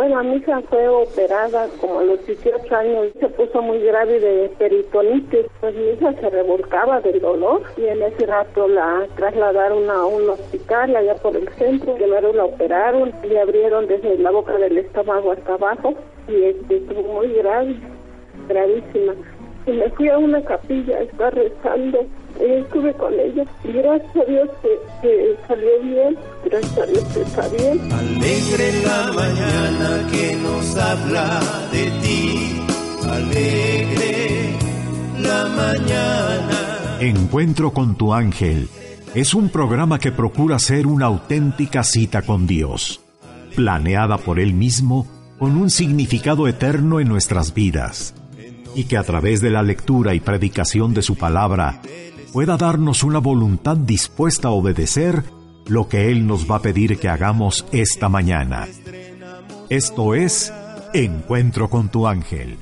Bueno, mi hija fue operada como a los 18 años, se puso muy grave de peritonitis, pues mi hija se revolcaba del dolor y en ese rato la trasladaron a un hospital allá por el centro, primero la operaron, y abrieron desde la boca del estómago hasta abajo y este, estuvo muy grave, gravísima. Y me fui a una capilla a estar rezando estuve con ella y gracias a Dios que, salió bien, gracias a Dios que está bien. Alegre la mañana que nos habla de ti, alegre la mañana. Encuentro con tu ángel es un programa que procura ser una auténtica cita con Dios, planeada por Él mismo con un significado eterno en nuestras vidas, y que a través de la lectura y predicación de su palabra pueda darnos una voluntad dispuesta a obedecer lo que Él nos va a pedir que hagamos esta mañana. Esto es Encuentro con tu ángel,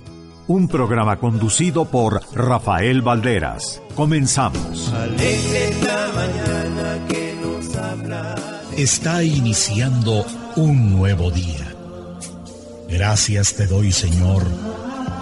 un programa conducido por Rafael Valderas. Comenzamos. Está iniciando un nuevo día. Gracias te doy, Señor,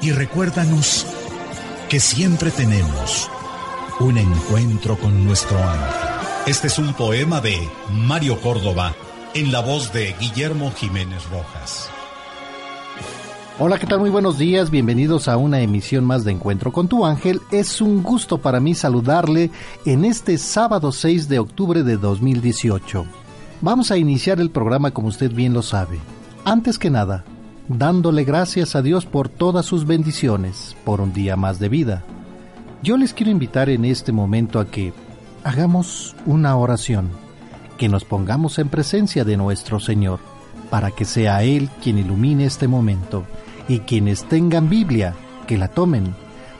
Y recuérdanos que siempre tenemos un encuentro con nuestro ángel este es un poema de Mario Córdoba en la voz de Guillermo Jiménez Rojas. Hola, ¿qué tal? Muy buenos días, bienvenidos a una emisión más de Encuentro con tu ángel. Es un gusto para mí saludarle en este sábado 6 de octubre de 2018. Vamos a iniciar el programa como usted bien lo sabe. Antes que nada, dándole gracias a Dios por todas sus bendiciones, por un día más de vida. Yo les quiero invitar en este momento a que hagamos una oración, que nos pongamos en presencia de nuestro Señor, para que sea Él quien ilumine este momento, y quienes tengan Biblia, que la tomen.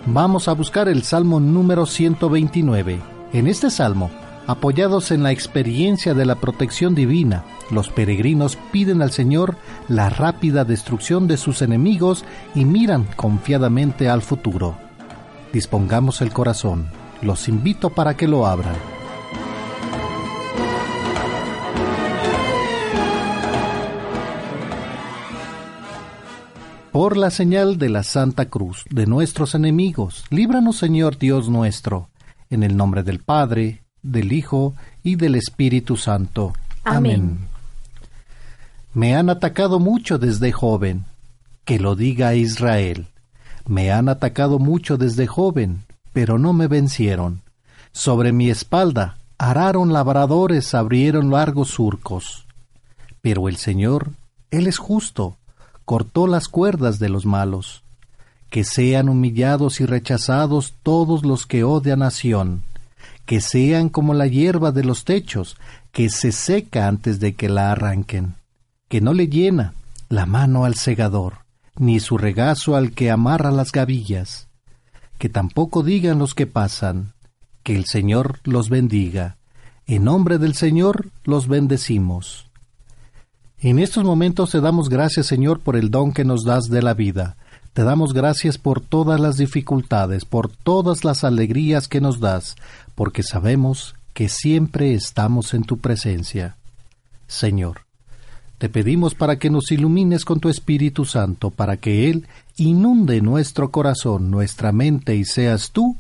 Vamos a buscar el Salmo número 129. En este Salmo, apoyados en la experiencia de la protección divina, los peregrinos piden al Señor la rápida destrucción de sus enemigos y miran confiadamente al futuro. Dispongamos el corazón los invito para que lo abran. Por la señal de la Santa Cruz de nuestros enemigos, líbranos Señor Dios nuestro, en el nombre del Padre, del Hijo y del Espíritu Santo. Amén. Me han atacado mucho desde joven, que lo diga Israel. Me han atacado mucho desde joven, pero no me vencieron. Sobre mi espalda araron labradores, abrieron largos surcos. Pero el Señor, Él es justo, cortó las cuerdas de los malos. Que sean humillados y rechazados todos los que odian a Sión, que sean como la hierba de los techos, que se seca antes de que la arranquen, que no le llena la mano al segador, ni su regazo al que amarra las gavillas que tampoco digan los que pasan, que el Señor los bendiga. En nombre del Señor los bendecimos. En estos momentos te damos gracias, Señor, por el don que nos das de la vida. Te damos gracias por todas las dificultades, por todas las alegrías que nos das, porque sabemos que siempre estamos en tu presencia. Señor, te pedimos para que nos ilumines con tu Espíritu Santo, para que Él inunde nuestro corazón, nuestra mente, y seas tú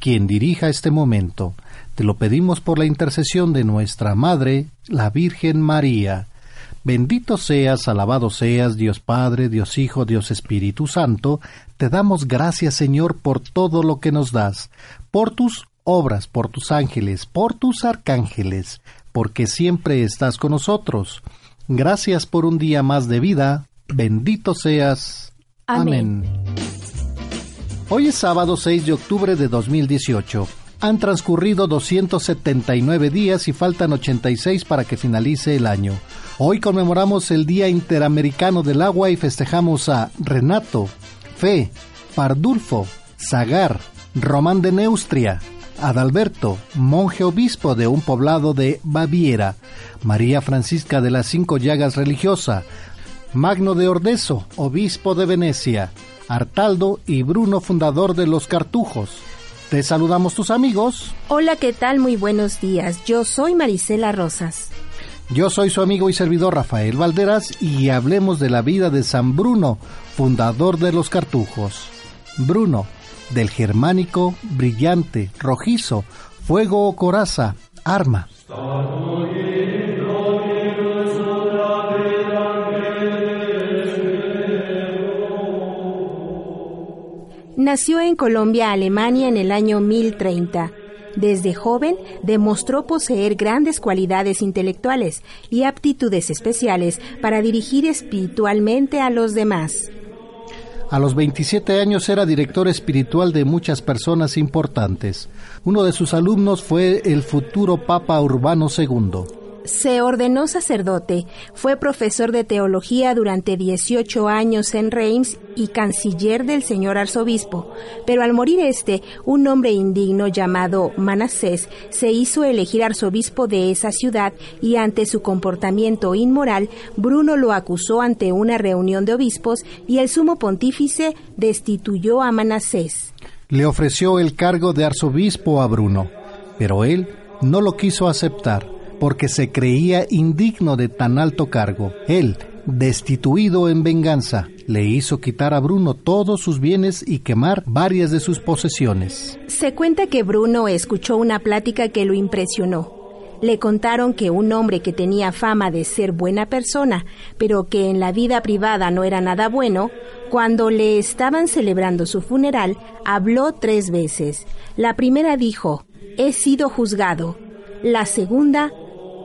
quien dirija este momento. Te lo pedimos por la intercesión de nuestra Madre, la Virgen María. Bendito seas, alabado seas, Dios Padre, Dios Hijo, Dios Espíritu Santo. Te damos gracias, Señor, por todo lo que nos das, por tus obras, por tus ángeles, por tus arcángeles, porque siempre estás con nosotros. Gracias por un día más de vida. Bendito seas. Amén. Hoy es sábado 6 de octubre de 2018. Han transcurrido 279 días y faltan 86 para que finalice el año. Hoy conmemoramos el Día Interamericano del Agua y festejamos a Renato, Fe, Pardulfo, Zagar, Román de Neustria, Adalberto, monje obispo de un poblado de Baviera, María Francisca de las Cinco Llagas religiosa, Magno de Ordeso, obispo de Venecia, Artaldo y Bruno, fundador de los Cartujos. Te saludamos tus amigos. Hola, ¿qué tal? Muy buenos días. Yo soy Marisela Rosas. Yo soy su amigo y servidor Rafael Valderas y hablemos de la vida de San Bruno, fundador de los Cartujos. Bruno, del germánico brillante, rojizo, fuego o coraza, arma. Nació en Colombia, Alemania, en el año 1030. Desde joven demostró poseer grandes cualidades intelectuales y aptitudes especiales para dirigir espiritualmente a los demás. A los 27 años era director espiritual de muchas personas importantes. Uno de sus alumnos fue el futuro Papa Urbano II. Se ordenó sacerdote, fue profesor de teología durante 18 años en Reims y canciller del señor arzobispo, pero al morir este, un hombre indigno llamado Manasés se hizo elegir arzobispo de esa ciudad y ante su comportamiento inmoral, Bruno lo acusó ante una reunión de obispos y el sumo pontífice destituyó a Manasés. Le ofreció el cargo de arzobispo a Bruno, pero él no lo quiso aceptar porque se creía indigno de tan alto cargo. Él, destituido en venganza, le hizo quitar a Bruno todos sus bienes y quemar varias de sus posesiones. Se cuenta que Bruno escuchó una plática que lo impresionó. Le contaron que un hombre que tenía fama de ser buena persona, pero que en la vida privada no era nada bueno, cuando le estaban celebrando su funeral, habló tres veces. La primera dijo, he sido juzgado. La segunda,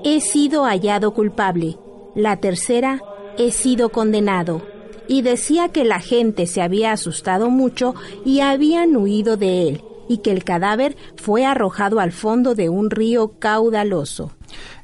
he sido hallado culpable. La tercera, he sido condenado. Y decía que la gente se había asustado mucho y habían huido de él, y que el cadáver fue arrojado al fondo de un río caudaloso.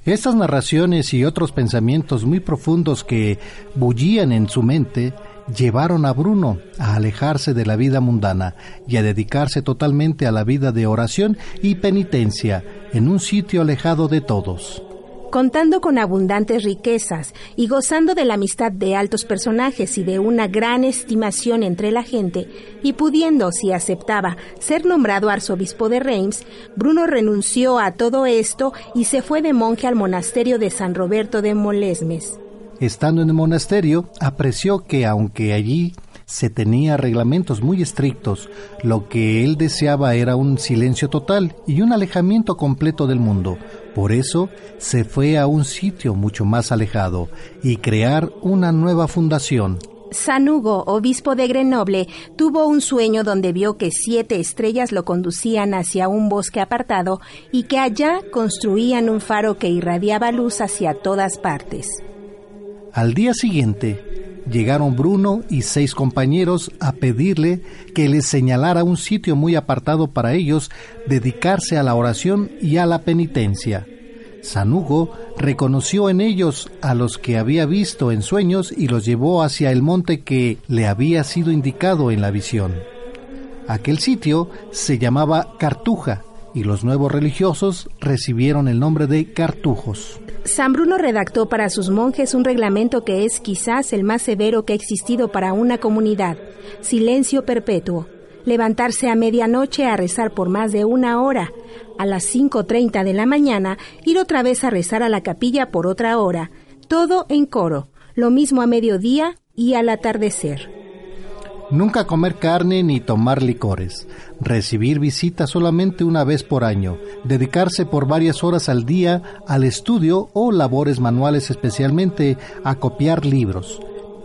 Estas narraciones y otros pensamientos muy profundos que bullían en su mente llevaron a Bruno a alejarse de la vida mundana y a dedicarse totalmente a la vida de oración y penitencia en un sitio alejado de todos contando con abundantes riquezas y gozando de la amistad de altos personajes y de una gran estimación entre la gente, y pudiendo, si aceptaba, ser nombrado arzobispo de Reims, Bruno renunció a todo esto y se fue de monje al monasterio de San Roberto de Molesmes. Estando en el monasterio, apreció que aunque allí se tenía reglamentos muy estrictos, lo que él deseaba era un silencio total y un alejamiento completo del mundo, por eso se fue a un sitio mucho más alejado y crear una nueva fundación. San Hugo, obispo de Grenoble, tuvo un sueño donde vio que siete estrellas lo conducían hacia un bosque apartado y que allá construían un faro que irradiaba luz hacia todas partes. Al día siguiente, llegaron Bruno y seis compañeros a pedirle que les señalara un sitio muy apartado para ellos dedicarse a la oración y a la penitencia. San Hugo reconoció en ellos a los que había visto en sueños y los llevó hacia el monte que le había sido indicado en la visión. Aquel sitio se llamaba Cartuja y los nuevos religiosos recibieron el nombre de cartujos. San Bruno redactó para sus monjes un reglamento que es quizás el más severo que ha existido para una comunidad, silencio perpetuo, levantarse a medianoche a rezar por más de una hora, a las 5.30 de la mañana ir otra vez a rezar a la capilla por otra hora, todo en coro, lo mismo a mediodía y al atardecer. Nunca comer carne ni tomar licores. Recibir visitas solamente una vez por año. Dedicarse por varias horas al día al estudio o labores manuales especialmente a copiar libros.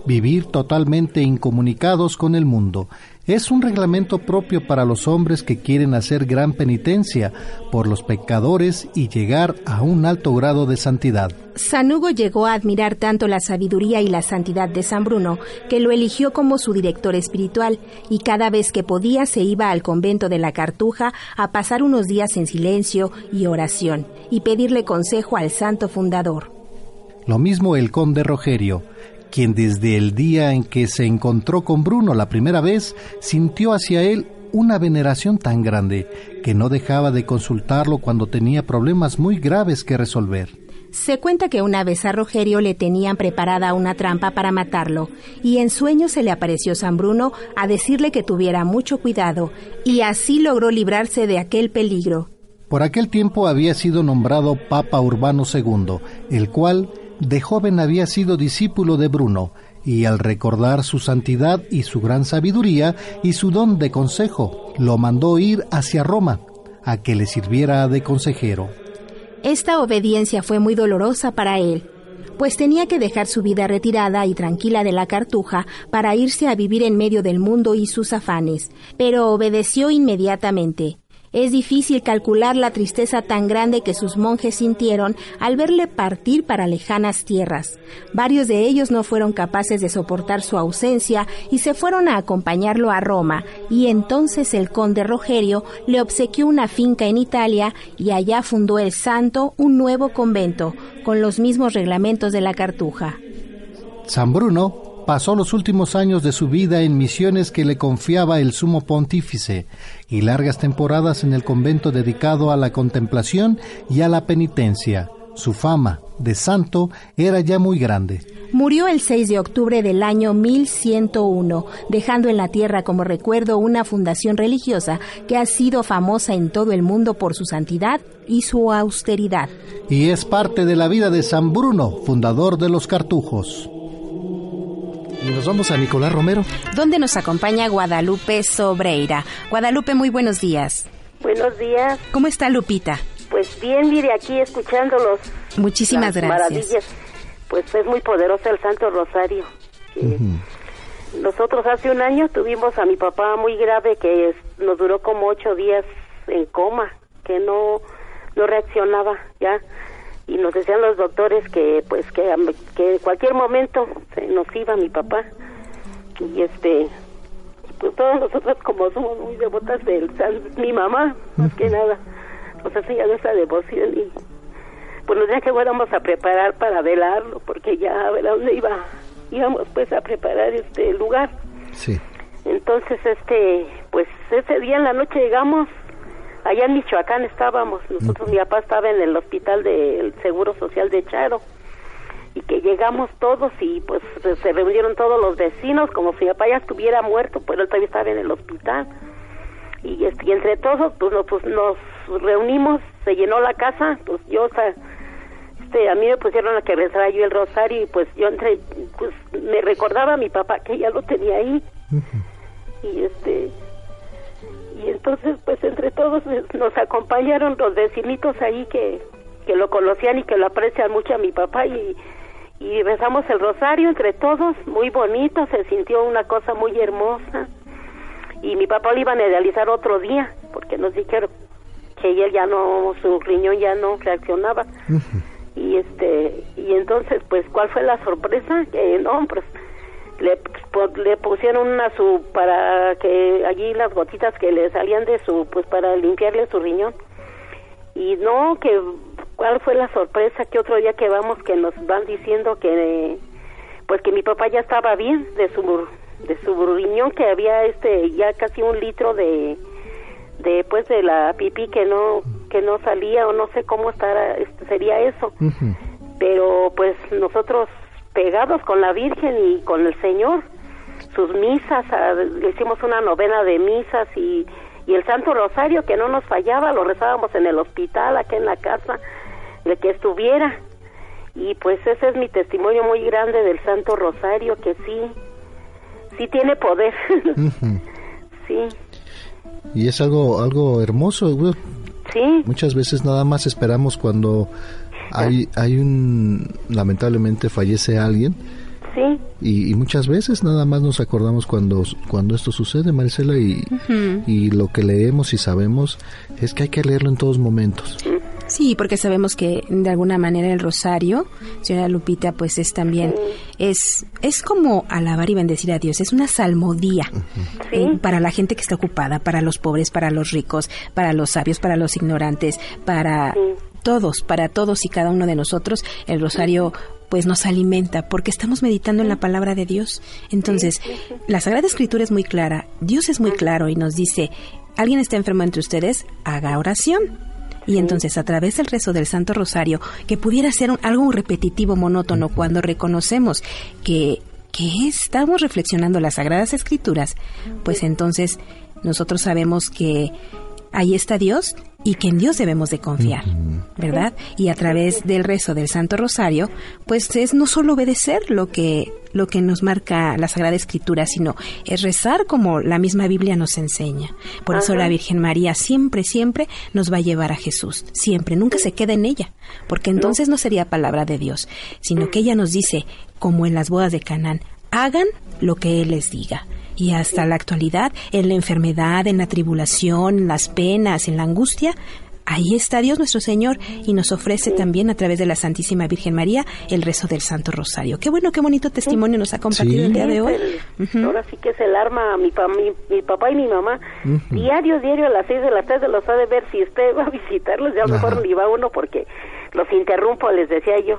Vivir totalmente incomunicados con el mundo es un reglamento propio para los hombres que quieren hacer gran penitencia por los pecadores y llegar a un alto grado de santidad. San Hugo llegó a admirar tanto la sabiduría y la santidad de San Bruno que lo eligió como su director espiritual y cada vez que podía se iba al convento de la Cartuja a pasar unos días en silencio y oración y pedirle consejo al santo fundador. Lo mismo el conde Rogerio, quien desde el día en que se encontró con Bruno la primera vez sintió hacia él una veneración tan grande que no dejaba de consultarlo cuando tenía problemas muy graves que resolver. Se cuenta que una vez a Rogerio le tenían preparada una trampa para matarlo, y en sueño se le apareció San Bruno a decirle que tuviera mucho cuidado, y así logró librarse de aquel peligro. Por aquel tiempo había sido nombrado Papa Urbano II, el cual de joven había sido discípulo de Bruno, y al recordar su santidad y su gran sabiduría y su don de consejo, lo mandó ir hacia Roma, a que le sirviera de consejero. Esta obediencia fue muy dolorosa para él, pues tenía que dejar su vida retirada y tranquila de la cartuja para irse a vivir en medio del mundo y sus afanes, pero obedeció inmediatamente. Es difícil calcular la tristeza tan grande que sus monjes sintieron al verle partir para lejanas tierras. Varios de ellos no fueron capaces de soportar su ausencia y se fueron a acompañarlo a Roma, y entonces el conde Rogerio le obsequió una finca en Italia y allá fundó el santo un nuevo convento, con los mismos reglamentos de la cartuja. San Bruno pasó los últimos años de su vida en misiones que le confiaba el sumo pontífice y largas temporadas en el convento dedicado a la contemplación y a la penitencia. Su fama de santo era ya muy grande. Murió el 6 de octubre del año 1101, dejando en la tierra como recuerdo una fundación religiosa que ha sido famosa en todo el mundo por su santidad y su austeridad. Y es parte de la vida de San Bruno, fundador de los cartujos. Y nos vamos a Nicolás Romero. Donde nos acompaña Guadalupe Sobreira. Guadalupe, muy buenos días. Buenos días. ¿Cómo está Lupita? Pues bien, mire, aquí escuchándolos. Muchísimas gracias. Maravillas. Pues es muy poderoso el Santo Rosario. Nosotros hace un año tuvimos a mi papá muy grave que nos duró como ocho días en coma, que no, no reaccionaba ya y nos decían los doctores que pues que, que en cualquier momento se nos iba mi papá. Y este pues todos nosotros como somos muy devotas del san mi mamá más que nada. Nos hacía esa devoción y pues nos decían que fuéramos a preparar para velarlo porque ya a ver a dónde iba íbamos pues a preparar este lugar. Sí. Entonces este pues ese día en la noche llegamos allá en Michoacán estábamos, nosotros, mi papá estaba en el hospital del Seguro Social de Charo, y que llegamos todos y pues se reunieron todos los vecinos, como si mi papá ya estuviera muerto, pero él todavía estaba en el hospital. Y, este, y entre todos, pues, nos, pues nos reunimos, se llenó la casa, pues yo, o sea, este, a mí me pusieron a que rezara yo el rosario y pues yo entre, pues me recordaba a mi papá que ya lo tenía ahí. Y este, y entonces pues entre todos nos acompañaron los vecinitos ahí que, que lo conocían y que lo aprecian mucho a mi papá y, y rezamos el rosario entre todos, muy bonito, se sintió una cosa muy hermosa. Y mi papá lo iban a idealizar otro día porque nos dijeron que él ya no, su riñón ya no reaccionaba. Y este y entonces pues cuál fue la sorpresa que no pues le, le pusieron una su para que allí las gotitas que le salían de su pues para limpiarle su riñón. Y no que cuál fue la sorpresa que otro día que vamos que nos van diciendo que pues que mi papá ya estaba bien de su de su riñón que había este ya casi un litro de de pues de la pipí que no que no salía o no sé cómo estará este, sería eso. Pero pues nosotros pegados con la Virgen y con el Señor, sus misas, le hicimos una novena de misas y, y el Santo Rosario que no nos fallaba, lo rezábamos en el hospital, aquí en la casa, de que estuviera. Y pues ese es mi testimonio muy grande del Santo Rosario, que sí, sí tiene poder. sí. Y es algo, algo hermoso, Sí. Muchas veces nada más esperamos cuando hay, hay un, lamentablemente fallece alguien. Sí. Y, muchas veces nada más nos acordamos cuando, cuando esto sucede, Maricela, y, y lo que leemos y sabemos es que hay que leerlo en todos momentos. Sí, porque sabemos que de alguna manera el rosario, señora Lupita, pues es también, es, es como alabar y bendecir a Dios, es una salmodía para la gente que está ocupada, para los pobres, para los ricos, para los sabios, para los ignorantes, para todos, para todos y cada uno de nosotros, el rosario pues nos alimenta porque estamos meditando en la palabra de Dios. Entonces, la Sagrada Escritura es muy clara, Dios es muy claro y nos dice, alguien está enfermo entre ustedes, haga oración. Y entonces a través del rezo del Santo Rosario, que pudiera ser algo repetitivo, monótono, cuando reconocemos que, que estamos reflexionando las Sagradas Escrituras, pues entonces nosotros sabemos que ahí está Dios y que en Dios debemos de confiar, ¿verdad? Y a través del rezo del Santo Rosario, pues es no solo obedecer lo que lo que nos marca la Sagrada Escritura, sino es rezar como la misma Biblia nos enseña. Por eso la Virgen María siempre, siempre nos va a llevar a Jesús, siempre, nunca se queda en ella, porque entonces no sería palabra de Dios, sino que ella nos dice, como en las bodas de Canaán, hagan lo que Él les diga y hasta la actualidad, en la enfermedad, en la tribulación, en las penas, en la angustia, ahí está Dios nuestro Señor y nos ofrece también a través de la Santísima Virgen María el rezo del Santo Rosario. Qué bueno, qué bonito testimonio nos ha compartido el día de hoy. Ahora sí que es el arma, mi, mi, papá y mi mamá, diario, diario a las seis de la tarde los ha de ver si usted va a visitarlos, ya a lo mejor ni va uno porque los interrumpo, les decía yo.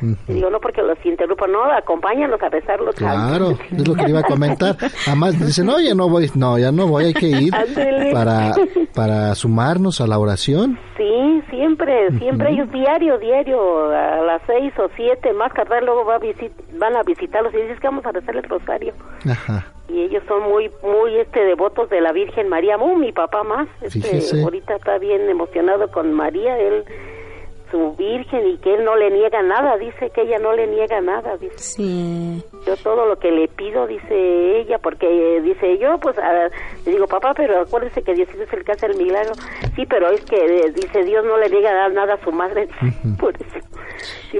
Digo, no porque los interrumpo, no, acompáñanos a besarlos. Claro, es lo que iba a comentar. Además dicen, no, ya no voy, no, ya no voy, hay que ir para, para sumarnos a la oración. Sí, siempre, siempre ellos diario, diario, a las seis o siete, más tarde luego va a visit, van a visitarlos y dices que vamos a rezar el rosario. Ajá. Y ellos son muy, muy este devotos de la Virgen María, muy mi papá más, este, ahorita está bien emocionado con María, él su virgen y que él no le niega nada, dice que ella no le niega nada, dice. Sí. Yo todo lo que le pido, dice ella, porque dice yo, pues le digo, papá, pero acuérdese que Dios es el que hace el milagro. Sí, pero es que eh, dice Dios no le niega nada a su madre, por eso.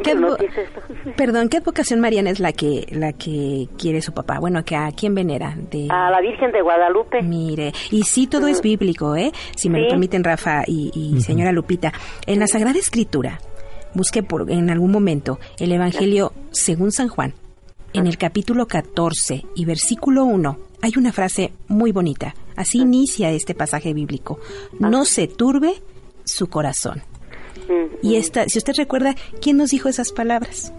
¿Qué Perdón, ¿qué advocación mariana es la que la que quiere su papá? Bueno, que ¿a quién venera? De... A la Virgen de Guadalupe. Mire, y sí, todo es bíblico, ¿eh? Si me lo permiten, Rafa y, señora Lupita. En la Sagrada Escritura, busque por, en algún momento el Evangelio según San Juan. En el capítulo 14 y versículo 1 hay una frase muy bonita. Así inicia este pasaje bíblico. No se turbe su corazón. Y esta, si usted recuerda, ¿quién nos dijo esas palabras?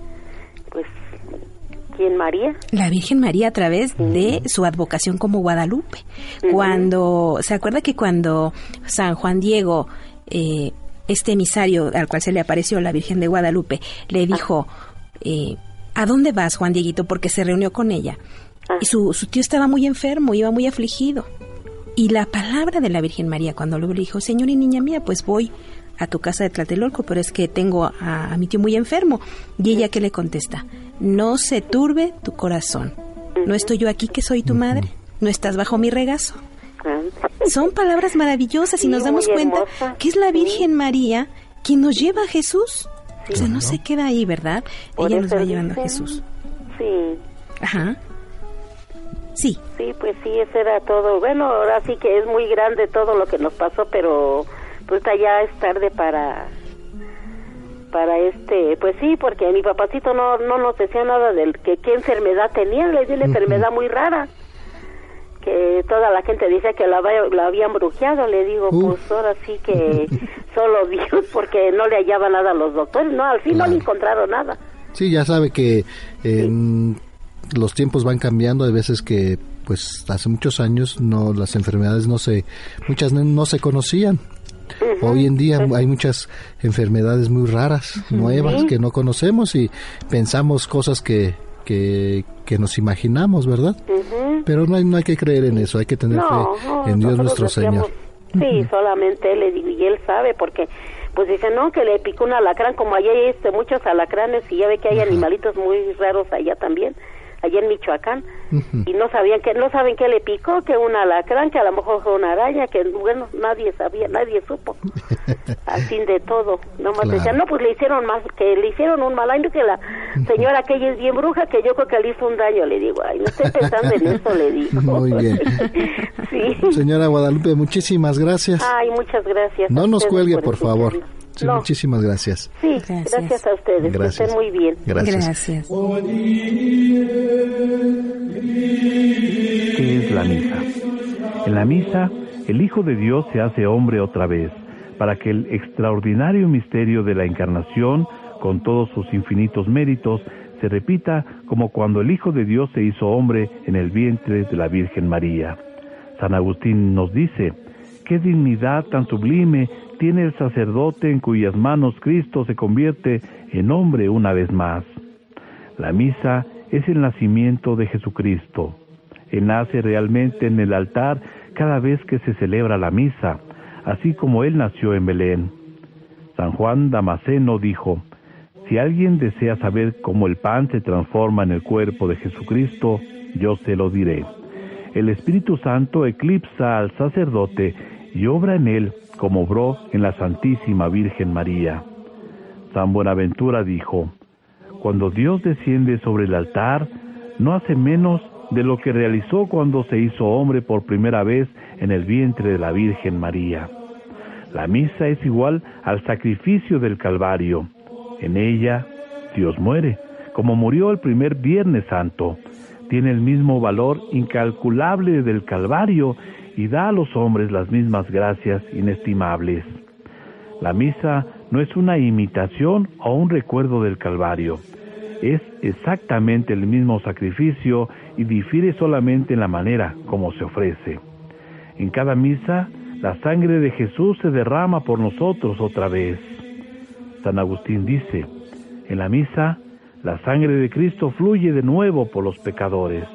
Pues, ¿quién María? La Virgen María a través de su advocación como Guadalupe. Cuando, ¿se acuerda que cuando San Juan Diego, eh, este emisario al cual se le apareció la Virgen de Guadalupe, le dijo, eh, ¿a dónde vas, Juan Dieguito? Porque se reunió con ella. Ah. Y su, su tío estaba muy enfermo, iba muy afligido. Y la palabra de la Virgen María, cuando le dijo, Señor y niña mía, pues voy a tu casa de Tlatelolco, pero es que tengo a, mi tío muy enfermo. Y ella que le contesta, no se turbe tu corazón. ¿No estoy yo aquí que soy tu madre? ¿No estás bajo mi regazo? Son palabras maravillosas y nos damos cuenta que es la Virgen María quien nos lleva a Jesús. O sea, no se queda ahí, ¿verdad? ella nos va llevando a Jesús. Sí. Ajá. Sí. Sí, pues sí, eso era todo. Bueno, ahora sí que es muy grande todo lo que nos pasó, pero pues ya es tarde para para este pues sí porque mi papacito no no nos decía nada del que qué enfermedad tenía le dio una enfermedad muy rara que toda la gente dice que la, la habían brujeado le digo pues ahora sí que solo Dios porque no le hallaba nada a los doctores no al fin no le encontraron nada. Sí ya sabe que los tiempos van cambiando hay veces que pues hace muchos años no las enfermedades no se muchas no se conocían. Hoy en día hay muchas enfermedades muy raras, nuevas, que no conocemos y pensamos cosas que, que, nos imaginamos, ¿verdad? Pero no hay, no hay que creer en eso, hay que tener fe en Dios nuestro Señor. Sí, solamente él, y él sabe, porque pues dice, no, que le picó un alacrán, como allá hay este, muchos alacranes y ya ve que hay animalitos muy raros allá también allá en Michoacán y no sabían que no saben qué le picó que un alacrán que a lo mejor fue una araña que bueno nadie sabía nadie supo. Al fin de todo nomás decían no pues le hicieron más que le hicieron un mal año que la señora que ella es bien bruja que yo creo que le hizo un daño le digo ay no estoy pensando en eso le digo. Muy bien. Sí. Señora Guadalupe muchísimas gracias. Ay muchas gracias no nos cuelgue por, favor Sí, muchísimas gracias. Sí, gracias, a ustedes. Gracias. Que estén muy bien. Gracias. ¿Qué es la misa? En la misa, el Hijo de Dios se hace hombre otra vez, para que el extraordinario misterio de la encarnación, con todos sus infinitos méritos, se repita como cuando el Hijo de Dios se hizo hombre en el vientre de la Virgen María. San Agustín nos dice, qué dignidad tan sublime tiene el sacerdote en cuyas manos Cristo se convierte en hombre una vez más. La misa es el nacimiento de Jesucristo. Él nace realmente en el altar cada vez que se celebra la misa, así como Él nació en Belén. San Juan Damasceno dijo, si alguien desea saber cómo el pan se transforma en el cuerpo de Jesucristo, yo se lo diré. El Espíritu Santo eclipsa al sacerdote y obra en él como obró en la Santísima Virgen María. San Buenaventura dijo, cuando Dios desciende sobre el altar, no hace menos de lo que realizó cuando se hizo hombre por primera vez en el vientre de la Virgen María. La misa es igual al sacrificio del Calvario. En ella Dios muere, como murió el primer Viernes Santo. Tiene el mismo valor incalculable del Calvario y da a los hombres las mismas gracias inestimables. La misa no es una imitación o un recuerdo del Calvario, es exactamente el mismo sacrificio y difiere solamente en la manera como se ofrece. En cada misa, la sangre de Jesús se derrama por nosotros otra vez. San Agustín dice, en la misa, la sangre de Cristo fluye de nuevo por los pecadores.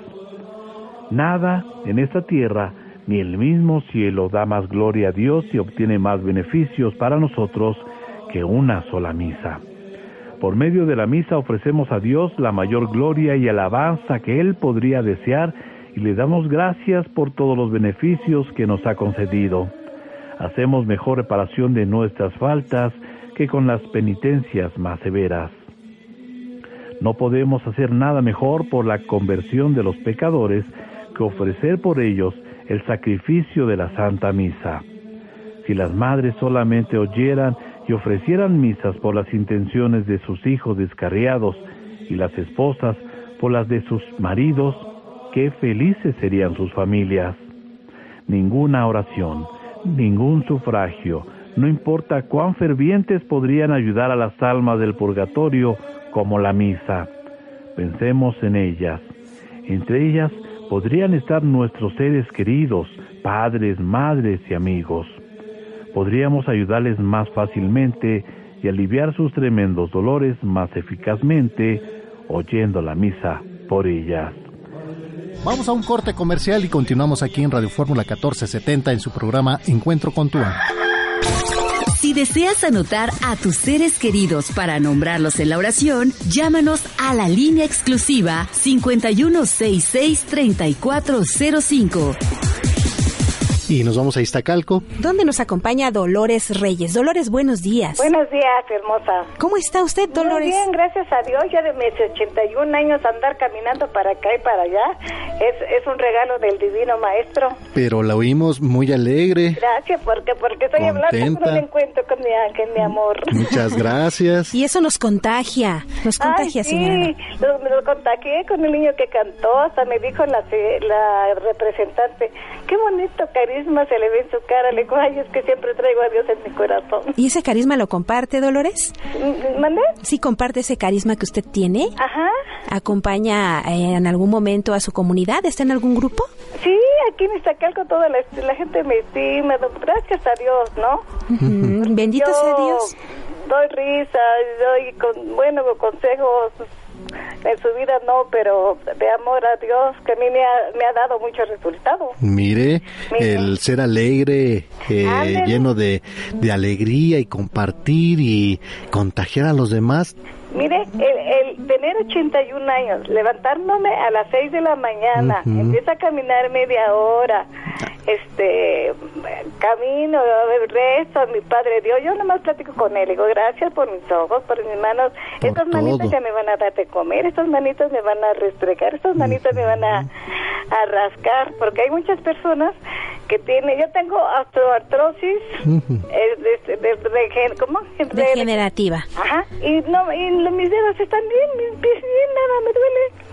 Nada en esta tierra ni el mismo cielo da más gloria a Dios y obtiene más beneficios para nosotros que una sola misa. Por medio de la misa ofrecemos a Dios la mayor gloria y alabanza que Él podría desear y le damos gracias por todos los beneficios que nos ha concedido. Hacemos mejor reparación de nuestras faltas que con las penitencias más severas. No podemos hacer nada mejor por la conversión de los pecadores que ofrecer por ellos el sacrificio de la Santa Misa. Si las madres solamente oyeran y ofrecieran misas por las intenciones de sus hijos descarriados y las esposas por las de sus maridos, qué felices serían sus familias. Ninguna oración, ningún sufragio, no importa cuán fervientes podrían ayudar a las almas del purgatorio como la misa. Pensemos en ellas. Entre ellas podrían estar nuestros seres queridos, padres, madres y amigos. Podríamos ayudarles más fácilmente y aliviar sus tremendos dolores más eficazmente oyendo la misa por ellas. Vamos a un corte comercial y continuamos aquí en Radio Fórmula 1470 en su programa Encuentro con tu si deseas anotar a tus seres queridos para nombrarlos en la oración, llámanos a la línea exclusiva 5166-3405. Y nos vamos a Iztacalco. ¿Dónde nos acompaña Dolores Reyes. Dolores, buenos días. Buenos días, hermosa. ¿Cómo está usted, Dolores? Muy bien, gracias a Dios. Ya de mis 81 años andar caminando para acá y para allá es, es un regalo del Divino Maestro. Pero la oímos muy alegre. Gracias, porque porque estoy hablando con un encuentro con mi ángel, mi amor. Muchas gracias. y eso nos contagia, nos contagia, sí, señora. Lo, lo contagié con el niño que cantó, hasta me dijo la, la representante, qué bonito cariño se le ve en su cara, le digo, ay, es que siempre traigo a Dios en mi corazón. ¿Y ese carisma lo comparte, Dolores? ¿Mande? Sí, comparte ese carisma que usted tiene. Ajá. ¿Acompaña eh, en algún momento a su comunidad? ¿Está en algún grupo? Sí, aquí en Iztacalco toda la, la gente me estima, gracias a Dios, ¿no? Bendito sea Dios. Doy risa, doy, con, bueno, consejos en su vida no, pero de amor a Dios que a mí me ha, me ha dado mucho resultado. Mire, el ser alegre, eh, lleno de, de alegría y compartir y contagiar a los demás, Mire, el, el, tener 81 años, levantándome a las 6 de la mañana, empieza a caminar media hora, este, camino, rezo a mi Padre Dios, yo nomás platico con él, digo, gracias por mis ojos, por mis manos, estas manitas ya me van a dar de comer, estas manitas me van a restregar, estas manitas me van a, a rascar, porque hay muchas personas que tienen, yo tengo osteoartrosis, de, de, de, ¿cómo? Degenerativa. Ajá, y no, y mis dedos están bien, mis pies bien, nada me duele.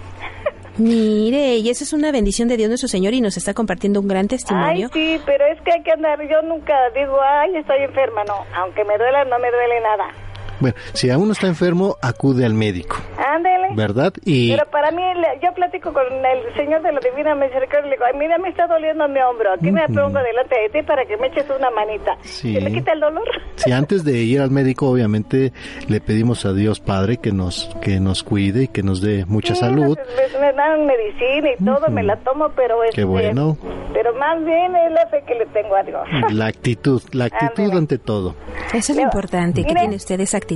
Mire, y eso es una bendición de Dios nuestro Señor y nos está compartiendo un gran testimonio. Ay, sí, pero es que hay que andar, yo nunca digo, ay, estoy enferma, no, aunque me duela, no me duele nada. Bueno, si aún está enfermo, acude al médico. Ándele. ¿Verdad? Y... Pero para mí, yo platico con el Señor de la Divina Misericordia y le digo, ay, mira, me está doliendo mi hombro, aquí me pongo delante de ti para que me eches una manita. Sí. ¿Se me quita el dolor? Sí, antes de ir al médico, obviamente, le pedimos a Dios Padre que nos, que nos cuide y que nos dé mucha sí, salud. Me, me, dan medicina y todo, me la tomo, pero... Qué este, bueno. Pero más bien es la fe que le tengo a Dios. La actitud, la actitud Ándele. ante todo. Eso es lo importante, que tiene usted esa actitud.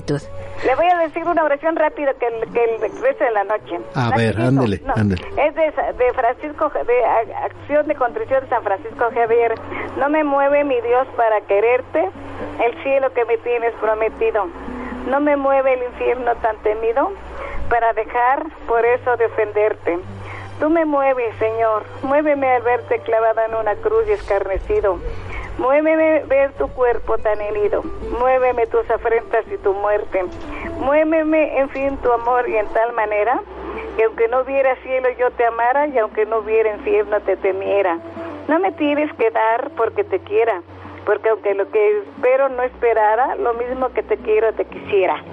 Le voy a decir una oración rápida que el, que el resto de la noche. A ver, Rapidito. ándele, No, ándele. Es de, de Francisco, de Acción de Contrición de San Francisco Javier. No me mueve mi Dios para quererte, el cielo que me tienes prometido. No me mueve el infierno tan temido para dejar por eso de ofenderte. Tú me mueves, Señor, muéveme al verte clavada en una cruz y escarnecido. Muéveme ver tu cuerpo tan herido. Muéveme tus afrentas y tu muerte. Muéveme, en fin, tu amor y en tal manera que aunque no hubiera cielo yo te amara y aunque no hubiera infierno te temiera. No me tienes que dar porque te quiera, porque aunque lo que espero no esperara, lo mismo que te quiero te quisiera.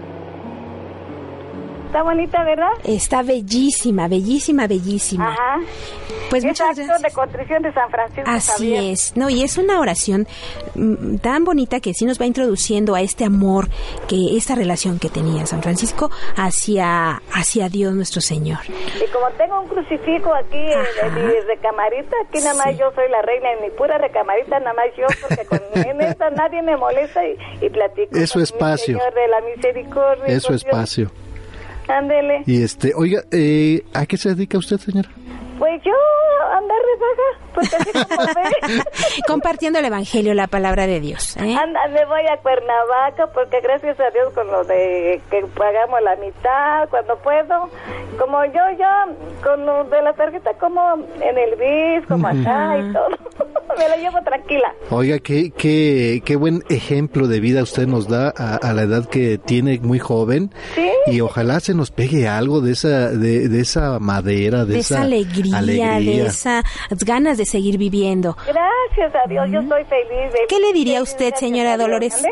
Está bonita, ¿verdad? Está bellísima, bellísima, bellísima. Ajá. Pues es muchas acto gracias. de contrición de San Francisco Así Javier. es, no, y es una oración mm, tan bonita que sí nos va introduciendo a este amor, que esta relación que tenía San Francisco hacia, hacia Dios nuestro Señor. Y como tengo un crucifijo aquí en, en mi recamarita, aquí nada más Sí. yo soy la reina, en mi pura recamarita nada más yo, porque con, en esta nadie me molesta y, y platico. Es su espacio. Señor de la misericordia. Es su Dios. Ándele. Y este, oiga, eh, ¿a qué se dedica usted, señora? Pues yo andar de vaga, porque así como ve, Compartiendo el Evangelio, la palabra de Dios. ¿eh? anda, me voy a Cuernavaca, porque gracias a Dios con lo de que pagamos la mitad cuando puedo, como yo ya con lo de la tarjeta como en el BIS, como acá y todo, me la llevo tranquila. Oiga, qué, qué, qué buen ejemplo de vida usted nos da a, a la edad que tiene muy joven. Sí. Y ojalá se nos pegue algo de esa, de, de esa madera, de, de esa alegría, de esas ganas de seguir viviendo. Gracias a Dios, yo soy feliz. de- ¿Qué le diría usted, señora Dolores?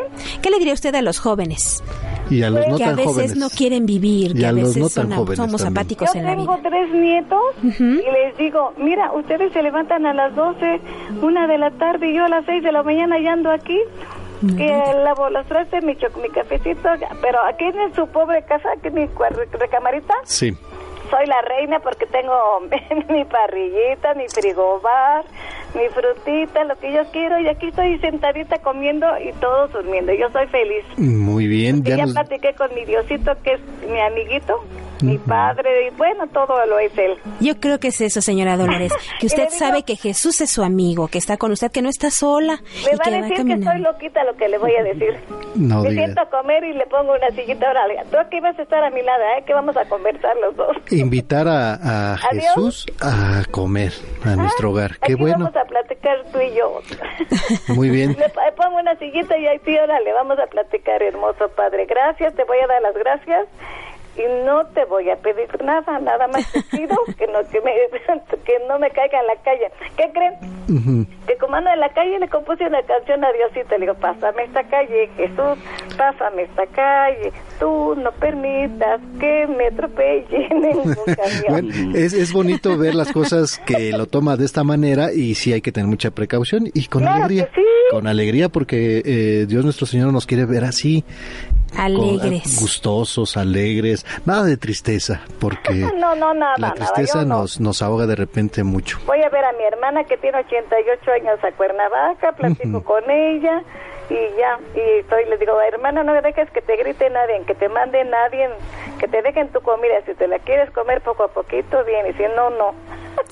¿Qué le diría usted a los jóvenes? Y a los no que a veces jóvenes. no quieren vivir, Y que a a los veces no tan son- somos también. apáticos Yo en la tengo vida. tres nietos y les digo, mira, ustedes se levantan a las 12, una de la tarde y yo a las 6 de la mañana ya ando aquí. Que lavo los trastes, mi, mi cafecito, pero aquí en su pobre casa, aquí en mi recamarita, Sí. Soy la reina porque tengo mi parrillita, mi frigobar, mi frutita, lo que yo quiero y aquí estoy sentadita comiendo y todos durmiendo. Yo soy feliz. Muy bien. Y Ya ya nos, platiqué con mi Diosito que es mi amiguito, mi padre y bueno, todo lo es él. Yo creo que es eso, señora Dolores, que usted digo- sabe que Jesús es su amigo, que está con usted, que no está sola Me y va que a va decir que estoy caminando. loquita lo que le voy a decir. No Me diga. siento a comer y le pongo una sillita. Órale, tú aquí vas a estar a mi lado, ¿eh? Que vamos a conversar los dos. invitar a, a. Jesús a comer a nuestro hogar. Qué aquí bueno. vamos a platicar tú y yo. Muy bien. Le pongo una sillita y ahí sí, órale, vamos a platicar, hermoso Padre. Gracias, te voy a dar las gracias. Y no te voy a pedir nada, nada más te pido que no, que, me, que no me caiga en la calle. ¿Qué creen? Que como ando en la calle le compuse una canción a Diosito, le digo, pásame esta calle, Jesús, pásame esta calle, tú no permitas que me atropelle ningún bueno, es, es bonito ver las cosas que lo toma de esta manera y sí hay que tener mucha precaución y con alegría, con alegría porque eh, Dios nuestro Señor nos quiere ver así Alegres. gustosos, alegres, nada de tristeza, porque no, no, nada, la tristeza nos, nos ahoga de repente mucho. Voy a ver a mi hermana que tiene 88 años a Cuernavaca, platico con ella y ya, y estoy, le digo, hermana, no dejes que te grite nadie, que te mande nadie, que te dejen tu comida, si te la quieres comer poco a poquito, bien, y si no, no.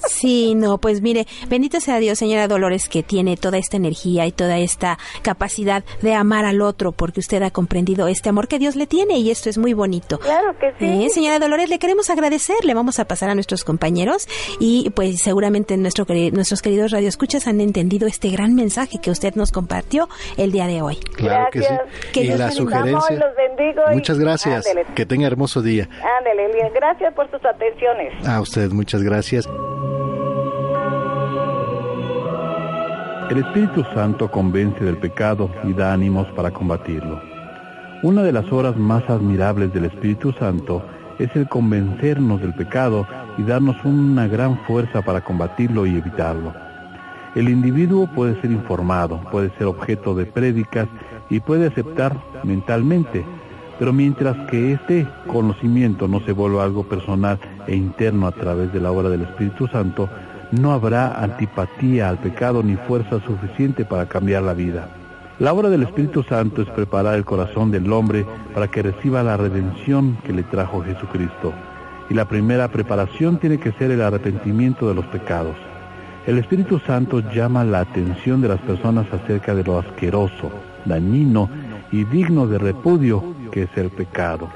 Sí, no, pues mire, bendito sea Dios, señora Dolores, que tiene toda esta energía y toda esta capacidad de amar al otro, porque usted ha comprendido este amor que Dios le tiene y esto es muy bonito. Claro que sí. Eh, señora Dolores, le queremos agradecer, le vamos a pasar a nuestros compañeros y pues seguramente nuestro, nuestros queridos radioescuchas han entendido este gran mensaje que usted nos compartió el día de hoy. Claro que sí. y la sugerencia. muchas gracias. Que tenga hermoso día. Ándale, gracias por sus atenciones. A usted, muchas gracias. El Espíritu Santo convence del pecado y da ánimos para combatirlo. Una de las obras más admirables del Espíritu Santo es el convencernos del pecado y darnos una gran fuerza para combatirlo y evitarlo. El individuo puede ser informado, puede ser objeto de prédicas y puede aceptar mentalmente, pero mientras que este conocimiento no se vuelva algo personal e interno a través de la obra del Espíritu Santo, no habrá antipatía al pecado ni fuerza suficiente para cambiar la vida. La obra del Espíritu Santo es preparar el corazón del hombre para que reciba la redención que le trajo Jesucristo. Y la primera preparación tiene que ser el arrepentimiento de los pecados. El Espíritu Santo llama la atención de las personas acerca de lo asqueroso, dañino y digno de repudio que es el pecado.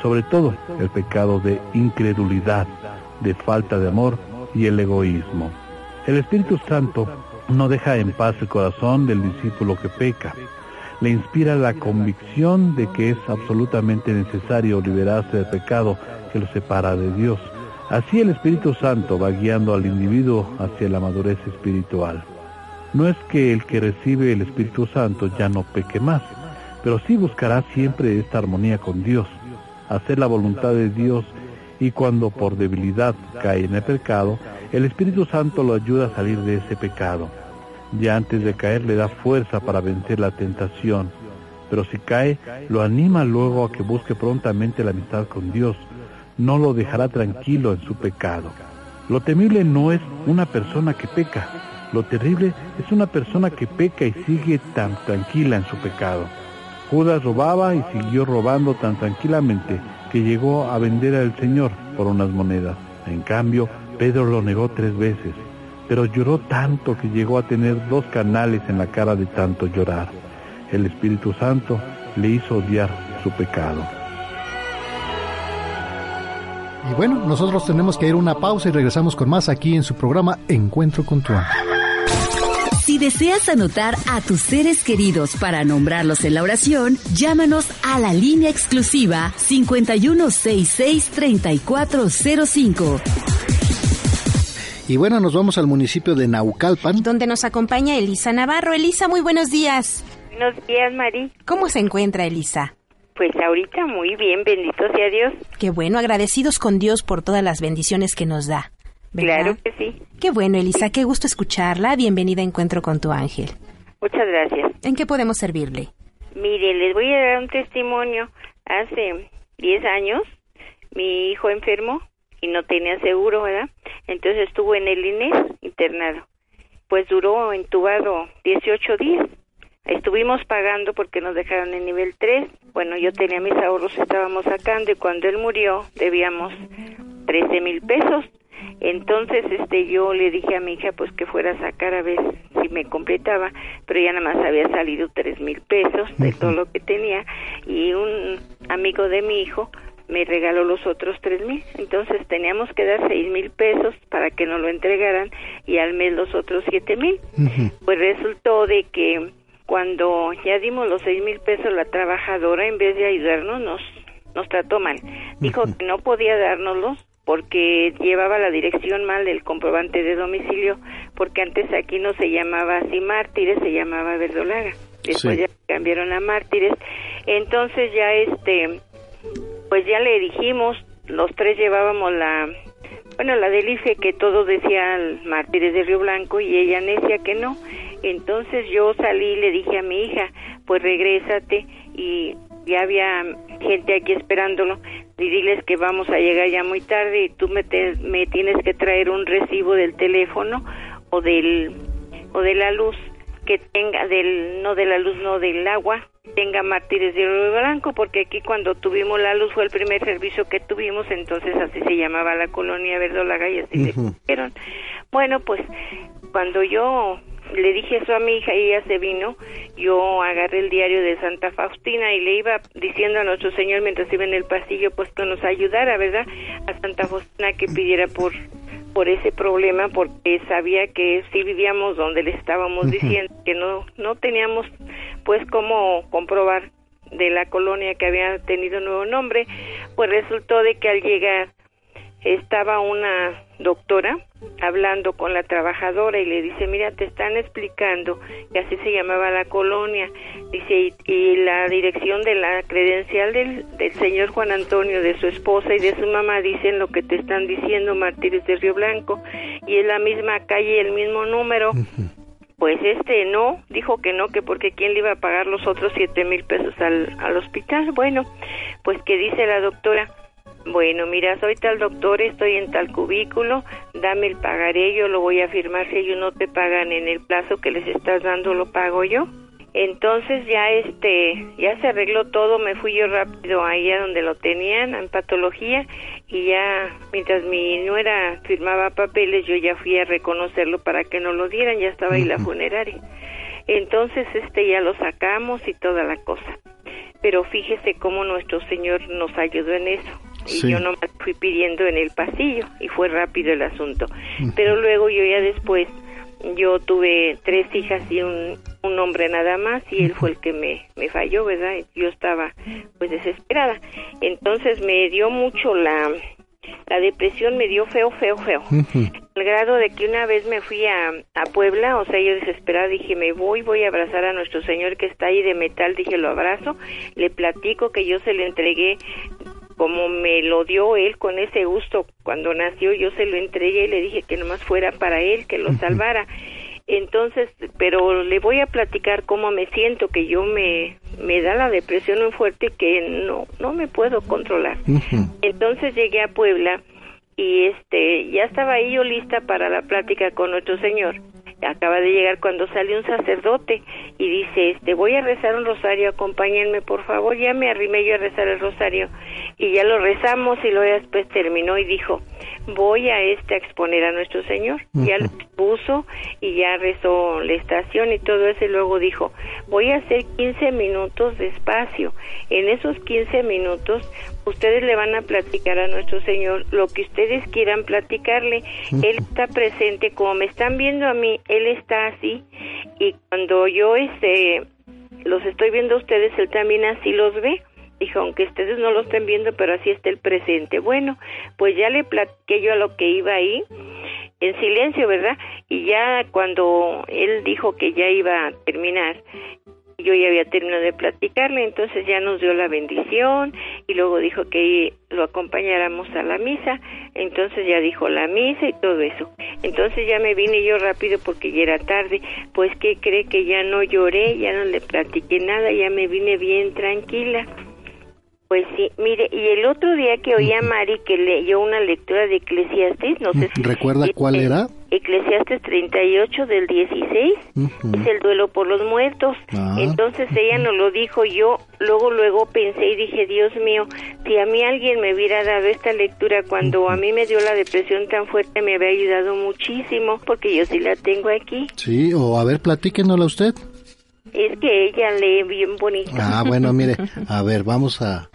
Sobre todo el pecado de incredulidad, de falta de amor y el egoísmo. El Espíritu Santo no deja en paz el corazón del discípulo que peca. Le inspira la convicción de que es absolutamente necesario liberarse del pecado que lo separa de Dios. Así el Espíritu Santo va guiando al individuo hacia la madurez espiritual. No es que el que recibe el Espíritu Santo ya no peque más, pero sí buscará siempre esta armonía con Dios, hacer la voluntad de Dios y cuando por debilidad cae en el pecado, el Espíritu Santo lo ayuda a salir de ese pecado. Ya antes de caer le da fuerza para vencer la tentación, pero si cae, lo anima luego a que busque prontamente la amistad con Dios. No lo dejará tranquilo en su pecado. Lo temible no es una persona que peca, lo terrible es una persona que peca y sigue tan tranquila en su pecado. Judas robaba y siguió robando tan tranquilamente que llegó a vender al Señor por unas monedas. En cambio, Pedro lo negó tres veces, pero lloró tanto que llegó a tener dos canales en la cara de tanto llorar. El Espíritu Santo le hizo odiar su pecado. Y bueno, nosotros tenemos que ir a una pausa y regresamos con más aquí en su programa Encuentro con tu ángel. Si deseas anotar a tus seres queridos para nombrarlos en la oración, llámanos a la línea exclusiva 5166-3405. Y bueno, nos vamos al municipio de Naucalpan. Donde nos acompaña Elisa Navarro. Elisa, muy buenos días. Buenos días, Mari. ¿Cómo se encuentra Elisa? Pues ahorita muy bien, bendito sea Dios. Qué bueno, agradecidos con Dios por todas las bendiciones que nos da. Claro que sí. Qué bueno, Elisa, qué gusto escucharla. Bienvenida a Encuentro con tu ángel. Muchas gracias. ¿En qué podemos servirle? Mire, les voy a dar un testimonio. Hace 10 años, mi hijo enfermó y no tenía seguro, ¿verdad? Entonces estuvo en el INES internado. Pues duró entubado 18 días. Estuvimos pagando porque nos dejaron en nivel 3. Bueno, yo tenía mis ahorros, estábamos sacando y cuando él murió debíamos 13 mil pesos. Entonces, este, yo le dije a mi hija, pues que fuera a sacar a ver si me completaba, pero ya nada más había salido tres mil pesos de todo lo que tenía y un amigo de mi hijo me regaló los otros tres mil. Entonces teníamos que dar seis mil pesos para que nos lo entregaran y al mes los otros siete mil. Pues resultó de que cuando ya dimos los seis mil pesos, la trabajadora en vez de ayudarnos nos nos trató mal. Dijo que no podía dárnoslos porque llevaba la dirección mal del comprobante de domicilio, porque antes aquí no se llamaba así Mártires, se llamaba Verdolaga. Después ya cambiaron a Mártires. Entonces ya este, pues ya le dijimos, los tres llevábamos la, bueno, la del IFE que todo decía Mártires de Río Blanco y ella necia que no. Entonces yo salí y le dije a mi hija, pues regrésate y ya había gente aquí esperándolo y diles que vamos a llegar ya muy tarde y tú me, me tienes que traer un recibo del teléfono o del o de la luz que tenga del no de la luz no del agua tenga mártires de oro blanco porque aquí cuando tuvimos la luz fue el primer servicio que tuvimos entonces así se llamaba la colonia verdolaga y así le dijeron bueno pues cuando yo le dije eso a mi hija y ella se vino, yo agarré el diario de Santa Faustina y le iba diciendo a nuestro Señor mientras iba en el pasillo, pues que nos ayudara, ¿verdad? A Santa Faustina que pidiera por por ese problema porque sabía que si vivíamos donde le estábamos diciendo que no no teníamos pues cómo comprobar de la colonia que había tenido nuevo nombre, pues resultó de que al llegar estaba una doctora hablando con la trabajadora y le dice, mira, te están explicando que así se llamaba la colonia, dice, y, la dirección de la credencial del, del, señor Juan Antonio, de su esposa y de su mamá dicen lo que te están diciendo, Martínez de Río Blanco, y es la misma calle, el mismo número. Pues este no, dijo que no, que porque quién le iba a pagar los otros siete mil pesos al, al hospital. Bueno, pues que dice la doctora, bueno, mira, soy tal doctor, estoy en tal cubículo, dame el pagaré, yo lo voy a firmar, si ellos no te pagan en el plazo que les estás dando, lo pago yo. Entonces ya este, ya se arregló todo, me fui yo rápido ahí a donde lo tenían, en patología, y ya mientras mi nuera firmaba papeles, yo ya fui a reconocerlo para que no lo dieran, ya estaba ahí la funeraria. Entonces este ya lo sacamos y toda la cosa. Pero fíjese cómo nuestro Señor nos ayudó en eso y yo no me fui pidiendo en el pasillo y fue rápido el asunto. Pero luego yo ya después, yo tuve tres hijas y un, un hombre nada más y él fue el que me, me falló, ¿verdad? Yo estaba pues desesperada. Entonces me dio mucho la, la depresión me dio feo, feo, feo. Al grado de que una vez me fui a, a, Puebla, o sea, yo desesperada dije, me voy, voy a abrazar a nuestro Señor que está ahí de metal, dije, lo abrazo, le platico que yo se le entregué como me lo dio él con ese gusto cuando nació, yo se lo entregué y le dije que nomás fuera para él, que lo salvara. Entonces, pero le voy a platicar cómo me siento, que yo me, me da la depresión muy fuerte que no, no me puedo controlar. Entonces llegué a Puebla y este, ya estaba ahí yo lista para la plática con nuestro Señor acaba de llegar cuando sale un sacerdote y dice, este, voy a rezar un rosario, acompáñenme por favor, ya me arrimé yo a rezar el rosario y ya lo rezamos y luego después terminó y dijo, voy a este a exponer a nuestro Señor. Ya lo puso y ya rezó la estación y todo eso y luego dijo, voy a hacer 15 minutos de espacio. En esos 15 minutos ustedes le van a platicar a nuestro Señor lo que ustedes quieran platicarle. Él está presente, como me están viendo a mí, Él está así y cuando yo este los estoy viendo a ustedes, Él también así los ve dijo, aunque ustedes no lo estén viendo, pero así está el presente. Bueno, pues ya le platiqué yo a lo que iba ahí, en silencio, ¿verdad? Y ya cuando él dijo que ya iba a terminar, yo ya había terminado de platicarle, entonces ya nos dio la bendición y luego dijo que lo acompañáramos a la misa, entonces ya dijo la misa y todo eso. Entonces ya me vine yo rápido porque ya era tarde, pues que cree que ya no lloré, ya no le platiqué nada, ya me vine bien tranquila. Pues sí, mire, y el otro día que oí a Mari que leyó una lectura de Eclesiastes, no sé si... ¿Recuerda cuál era? Eclesiastes 38 del 16, es el duelo por los muertos. Ah. Entonces ella nos lo dijo, yo luego luego pensé y dije, Dios mío, si a mí alguien me hubiera dado esta lectura cuando a mí me dio la depresión tan fuerte, me había ayudado muchísimo, porque yo sí la tengo aquí. Sí, o a ver, platíquenosla usted. Es que ella lee bien bonito. Ah, bueno, mire, a ver, vamos a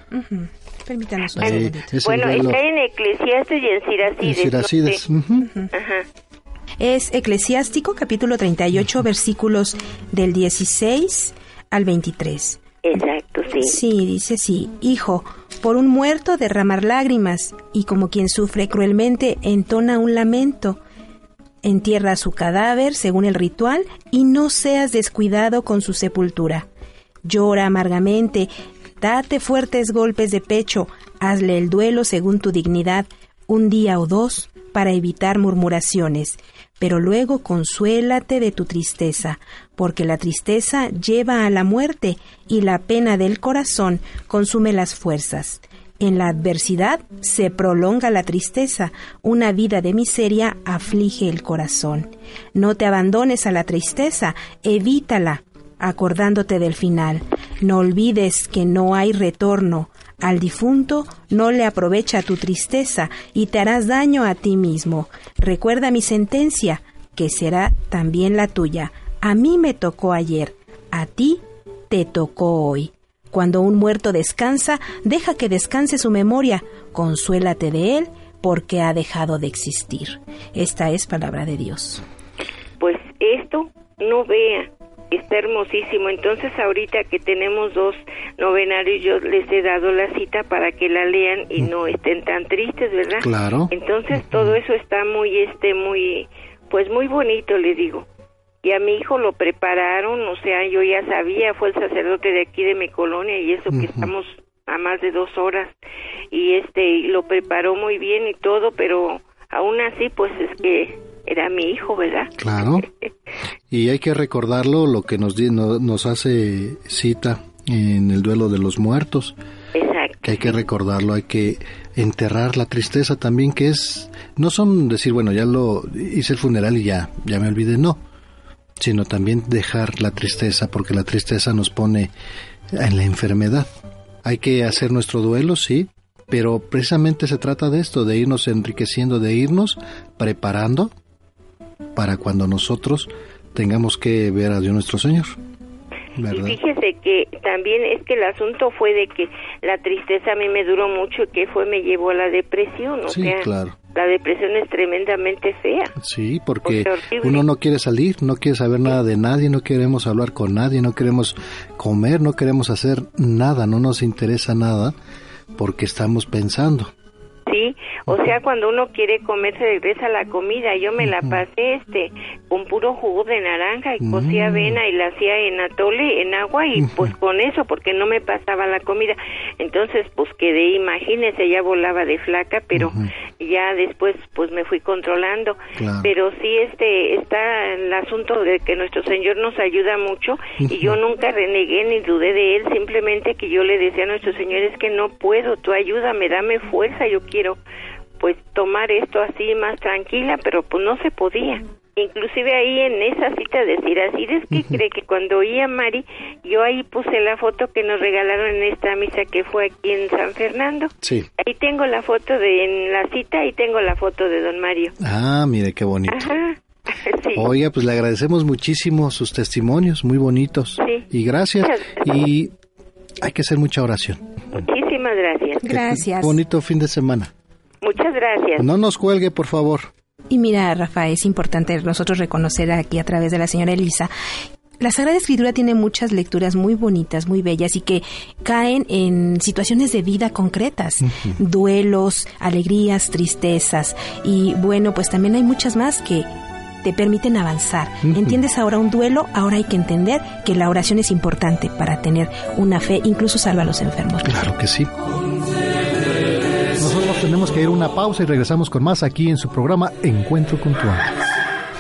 Permítanos Bueno, está en Eclesiastes y en Siracides. Es Eclesiástico, capítulo 38, versículos del 16 al 23. Exacto, sí. Sí, dice así, Hijo, por un muerto derramar lágrimas, y como quien sufre cruelmente entona un lamento. Entierra su cadáver según el ritual y no seas descuidado con su sepultura. Llora amargamente, date fuertes golpes de pecho, hazle el duelo según tu dignidad, un día o dos, para evitar murmuraciones, pero luego consuélate de tu tristeza, porque la tristeza lleva a la muerte y la pena del corazón consume las fuerzas. En la adversidad se prolonga la tristeza, una vida de miseria aflige el corazón. No te abandones a la tristeza, evítala, acordándote del final. No olvides que no hay retorno. Al difunto no le aprovecha tu tristeza y te harás daño a ti mismo. Recuerda mi sentencia, que será también la tuya. A mí me tocó ayer, a ti te tocó hoy. Cuando un muerto descansa, deja que descanse su memoria, consuélate de él porque ha dejado de existir. Esta es palabra de Dios. Pues esto no vea, está hermosísimo. Entonces ahorita que tenemos dos novenarios, yo les he dado la cita para que la lean y no estén tan tristes, ¿verdad? Claro. Entonces todo eso está muy, este, muy, pues muy bonito, le digo. Y a mi hijo lo prepararon, o sea, yo ya sabía, fue el sacerdote de aquí de mi colonia y eso que estamos a más de dos horas y este lo preparó muy bien y todo, pero aún así, pues es que era mi hijo, ¿verdad? Claro. Y hay que recordarlo, lo que nos, no- nos hace cita en el duelo de los muertos. Exacto. Que hay que recordarlo, hay que enterrar la tristeza también, que es, no son decir, bueno, ya lo hice el funeral y ya, ya me olvidé, no, sino también dejar la tristeza, porque la tristeza nos pone en la enfermedad. Hay que hacer nuestro duelo, sí, pero precisamente se trata de esto, de irnos enriqueciendo, de irnos preparando para cuando nosotros tengamos que ver a Dios nuestro Señor. Y fíjese que también es que el asunto fue de que la tristeza a mí me duró mucho y que fue me llevó a la depresión, o Sí, sea, claro. la depresión es tremendamente fea. Sí, porque uno no quiere salir, no quiere saber nada de nadie, no queremos hablar con nadie, no queremos comer, no queremos hacer nada, no nos interesa nada porque estamos pensando. Sí, o sea, cuando uno quiere comer se regresa la comida. Yo me la pasé este con puro jugo de naranja y cocía Mm. avena y la hacía en atole, en agua y pues con eso porque no me pasaba la comida. Entonces, pues quedé, imagínese, ya volaba de flaca, pero ya después pues me fui controlando. Claro. Pero sí este está el asunto de que nuestro Señor nos ayuda mucho y yo nunca renegué ni dudé de él, simplemente que yo le decía a nuestro Señor es que no puedo, tú ayúdame, dame fuerza, yo quiero pues tomar esto así más tranquila, pero pues no se podía. Inclusive ahí en esa cita de Siracides, es que cree que cuando oí a Mari, yo ahí puse la foto que nos regalaron en esta misa que fue aquí en San Fernando. Sí. Ahí tengo la foto de en la cita y tengo la foto de Don Mario. Ah, mire qué bonito. Ajá. Sí. Oiga, pues le agradecemos muchísimo sus testimonios, muy bonitos. Sí. Y gracias. Y hay que hacer mucha oración. Muchísimas gracias. Bonito fin de semana. Muchas gracias. No nos cuelgue, por favor. Y mira, Rafa, es importante nosotros reconocer aquí a través de la señora Elisa. La Sagrada Escritura tiene muchas lecturas muy bonitas, muy bellas y que caen en situaciones de vida concretas, duelos, alegrías, tristezas y bueno, pues también hay muchas más que te permiten avanzar. ¿Entiendes ahora un duelo? Ahora hay que entender que la oración es importante para tener una fe, incluso salva a los enfermos. Claro que sí. Tenemos que ir a una pausa y regresamos con más aquí en su programa Encuentro con tu ángel.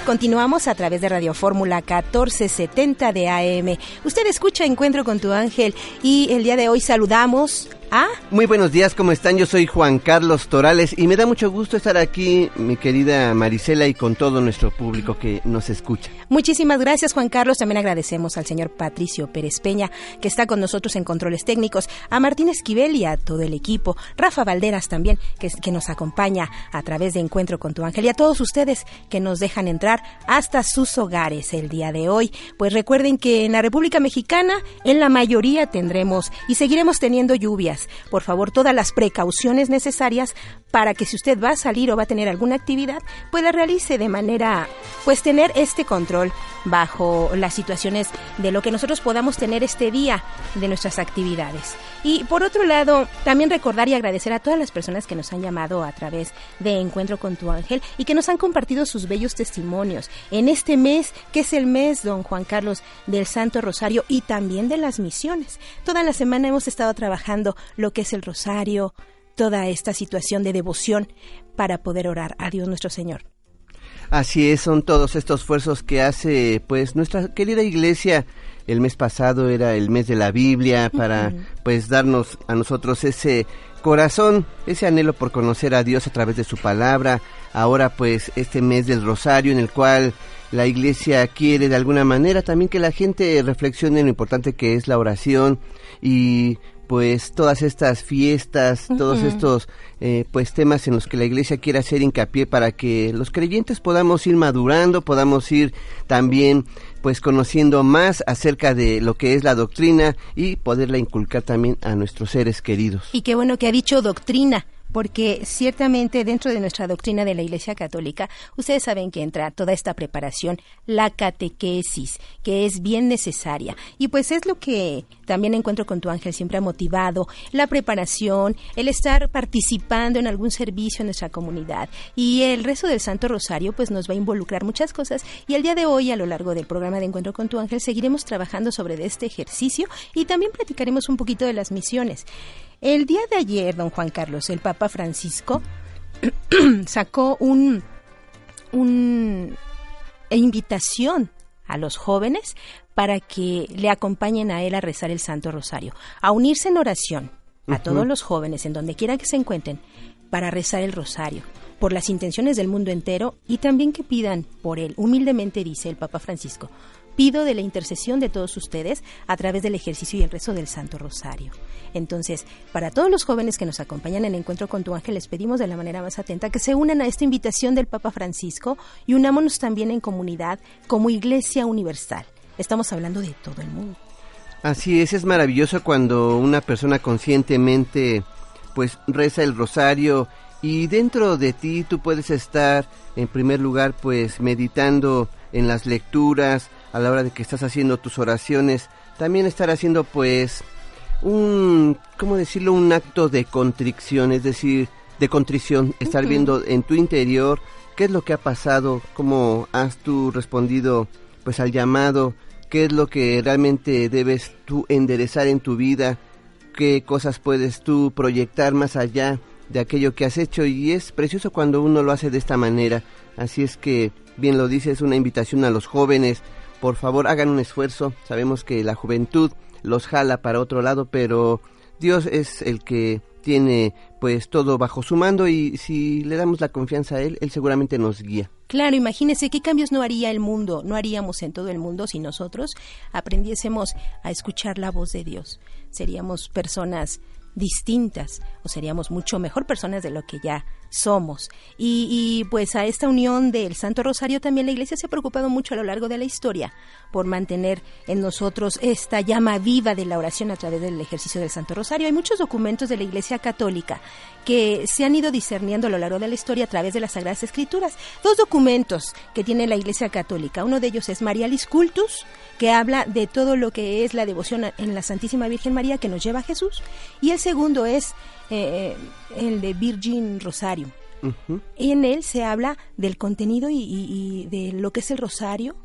Continuamos a través de Radio Fórmula 1470 de AM. Usted escucha Encuentro con tu ángel y el día de hoy saludamos a... Muy buenos días, ¿cómo están? Yo soy Juan Carlos Torales y me da mucho gusto estar aquí, mi querida Marisela, y con todo nuestro público que nos escucha. Muchísimas gracias Juan Carlos. También agradecemos al señor Patricio Pérez Peña que está con nosotros en controles técnicos, a Martín Esquivel y a todo el equipo, Rafa Valderas también que, que nos acompaña a través de Encuentro con tu ángel y a todos ustedes que nos dejan entrar hasta sus hogares el día de hoy. Pues recuerden que en la República Mexicana en la mayoría tendremos y seguiremos teniendo lluvias Por favor, todas las precauciones necesarias para que si usted va a salir o va a tener alguna actividad, pues la realice de manera, pues tener este control bajo las situaciones de lo que nosotros podamos tener este día de nuestras actividades. Y por otro lado, también recordar y agradecer a todas las personas que nos han llamado a través de Encuentro con tu Ángel y que nos han compartido sus bellos testimonios en este mes, que es el mes, don Juan Carlos, del Santo Rosario y también de las misiones. Toda la semana hemos estado trabajando lo que es el Rosario, toda esta situación de devoción para poder orar a Dios nuestro Señor. Así es, son todos estos esfuerzos que hace pues nuestra querida iglesia. El mes pasado era el mes de la Biblia para pues darnos a nosotros ese corazón, ese anhelo por conocer a Dios a través de su palabra. Ahora pues este mes del Rosario en el cual la iglesia quiere de alguna manera también que la gente reflexione en lo importante que es la oración y pues todas estas fiestas, todos estos eh, pues temas en los que la iglesia quiere hacer hincapié para que los creyentes podamos ir madurando, podamos ir también pues conociendo más acerca de lo que es la doctrina y poderla inculcar también a nuestros seres queridos. Y qué bueno que ha dicho doctrina porque ciertamente dentro de nuestra doctrina de la Iglesia Católica, ustedes saben que entra toda esta preparación, la catequesis, que es bien necesaria. Y pues es lo que también encuentro con tu ángel siempre ha motivado, la preparación, el estar participando en algún servicio en nuestra comunidad. Y el rezo del Santo Rosario pues nos va a involucrar muchas cosas. Y el día de hoy, a lo largo del programa de Encuentro con tu ángel, seguiremos trabajando sobre este ejercicio y también platicaremos un poquito de las misiones. El día de ayer, don Juan Carlos, el Papa Francisco sacó un, un invitación a los jóvenes para que le acompañen a él a rezar el Santo Rosario, a unirse en oración a todos los jóvenes en donde quiera que se encuentren para rezar el rosario por las intenciones del mundo entero y también que pidan por él. Humildemente dice el Papa Francisco, pido de la intercesión de todos ustedes a través del ejercicio y el rezo del Santo Rosario. Entonces, para todos los jóvenes que nos acompañan en el encuentro con tu ángel, les pedimos de la manera más atenta que se unan a esta invitación del Papa Francisco y unámonos también en comunidad como Iglesia Universal. Estamos hablando de todo el mundo. Así es, es maravilloso cuando una persona conscientemente pues reza el rosario y dentro de ti tú puedes estar en primer lugar pues meditando en las lecturas a la hora de que estás haciendo tus oraciones, también estar haciendo pues un, ¿cómo decirlo? Un acto de contrición, es decir, de contrición, estar viendo en tu interior qué es lo que ha pasado, cómo has tú respondido pues al llamado, qué es lo que realmente debes tú enderezar en tu vida, qué cosas puedes tú proyectar más allá de aquello que has hecho y es precioso cuando uno lo hace de esta manera. Así es que, bien lo dice, es una invitación a los jóvenes, por favor hagan un esfuerzo, sabemos que la juventud los jala para otro lado, pero Dios es el que tiene pues todo bajo su mando y si le damos la confianza a Él, Él seguramente nos guía. Claro, imagínese qué cambios no haría el mundo, no haríamos en todo el mundo si nosotros aprendiésemos a escuchar la voz de Dios. Seríamos personas distintas o seríamos mucho mejor personas de lo que ya somos. Y, pues a esta unión del Santo Rosario también la Iglesia se ha preocupado mucho a lo largo de la historia por mantener en nosotros esta llama viva de la oración a través del ejercicio del Santo Rosario. Hay muchos documentos de la Iglesia Católica que se han ido discerniendo a lo largo de la historia a través de las Sagradas Escrituras. Dos documentos que tiene la Iglesia Católica. Uno de ellos es Marialis Cultus, que habla de todo lo que es la devoción en la Santísima Virgen María que nos lleva a Jesús. Y el segundo es eh, el de Virgin Rosario. y En él se habla del contenido y, de lo que es el rosario,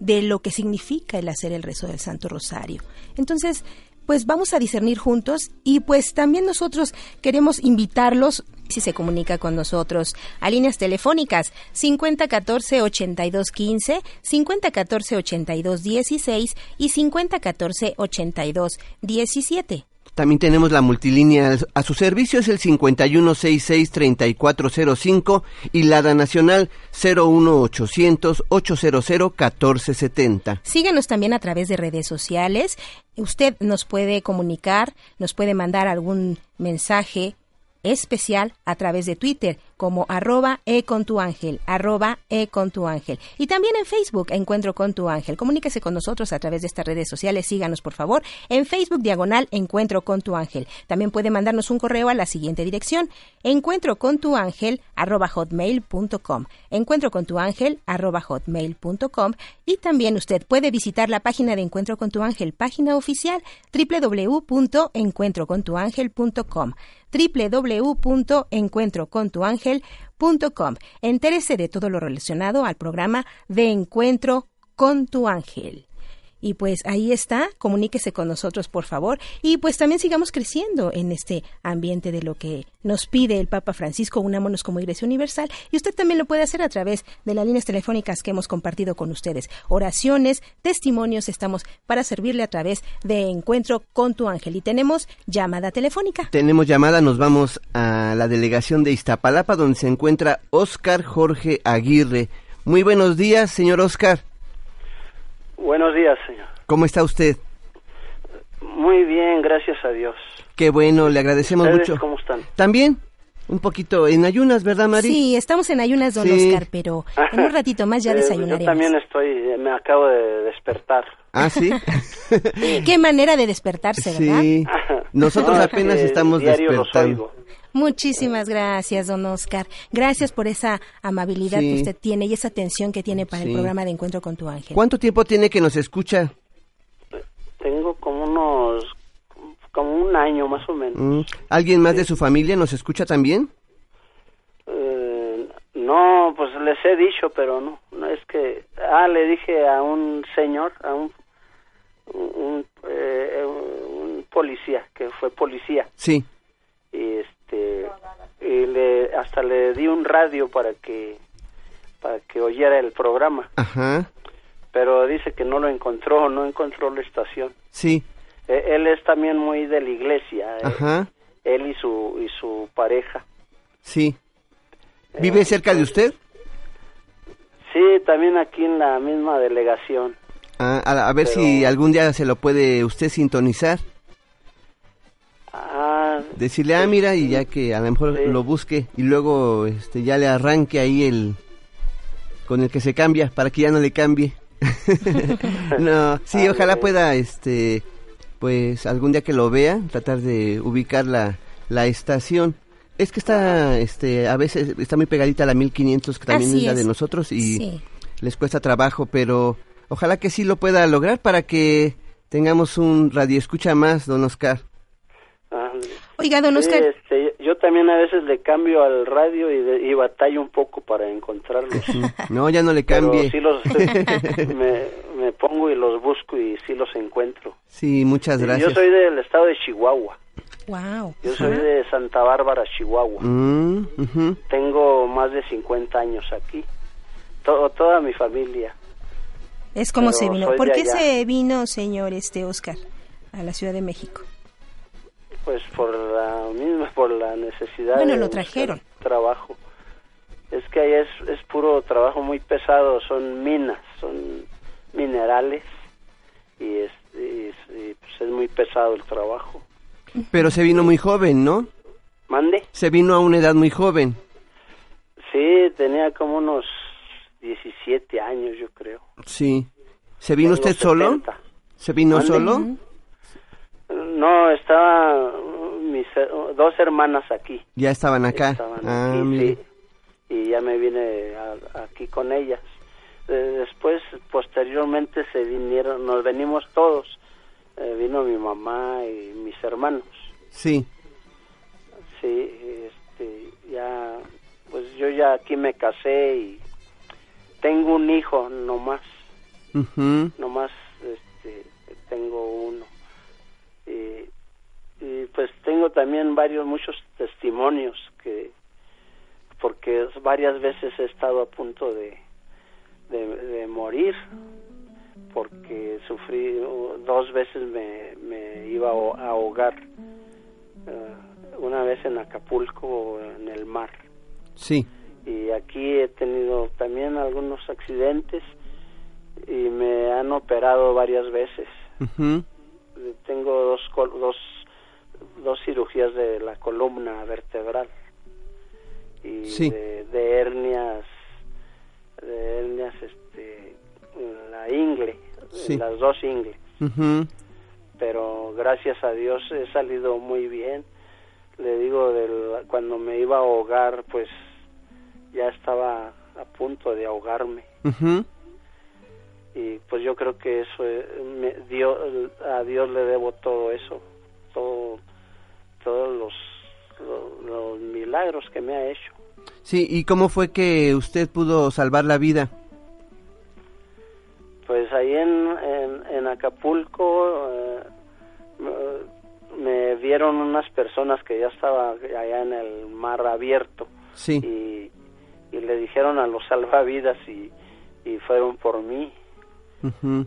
de lo que significa el hacer el rezo del Santo Rosario. Entonces, pues vamos a discernir juntos y pues también nosotros queremos invitarlos si se comunica con nosotros a líneas telefónicas 5014 8215, 5014 8216 y 5014 8217. También tenemos la multilínea a su servicio, es el 5166-3405 y la da nacional 01800-800-1470. Síganos también a través de redes sociales. Usted nos puede comunicar, nos puede mandar algún mensaje especial a través de Twitter como arroba e con tu ángel, arroba e con tu ángel. Y también en Facebook, Encuentro con tu ángel. Comuníquese con nosotros a través de estas redes sociales, síganos por favor. En Facebook, diagonal, Encuentro con tu ángel. También puede mandarnos un correo a la siguiente dirección, encuentro con tu ángel, arroba hotmail.com. Encuentro con tu ángel, arroba hotmail.com. Y también usted puede visitar la página de Encuentro con tu ángel, página oficial, www.encuentrocontuangel.com www.encuentrocontuangel.com. Entérese de todo lo relacionado al programa de Encuentro con tu ángel. Y pues ahí está, comuníquese con nosotros por favor y pues también sigamos creciendo en este ambiente de lo que nos pide el Papa Francisco, unámonos como Iglesia Universal y usted también lo puede hacer a través de las líneas telefónicas que hemos compartido con ustedes. Oraciones, testimonios, estamos para servirle a través de Encuentro con tu ángel y tenemos llamada telefónica. Tenemos llamada, nos vamos a la delegación de Iztapalapa donde se encuentra Óscar Jorge Aguirre. Muy buenos días, señor Óscar. Buenos días, señor. ¿Cómo está usted? Muy bien, gracias a Dios. Qué bueno, le agradecemos ¿Ustedes mucho. ¿Cómo están? También, un poquito en ayunas, ¿verdad, Mari? Sí, estamos en ayunas, don Sí. Oscar, pero en un ratito más ya desayunaremos. Yo también estoy, eh, me acabo de despertar. Ah, sí. Qué manera de despertarse, ¿verdad? sí. Nosotros No, apenas es que estamos despertando. Muchísimas gracias, don Oscar. Gracias por esa amabilidad Sí. que usted tiene y esa atención que tiene para Sí. el programa de Encuentro con tu ángel. ¿Cuánto tiempo tiene que nos escucha? Tengo como unos, como un año más o menos. Mm, ¿Alguien más de su familia nos escucha también? Eh, no, pues les he dicho, pero no, no es que, ah, le dije a un señor, a un, un, eh, un policía, que fue policía, Sí. y este, y le, hasta le di un radio para que, para que oyera el programa, Ajá. pero dice que no lo encontró, no encontró la estación. Sí. Eh, él es también muy de la iglesia, eh, Ajá. él y su, y su pareja. Sí. ¿Vive cerca de usted? Sí, también aquí en la misma delegación. Ah, a, a ver Pero- si algún día se lo puede usted sintonizar. Ah, Decirle, ah, mira, y ya que a lo mejor lo busque y luego este, ya le arranque ahí el con el que se cambia para que ya no le cambie. no, sí, ojalá pueda, este, pues algún día que lo vea, tratar de ubicar la, la estación. Es que está, este, a veces está muy pegadita a la 1500 que también Así es la es. de nosotros y Sí. les cuesta trabajo, pero ojalá que sí lo pueda lograr para que tengamos un radio escucha más, don Oscar. Oiga, don sí, Oscar, este, yo también a veces le cambio al radio y, de- y batallo un poco para encontrarlos. No, ya no le Pero cambie. sí los, me, me pongo y los busco y sí los encuentro. Sí, muchas gracias. Yo soy del estado de Chihuahua. wow. Yo soy de Santa Bárbara, Chihuahua. Mm, ujú. Tengo más de 50 años aquí. Todo, toda mi familia. Es como Pero se vino. ¿Por qué allá. se vino, señor este Oscar, a la Ciudad de México? Pues por la misma, por la necesidad Bueno, de lo trajeron. trabajo. Es que ahí es, es puro trabajo muy pesado, son minas, son minerales y es, y es- y, pues es muy pesado el trabajo. Pero se vino muy joven, ¿no? ¿Mande? Se vino a una edad muy joven. Sí, tenía como unos 17 años, yo creo. Sí. ¿Se vino Tengo usted solo? 70. ¿Se vino ¿Mande? solo? No, estaba uh, mis eh, dos hermanas aquí. Ya estaban acá. Estaban ah, aquí, sí. Y ya me vine a- aquí con ellas. Eh, después, posteriormente, se vinieron, nos venimos todos. Eh, vino mi mamá y mis hermanos. Sí. Sí, este, ya, pues yo ya aquí me casé y tengo un hijo nomás, Ujú. nomás, este, tengo uno. Y, y pues tengo también varios, muchos testimonios que, porque varias veces he estado a punto de, de, de morir, porque sufrí, dos veces me, me iba a aho- a ahogar, eh, una vez en Acapulco, en el mar. Sí. Y aquí he tenido también algunos accidentes y me han operado varias veces. Ujú. Tengo dos, dos, dos cirugías de la columna vertebral y de, hernias, de hernias, este, la ingle, las dos ingles. Pero gracias a Dios he salido muy bien. Le digo, del, cuando me iba a ahogar, pues ya estaba a punto de ahogarme. Y pues yo creo que eso, me dio, a Dios le debo todo eso, todo, todos los, los, milagros que me ha hecho. Sí, ¿y cómo fue que usted pudo salvar la vida? Pues ahí en, en, Acapulco eh, me vieron unas personas que ya estaba allá en el mar abierto. Sí. Y, y le dijeron a los salvavidas y, y fueron por mí.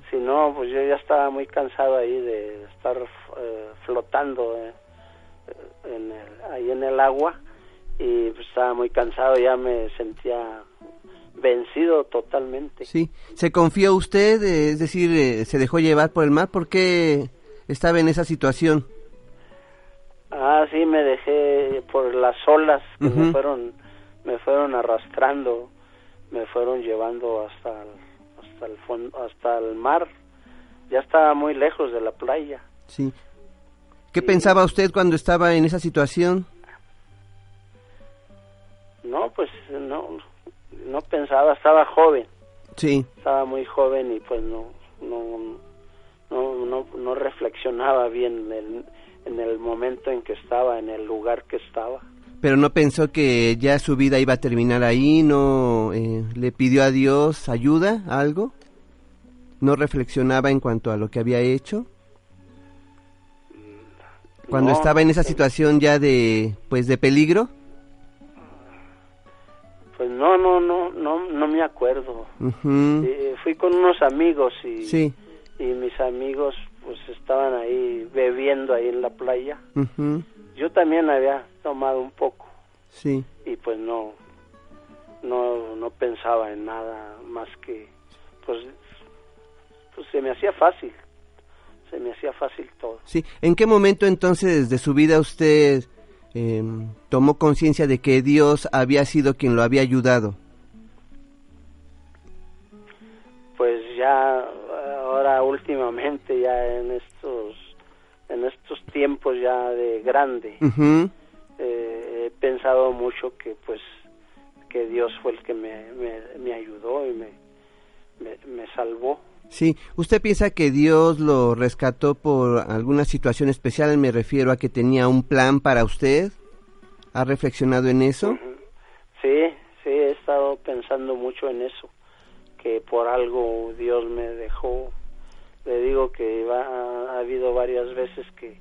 Si no, pues yo ya estaba muy cansado ahí de estar eh, flotando eh, en ahí en el agua y pues estaba muy cansado, ya me sentía vencido totalmente. Sí, ¿se confió usted? Eh, es decir, ¿se dejó llevar por el mar? ¿Por qué estaba en esa situación? Ah, sí, me dejé por las olas que me fueron me fueron arrastrando, me fueron llevando hasta el, hasta el fondo, hasta el mar. Ya estaba muy lejos de la playa. Sí. ¿Qué pensaba usted cuando estaba en esa situación? No, pues no no pensaba, estaba joven. Sí. Estaba muy joven y pues no no no no, no reflexionaba bien en el, en el momento en que estaba, en el lugar que estaba pero no pensó que ya su vida iba a terminar ahí, no eh, le pidió a Dios ayuda, algo, no reflexionaba en cuanto a lo que había hecho. Cuando estaba en esa situación ya de, pues, de peligro. Pues no, no, no, no, no me acuerdo. Eh, fui con unos amigos y, sí. y mis amigos, pues, estaban ahí bebiendo ahí en la playa. Yo también había tomado un poco. Sí. Y pues no, no, no pensaba en nada más que, pues, pues se me hacía fácil, se me hacía fácil todo. Sí. ¿En qué momento entonces de su vida usted em, tomó conciencia de que Dios había sido quien lo había ayudado? Pues ya ahora últimamente ya en estos en estos tiempos ya de grande eh, he pensado mucho que pues que Dios fue el que me, me, ayudó y me, me, salvó. Sí, ¿usted piensa que Dios lo rescató por alguna situación especial? Me refiero a que tenía un plan para usted. ¿Ha reflexionado en eso? Sí, sí, he estado pensando mucho en eso, que por algo Dios me dejó. Le digo que ha habido varias veces que,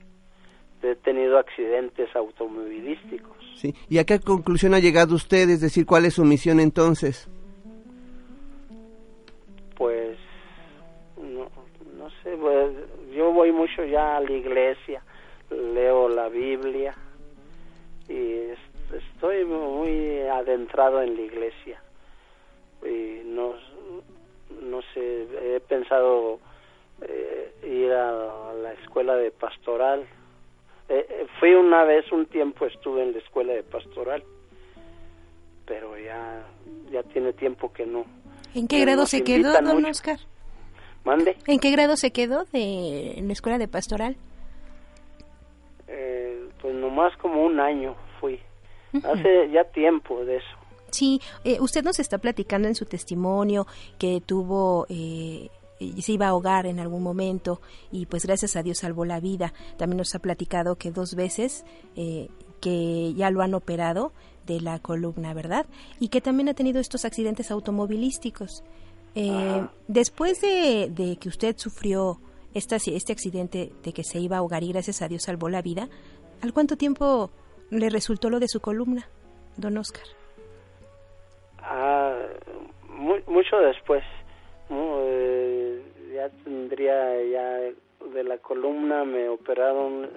he tenido accidentes automovilísticos. Sí. ¿Y a qué conclusión ha llegado usted? Es decir, ¿cuál es su misión entonces? Pues, no, no sé, pues, yo voy mucho ya a la iglesia, leo la Biblia y estoy muy adentrado en la iglesia. Y no, no sé, he pensado eh, ir a la escuela de pastoral eh, eh, fui una vez, un tiempo estuve en la escuela de pastoral, pero ya, ya tiene tiempo que no. ¿En qué grado se quedó, don Oscar? ¿Mande? ¿En qué grado se quedó de en la escuela de pastoral? Eh, pues nomás como un año fui. Hace ya tiempo de eso. Sí, eh, usted nos está platicando en su testimonio que tuvo eh, se iba a ahogar en algún momento y pues gracias a Dios salvó la vida. También nos ha platicado que dos veces eh, que ya lo han operado de la columna, ¿verdad? Y que también ha tenido estos accidentes automovilísticos. Eh, después de, que usted sufrió esta, este accidente de que se iba a ahogar y gracias a Dios salvó la vida, ¿al cuánto tiempo le resultó lo de su columna, don Oscar? Ah, mucho después. Eh, ya tendría ya de la columna me operaron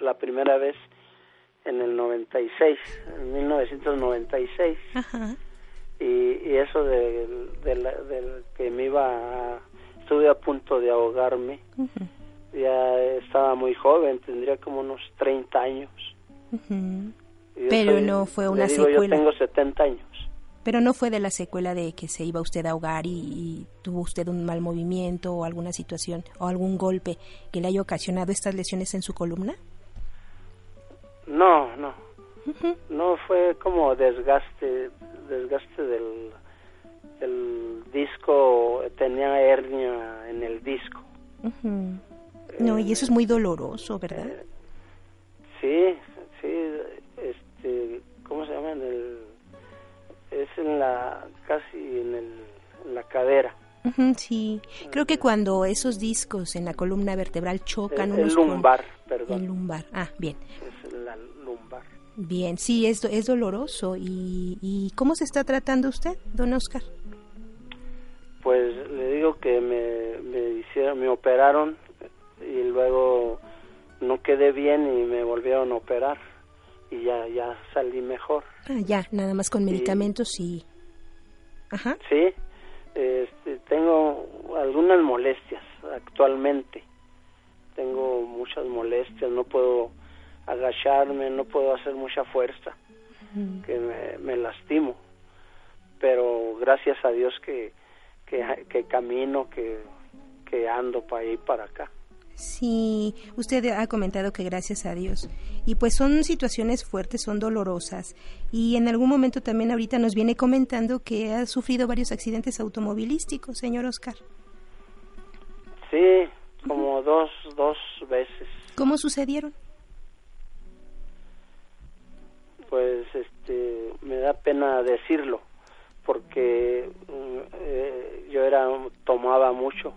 la primera vez en el 96, en 1996. Y, y eso de, de, que me iba estuve a punto de ahogarme. Ya estaba muy joven, tendría como unos 30 años. Pero no fue una le digo, secuela. Yo tengo 70 años. Pero no fue de la secuela de que se iba usted a ahogar y, y, tuvo usted un mal movimiento o alguna situación o algún golpe que le haya ocasionado estas lesiones en su columna. No, no. No fue como desgaste, desgaste del, del disco, tenía hernia en el disco. No, y eso es muy doloroso, ¿verdad? sí, sí, este, ¿cómo se llama? El, es en la, casi en, el, en la cadera. sí, creo que cuando esos discos en la columna vertebral chocan el, unos el lumbar, con... perdón. El lumbar, ah, bien. Es la lumbar. Bien, sí, es, es doloroso. ¿Y, ¿Y cómo se está tratando usted, don Oscar? Pues le digo que me, me hicieron, me operaron y luego no quedé bien y me volvieron a operar y ya ya salí mejor. Ah, ya, nada más con medicamentos y... Ajá. Sí, este, tengo algunas molestias actualmente. Tengo muchas molestias, no puedo agacharme, no puedo hacer mucha fuerza, que me, me, lastimo. Pero gracias a Dios que, que, que camino, que, que ando para ahí para acá. Sí, usted ha comentado que gracias a Dios. Y pues son situaciones fuertes, son dolorosas. Y en algún momento también ahorita nos viene comentando que ha sufrido varios accidentes automovilísticos, señor Oscar. Sí, como dos, dos veces. ¿Cómo sucedieron? Pues este, me da pena decirlo, porque eh, yo era, tomaba mucho,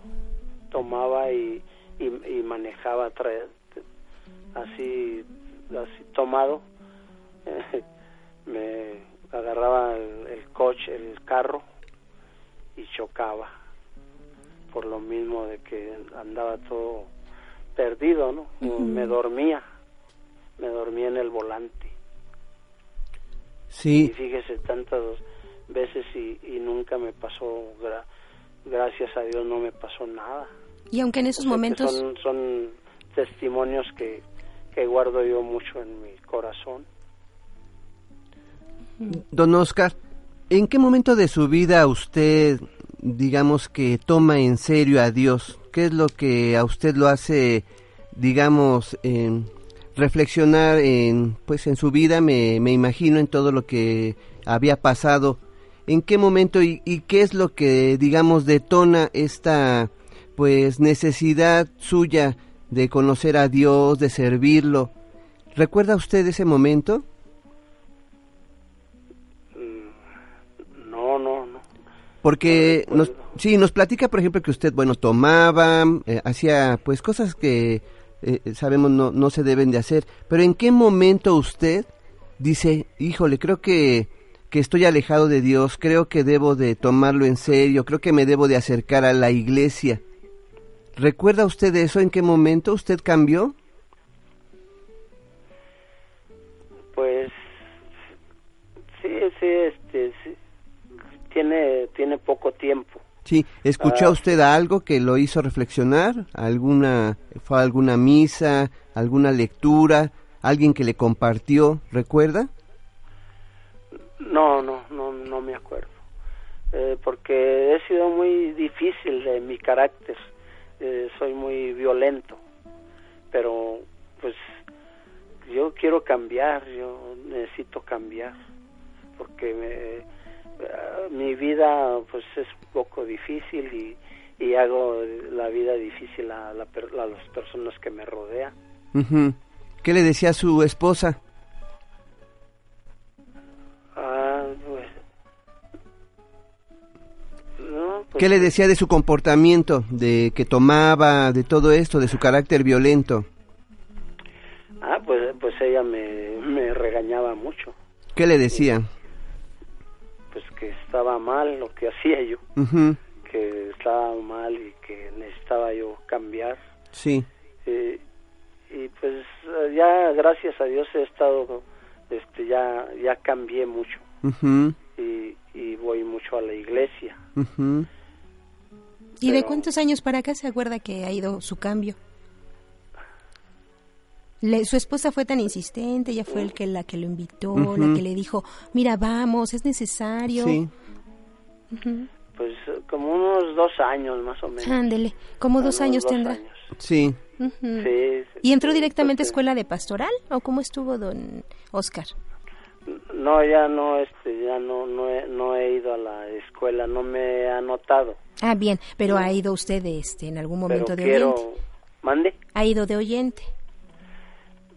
tomaba y y, y manejaba así así tomado. Me agarraba el, el, coche el carro y chocaba. Por lo mismo de que andaba todo perdido no uh -huh. me dormía me dormía en el volante. Sí. Y fíjese tantas veces y, y nunca me pasó gra gracias a Dios no me pasó nada y aunque en esos sea momentos... Son, son, testimonios que, que guardo yo mucho en mi corazón. Don Oscar, ¿en qué momento de su vida usted, digamos que toma en serio a Dios? ¿Qué es lo que a usted lo hace, digamos, eh, reflexionar en, pues, en su vida? Me, me imagino en todo lo que había pasado. ¿En qué momento y, y qué es lo que, digamos, detona esta pues necesidad suya de conocer a Dios, de servirlo. ¿Recuerda usted ese momento? No, no, no. Porque no nos, sí, nos platica, por ejemplo, que usted, bueno, tomaba, eh, hacía pues cosas que eh, sabemos no, no se deben de hacer, pero ¿en qué momento usted dice, híjole, creo que, que estoy alejado de Dios, creo que debo de tomarlo en serio, creo que me debo de acercar a la iglesia? ¿Recuerda usted eso? ¿En qué momento usted cambió? Pues sí, sí, este, sí. tiene tiene poco tiempo. Sí, ¿escuchó Ah. usted algo que lo hizo reflexionar? ¿Alguna fue a alguna misa, alguna lectura, alguien que le compartió? ¿Recuerda? No, no, no, no me acuerdo. Eh, porque he sido muy difícil de mi carácter. Eh, soy muy violento. Pero, pues, yo quiero cambiar, yo necesito cambiar. Porque me, ah, mi vida, pues, es un poco difícil y, y hago la vida difícil a, la a las personas que me rodean. ¿Qué le decía a su esposa? Ah, No, pues, ¿Qué le decía de su comportamiento, de que tomaba, de todo esto, de su carácter violento? Ah, pues, pues ella me, me regañaba mucho. ¿Qué le decía? Pues que estaba mal lo que hacía yo. Que estaba mal y que necesitaba yo cambiar. Sí. Eh, y pues ya, gracias a Dios, he estado. Este, ya, ya cambié mucho. Y, y voy mucho a la iglesia. ¿Y de cuántos años para acá se acuerda que ha ido su cambio? su esposa fue tan insistente, ella fue el que la que lo invitó, la que le dijo, mira, vamos, es necesario. Sí. Pues como unos dos años más o menos. Ándele, como dos años tendrá. Sí. sí. ¿Y entró directamente a escuela de pastoral o cómo estuvo don Oscar? No, ya no, este, ya no, no he, no he ido a la escuela, no me he anotado. Ah, bien, pero ha ido usted, este, en algún momento de oyente. ¿Mande? Ha ido de oyente.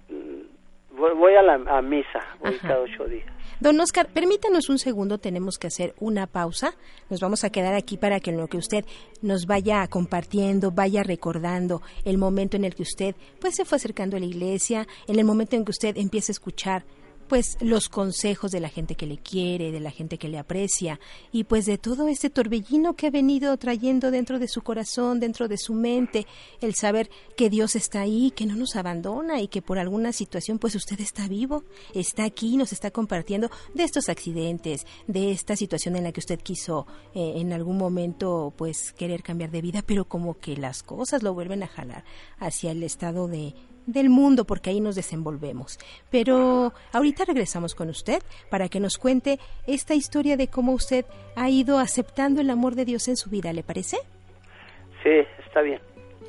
Mm, voy, a la a misa, voy cada ocho días. Don Oscar, permítanos un segundo, tenemos que hacer una pausa. Nos vamos a quedar aquí para que en lo que usted nos vaya compartiendo, vaya recordando el momento en el que usted pues se fue acercando a la iglesia, en el momento en que usted empieza a escuchar pues los consejos de la gente que le quiere, de la gente que le aprecia y pues de todo este torbellino que ha venido trayendo dentro de su corazón, dentro de su mente, el saber que Dios está ahí, que no nos abandona y que por alguna situación pues usted está vivo, está aquí, nos está compartiendo de estos accidentes, de esta situación en la que usted quiso eh, en algún momento pues querer cambiar de vida, pero como que las cosas lo vuelven a jalar hacia el estado de del mundo, porque ahí nos desenvolvemos. Pero ahorita regresamos con usted para que nos cuente esta historia de cómo usted ha ido aceptando el amor de Dios en su vida, ¿le parece? Sí, está bien.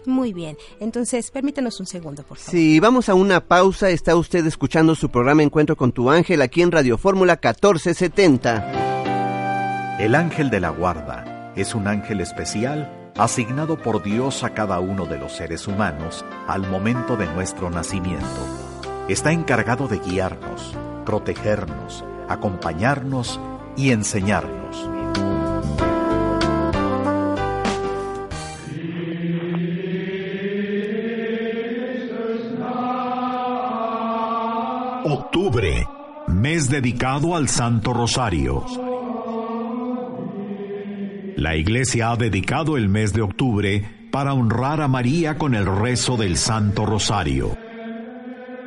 Muy bien, entonces permítanos un segundo, por favor. Sí, vamos a una pausa. Está usted escuchando su programa Encuentro con tu ángel aquí en Radio Fórmula 1470. El ángel de la guarda es un ángel especial asignado por Dios a cada uno de los seres humanos al momento de nuestro nacimiento. Está encargado de guiarnos, protegernos, acompañarnos y enseñarnos. Octubre, mes dedicado al Santo Rosario. La Iglesia ha dedicado el mes de octubre para honrar a María con el rezo del Santo Rosario.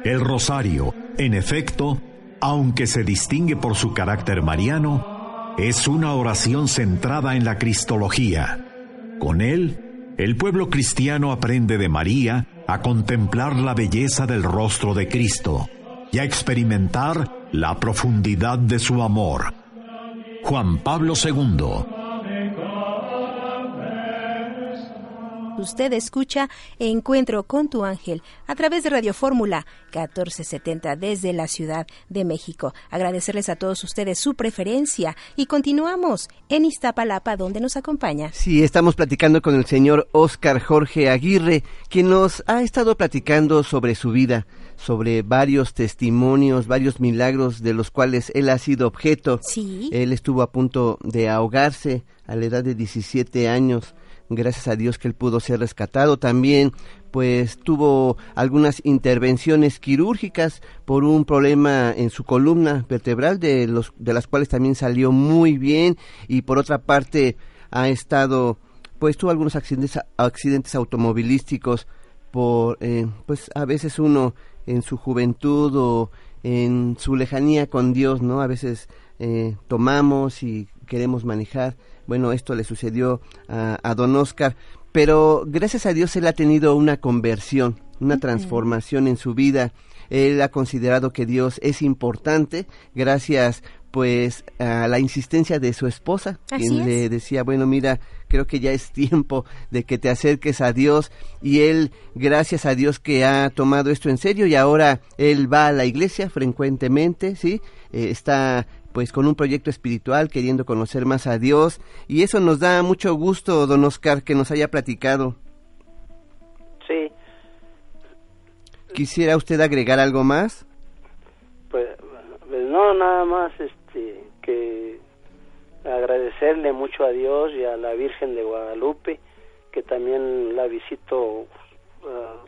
El rosario, en efecto, aunque se distingue por su carácter mariano, es una oración centrada en la Cristología. Con él, el pueblo cristiano aprende de María a contemplar la belleza del rostro de Cristo y a experimentar la profundidad de su amor. Juan Pablo II Usted escucha Encuentro con tu ángel a través de Radio Fórmula 1470 desde la Ciudad de México. Agradecerles a todos ustedes su preferencia y continuamos en Iztapalapa donde nos acompaña. Sí, estamos platicando con el señor Oscar Jorge Aguirre, quien nos ha estado platicando sobre su vida sobre varios testimonios, varios milagros de los cuales él ha sido objeto. Sí. Él estuvo a punto de ahogarse a la edad de 17 años gracias a Dios que él pudo ser rescatado. También pues tuvo algunas intervenciones quirúrgicas por un problema en su columna vertebral de los de las cuales también salió muy bien y por otra parte ha estado pues tuvo algunos accidentes accidentes automovilísticos por eh, pues a veces uno en su juventud o en su lejanía con Dios no a veces eh, tomamos y queremos manejar bueno, esto le sucedió a, don Oscar, pero gracias a Dios él ha tenido una conversión, una transformación en su vida. Él ha considerado que Dios es importante gracias pues a la insistencia de su esposa, quien le decía, bueno, mira, creo que ya es tiempo de que te acerques a Dios y él, gracias a Dios que ha tomado esto en serio y ahora él va a la iglesia frecuentemente, ¿sí? Eh, está pues con un proyecto espiritual, queriendo conocer más a Dios. Y eso nos da mucho gusto, don Oscar, que nos haya platicado. Sí. ¿Quisiera usted agregar algo más? Pues, pues, no, nada más este que agradecerle mucho a Dios y a la Virgen de Guadalupe, que también la visito uh,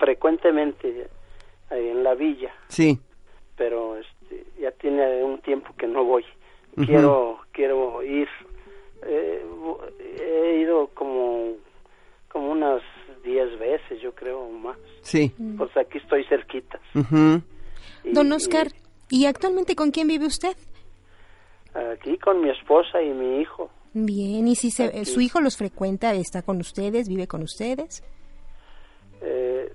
frecuentemente en la villa. Sí. Pero este, este, ya tiene un tiempo que no voy. Quiero quiero ir. Eh, he ido como como unas 10 veces, yo creo, más. Sí. Pues aquí estoy cerquita. Don Oscar, y, actualmente con quién vive usted? Aquí con mi esposa y mi hijo. Bien, ¿y si su hijo los frecuenta, está con ustedes, vive con ustedes? Eh,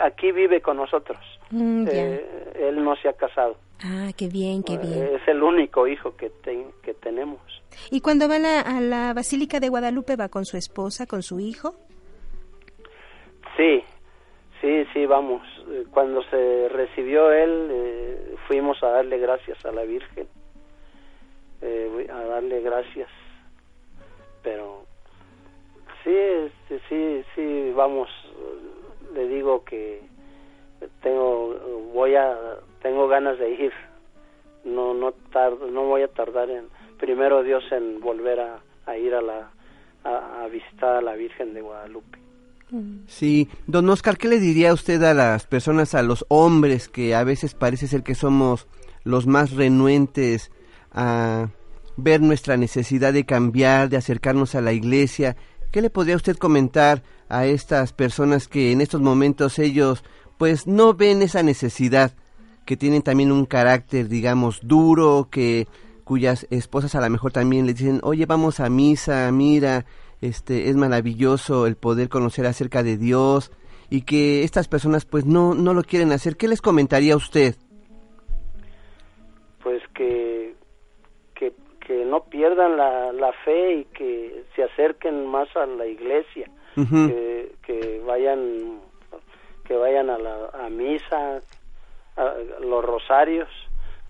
aquí vive con nosotros. Mm. Eh, él no se ha casado. Ah, qué bien, qué bien. Eh, es el único hijo que, ten- que tenemos. ¿Y cuando va a la, a la Basílica de Guadalupe va con su esposa, con su hijo? Sí, sí, sí, vamos. Eh, Cuando se recibió él, eh, fuimos a darle gracias a la Virgen, eh, a darle gracias. Pero sí, este, sí, sí, vamos. Le digo que tengo, voy a, tengo ganas de ir. No, no tar- no voy a tardar en, primero Dios, en volver a, a ir a la, a- a visitar a la Virgen de Guadalupe. Sí, don Oscar, ¿qué le diría usted a las personas, a los hombres que a veces parece ser que somos los más renuentes a ver nuestra necesidad de cambiar, de acercarnos a la iglesia? ¿Qué le podría usted comentar a estas personas que en estos momentos ellos pues no ven esa necesidad, que tienen también un carácter, digamos, duro, que cuyas esposas a lo mejor también le dicen, oye, vamos a misa, mira, este, es maravilloso el poder conocer acerca de Dios, y que estas personas pues no, no lo quieren hacer. ¿Qué les comentaría usted? pues que, que, que no pierdan la, la fe y que se acerquen más a la iglesia, que vayan que vayan a la a misa, a los rosarios,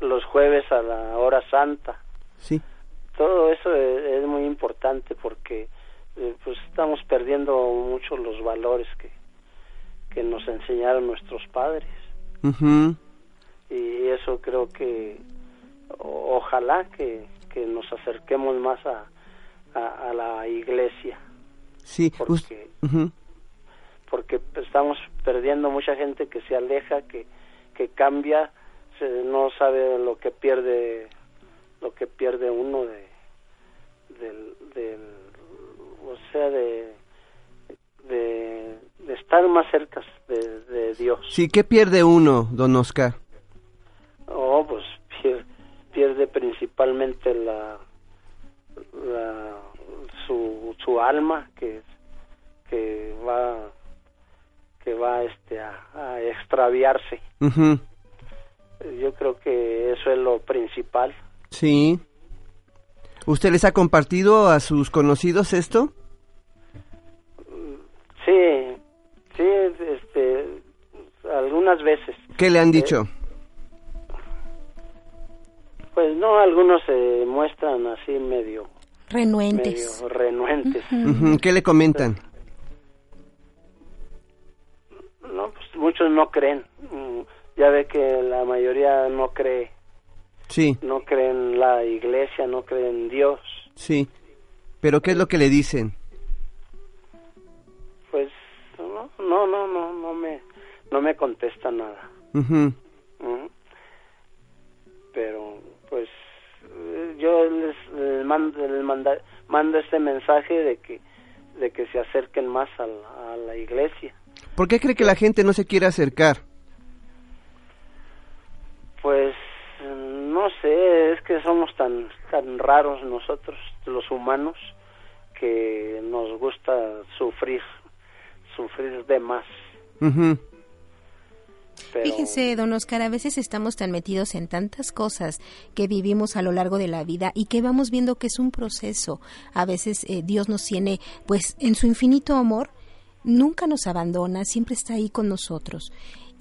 los jueves a la hora santa. Sí. Todo eso es, es muy importante porque eh, pues estamos perdiendo mucho los valores que, que nos enseñaron nuestros padres Ujú. y eso creo que o- ojalá que, que nos acerquemos más a, a, a la iglesia Sí. porque Ujú. Porque estamos perdiendo mucha gente que se aleja que que cambia se, no sabe lo que pierde lo que pierde uno de del, del o sea de de, de estar más cerca de, de Dios Sí, ¿qué pierde uno, don Oscar? Oh, pues pier- pierde principalmente la, la su, su alma que que va que va este a, a extraviarse. Ujú. Yo creo que eso es lo principal. Sí. ¿Usted les ha compartido a sus conocidos esto? Sí, sí, este algunas veces. ¿Qué le han Eh, dicho? Pues no, algunos se muestran así medio Renuentes. medio renuentes. Ujú, ¿Qué le comentan? Muchos no creen. Mm, Ya ve que la mayoría no cree, Sí, no cree en la iglesia, no cree en Dios. sí. ¿Pero qué es lo que le dicen? Pues no, no, no, no, no me, no me contesta nada. Ujú. Ujú. Pero pues eh, yo les, les mando, les manda- mando este mensaje de que, de que se acerquen más a la, a la iglesia. ¿Por qué cree que la gente no se quiere acercar? Pues no sé, es que somos tan tan raros nosotros los humanos que nos gusta sufrir, sufrir de más. Pero Fíjese, don Oscar, a veces estamos tan metidos en tantas cosas que vivimos a lo largo de la vida y que vamos viendo que es un proceso. A veces eh, Dios nos tiene, pues, en su infinito amor, nunca nos abandona, siempre está ahí con nosotros.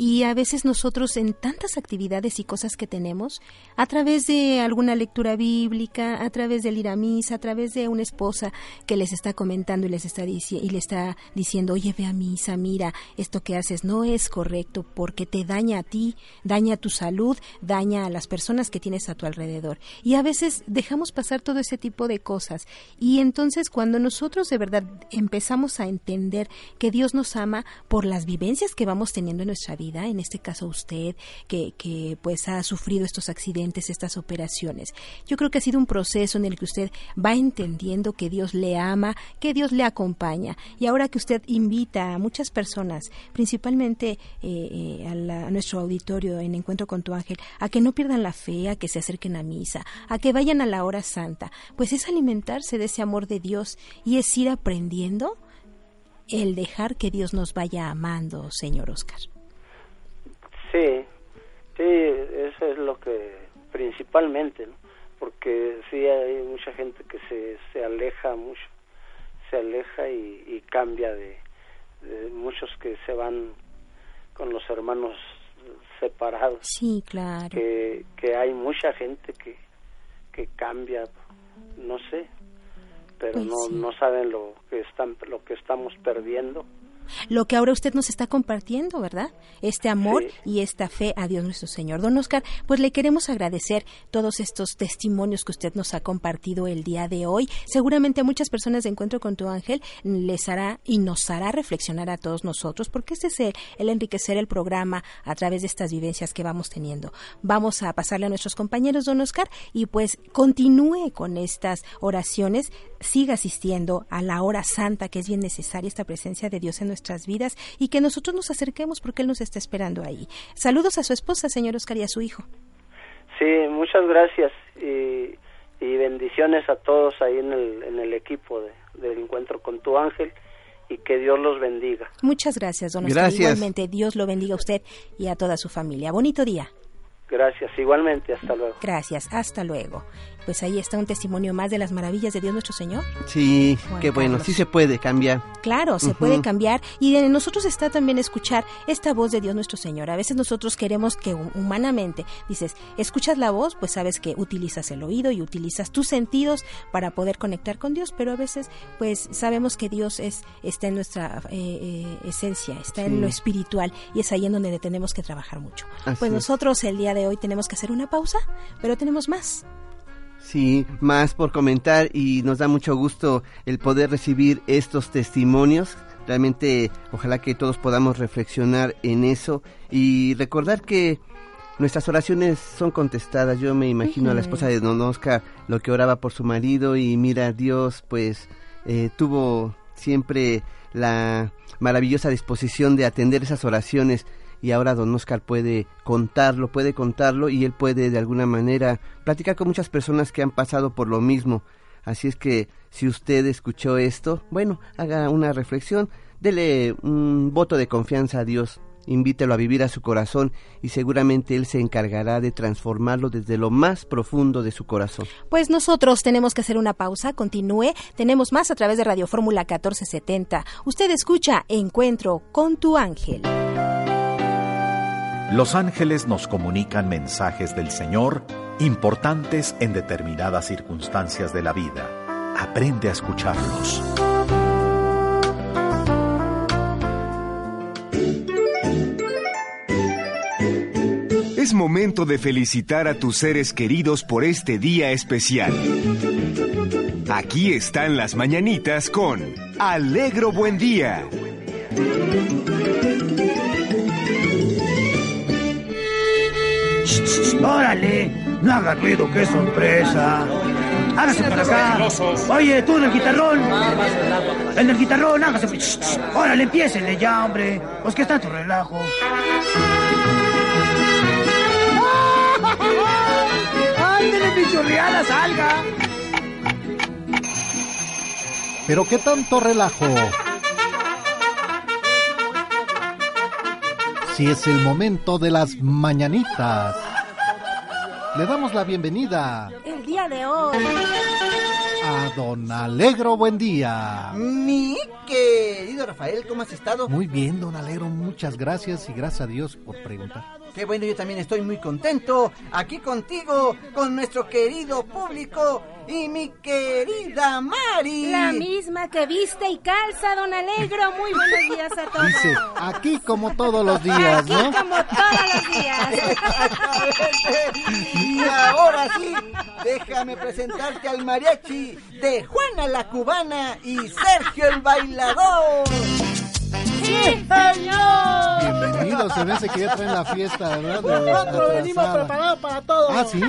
Y a veces nosotros en tantas actividades y cosas que tenemos, a través de alguna lectura bíblica, a través del ir a misa, a través de una esposa que les está comentando y les está y le está diciendo, oye, ve a misa, mira, esto que haces no es correcto porque te daña a ti, daña a tu salud, daña a las personas que tienes a tu alrededor. Y a veces dejamos pasar todo ese tipo de cosas. Y entonces cuando nosotros de verdad empezamos a entender que Dios nos ama por las vivencias que vamos teniendo en nuestra vida, en este caso usted, que, pues ha sufrido estos accidentes, estas operaciones, yo creo que ha sido un proceso en el que usted va entendiendo que Dios le ama, que Dios le acompaña. Y ahora que usted invita a muchas personas, principalmente eh, eh, a, la- a nuestro auditorio en Encuentro con tu Ángel, a que no pierdan la fe, a que se acerquen a misa, a que vayan a la hora santa, pues es alimentarse de ese amor de Dios y es ir aprendiendo el dejar que Dios nos vaya amando, señor Oscar. Es lo que principalmente, ¿no? Porque sí hay mucha gente que se, se aleja mucho, se aleja y, cambia de, muchos que se van con los hermanos separados. Sí, claro. Que, que hay mucha gente que, que cambia, no sé, pero pues no, no saben lo que están lo que estamos perdiendo lo que ahora usted nos está compartiendo, ¿verdad? Este amor y esta fe a Dios nuestro Señor. Don Oscar, pues le queremos agradecer todos estos testimonios que usted nos ha compartido el día de hoy. Seguramente a muchas personas de Encuentro con tu Ángel les hará y nos hará reflexionar a todos nosotros, porque este es el, enriquecer el programa a través de estas vivencias que vamos teniendo. Vamos a pasarle a nuestros compañeros, don Oscar, y pues continúe con estas oraciones, siga asistiendo a la hora santa, que es bien necesaria esta presencia de Dios en nuestra nuestras vidas y que nosotros nos acerquemos porque Él nos está esperando ahí. Saludos a su esposa, señor Oscar, y a su hijo. Sí, muchas gracias y, bendiciones a todos ahí en el, en el equipo de, del encuentro con tu ángel y que Dios los bendiga. Muchas gracias, don Oscar. Igualmente, Dios lo bendiga a usted y a toda su familia. Bonito día. Gracias, igualmente, hasta luego. Gracias, hasta luego pues ahí está un testimonio más de las maravillas de Dios nuestro Señor. Sí, qué bueno, sí se puede cambiar. Claro, se puede cambiar y en nosotros está también escuchar esta voz de Dios nuestro Señor. A veces nosotros queremos que humanamente, dices, escuchas la voz, pues sabes que utilizas el oído y utilizas tus sentidos para poder conectar con Dios, pero a veces pues sabemos que Dios es está en nuestra eh, eh, esencia, está en lo espiritual y es ahí en donde tenemos que trabajar mucho. pues nosotros el día de hoy tenemos que hacer una pausa, pero tenemos más. Sí, más por comentar y nos da mucho gusto el poder recibir estos testimonios. Realmente ojalá que todos podamos reflexionar en eso y recordar que nuestras oraciones son contestadas. Yo me imagino a la esposa de Don Oscar lo que oraba por su marido y mira, Dios pues eh, tuvo siempre la maravillosa disposición de atender esas oraciones y ahora don Oscar puede contarlo, puede contarlo y él puede de alguna manera platicar con muchas personas que han pasado por lo mismo. Así es que si usted escuchó esto, bueno, haga una reflexión, dele un voto de confianza a Dios, invítelo a vivir a su corazón y seguramente Él se encargará de transformarlo desde lo más profundo de su corazón. Pues nosotros tenemos que hacer una pausa, continúe, tenemos más a través de Radio Fórmula 1470. Usted escucha Encuentro con tu ángel. Los ángeles nos comunican mensajes del Señor importantes en determinadas circunstancias de la vida. Aprende a escucharlos. Es momento de felicitar a tus seres queridos por este día especial. Aquí están las mañanitas con Alegro Buen Día. ¡Órale! No haga ruido, qué sorpresa. Hágase para acá. Oye, tú en el guitarrón. En el guitarrón, hágase. Órale, empiécenle ya, hombre. Pues que está tu relajo. ¡Ándale, pichurriada, salga! ¿Pero qué tanto relajo? Si es el momento de las mañanitas. Le damos la bienvenida. El día de hoy. A don Alegro, buen día. Mi querido Rafael, ¿cómo has estado? Muy bien, don Alegro, muchas gracias y gracias a Dios por preguntar. Qué bueno, yo también estoy muy contento aquí contigo, con nuestro querido público y mi querida Mari. La misma que viste y calza, don Alegro. Muy buenos días a todos. Dice, aquí como todos los días, ¿no? Aquí como todos los días. y ahora sí, déjame presentarte al mariachi de Juana la Cubana y Sergio el Bailador. ¡Sí, señor! Bienvenidos, se ve que ya traen la fiesta, ¿verdad? Nosotros venimos preparados para todo. ¿Ah, sí?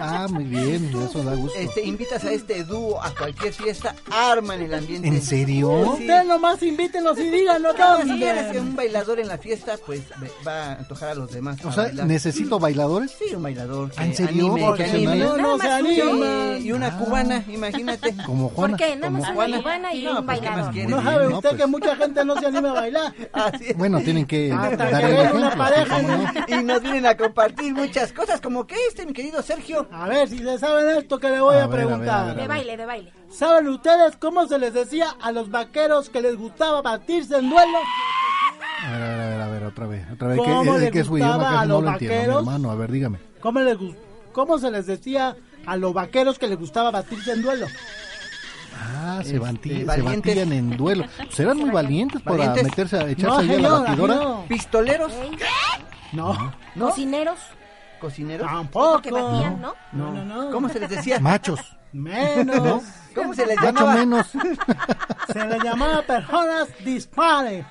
Ah, muy bien, eso da gusto. Este, invitas a este dúo a cualquier fiesta, arman el ambiente. ¿En serio? Sí. Ustedes nomás invítenos y díganos dónde. Si quieres un bailador en la fiesta, pues va a antojar a los demás. O sea, ¿necesito bailadores? Sí, un bailador. ¿En serio? Anime, No, no se anima. Y una cubana, imagínate. Como Juana. ¿Por qué? Nada más cubana y un pues, bailador. No sabe usted que mucha gente no se anima a bailar. Bueno, tienen que ah, importa dar que el vean una ejemplo, pareja. Y nos vienen a compartir muchas cosas como que este, mi querido Sergio. A ver si se saben esto que le voy a, A ver, a ver, preguntar. a ver, a De baile, de baile. ¿Saben ustedes cómo se les decía a los vaqueros que les gustaba batirse en duelo? A ver, a ver, a ver, a ver, otra vez. Otra vez, ¿Cómo que, es le que su gustaba idioma a casi no los lo vaqueros? hermano. A ver, dígame. ¿Cómo, les ¿Cómo se les decía a los vaqueros que les gustaba batirse en duelo? Ah, se, Este, se batían en duelo. Serán muy valientes para ¿Valientes? meterse a echarse No, ahí a la batidora. no. ¿Pistoleros? No, ¿No? Cocineros, ¿Cocineros? tampoco. que batían, ¿no? No, no, no. ¿Cómo se les decía? Machos. Menos. ¿Cómo se les Macho llamaba? menos. Se les llamaba personas dispare.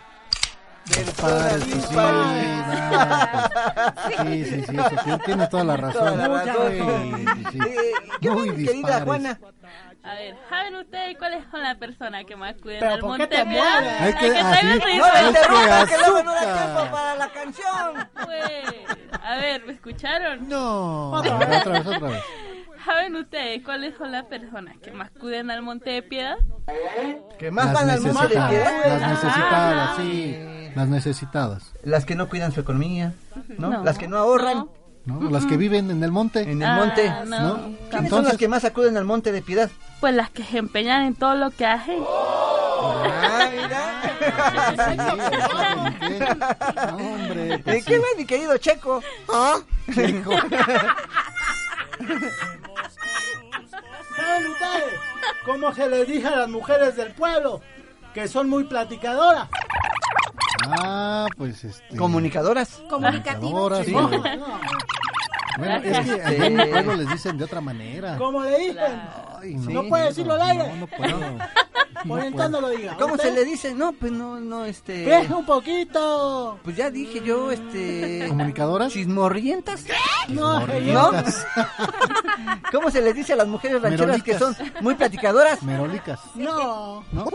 Padre, pues sí, pues, sí, sí, sí, eso toda la razón. Toda la razón. Sí, sí, sí. Eh, ¿Qué Muy más, querida dispares. Juana? A ver, ¿saben ustedes cuál es la persona que más cuida ¿Pero del por qué Monte te Piedad? mueves? Hay que- así- No Es que luego no azúcar. para la canción. Pues, a ver, ¿me escucharon? No. Otra vez, otra vez. ¿Saben ustedes cuáles son las personas que más cuiden al Monte de Piedad? Que más Las van al monte de piedad. las necesitadas, Ah. sí. Las necesitadas. Las que no cuidan su economía, ¿no? No. Las que no ahorran ¿no? Las que viven en el monte. en el Ah, monte. no. ¿no? ¿Quiénes son Entonces- las que más acuden al monte de piedad? Pues las que se empeñan en todo lo que hacen. Ah, mira. ¿Qué? No, hombre, pues ¿De qué sí. va mi querido Checo? ¿Ah? ¿Saben ustedes cómo se les dice a las mujeres del pueblo? Que son muy platicadoras. Ah, pues este. ¿Comunicadoras? Comunicadoras, sí. No, no. Bueno, es que pueblo les dicen de otra manera. ¿Cómo le dicen? Ay, ¿No puede decirlo al aire? No, no puedo. Por entonces no lo diga. ¿Cómo ¿Usted? se le dice? No, pues no, no, este... Deje un poquito. Pues ya dije yo, este... ¿Comunicadoras? ¿Chismorrientas? No, ¿No? señor. ¿Cómo se les dice a las mujeres rancheras que son muy platicadoras? Merolicas. No. ¿No?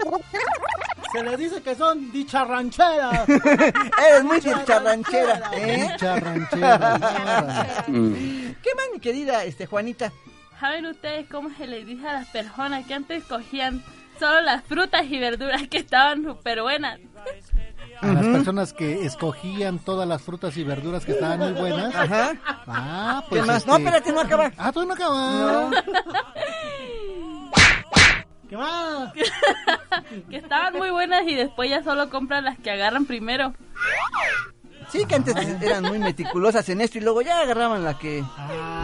Se les dice que son dicharrancheras. Eres muy dicharranchera, ¿eh? Dicha ranchera. órale. ¿Qué más, mi querida este, Juanita? ¿Saben ustedes cómo se les dice a las personas que antes cogían solo las frutas y verduras que estaban súper buenas? A las personas que escogían todas las frutas y verduras que estaban muy buenas. Ajá. Ah, ¿Qué pues. más? este- No, espérate, no acaba. Ah, tú no acabas. ¿Qué más? que estaban muy buenas y después ya solo compran las que agarran primero. Sí, que antes eran muy meticulosas en esto y luego ya agarraban la que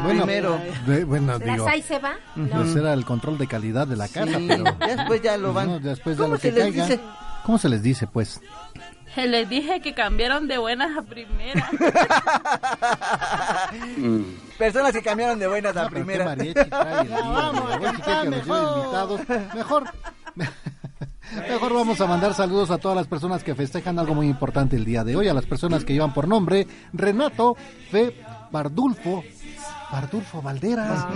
Bueno, primero. de- bueno, Las digo. ahí se va. Pues era el control de calidad de la casa, Sí, pero. ya después ya lo van. No, después de ¿Cómo lo que se les caiga. dice? ¿Cómo se les dice, pues? Se les dije que cambiaron de buenas a primeras. Personas que cambiaron de buenas a No, pero qué primera. mariachi trae el día de vamos mejor. invitados. Mejor. Mejor vamos a mandar saludos a todas las personas que festejan algo muy importante el día de hoy, a las personas que llevan por nombre Renato, Fe, Bardulfo, Bardulfo Valderas,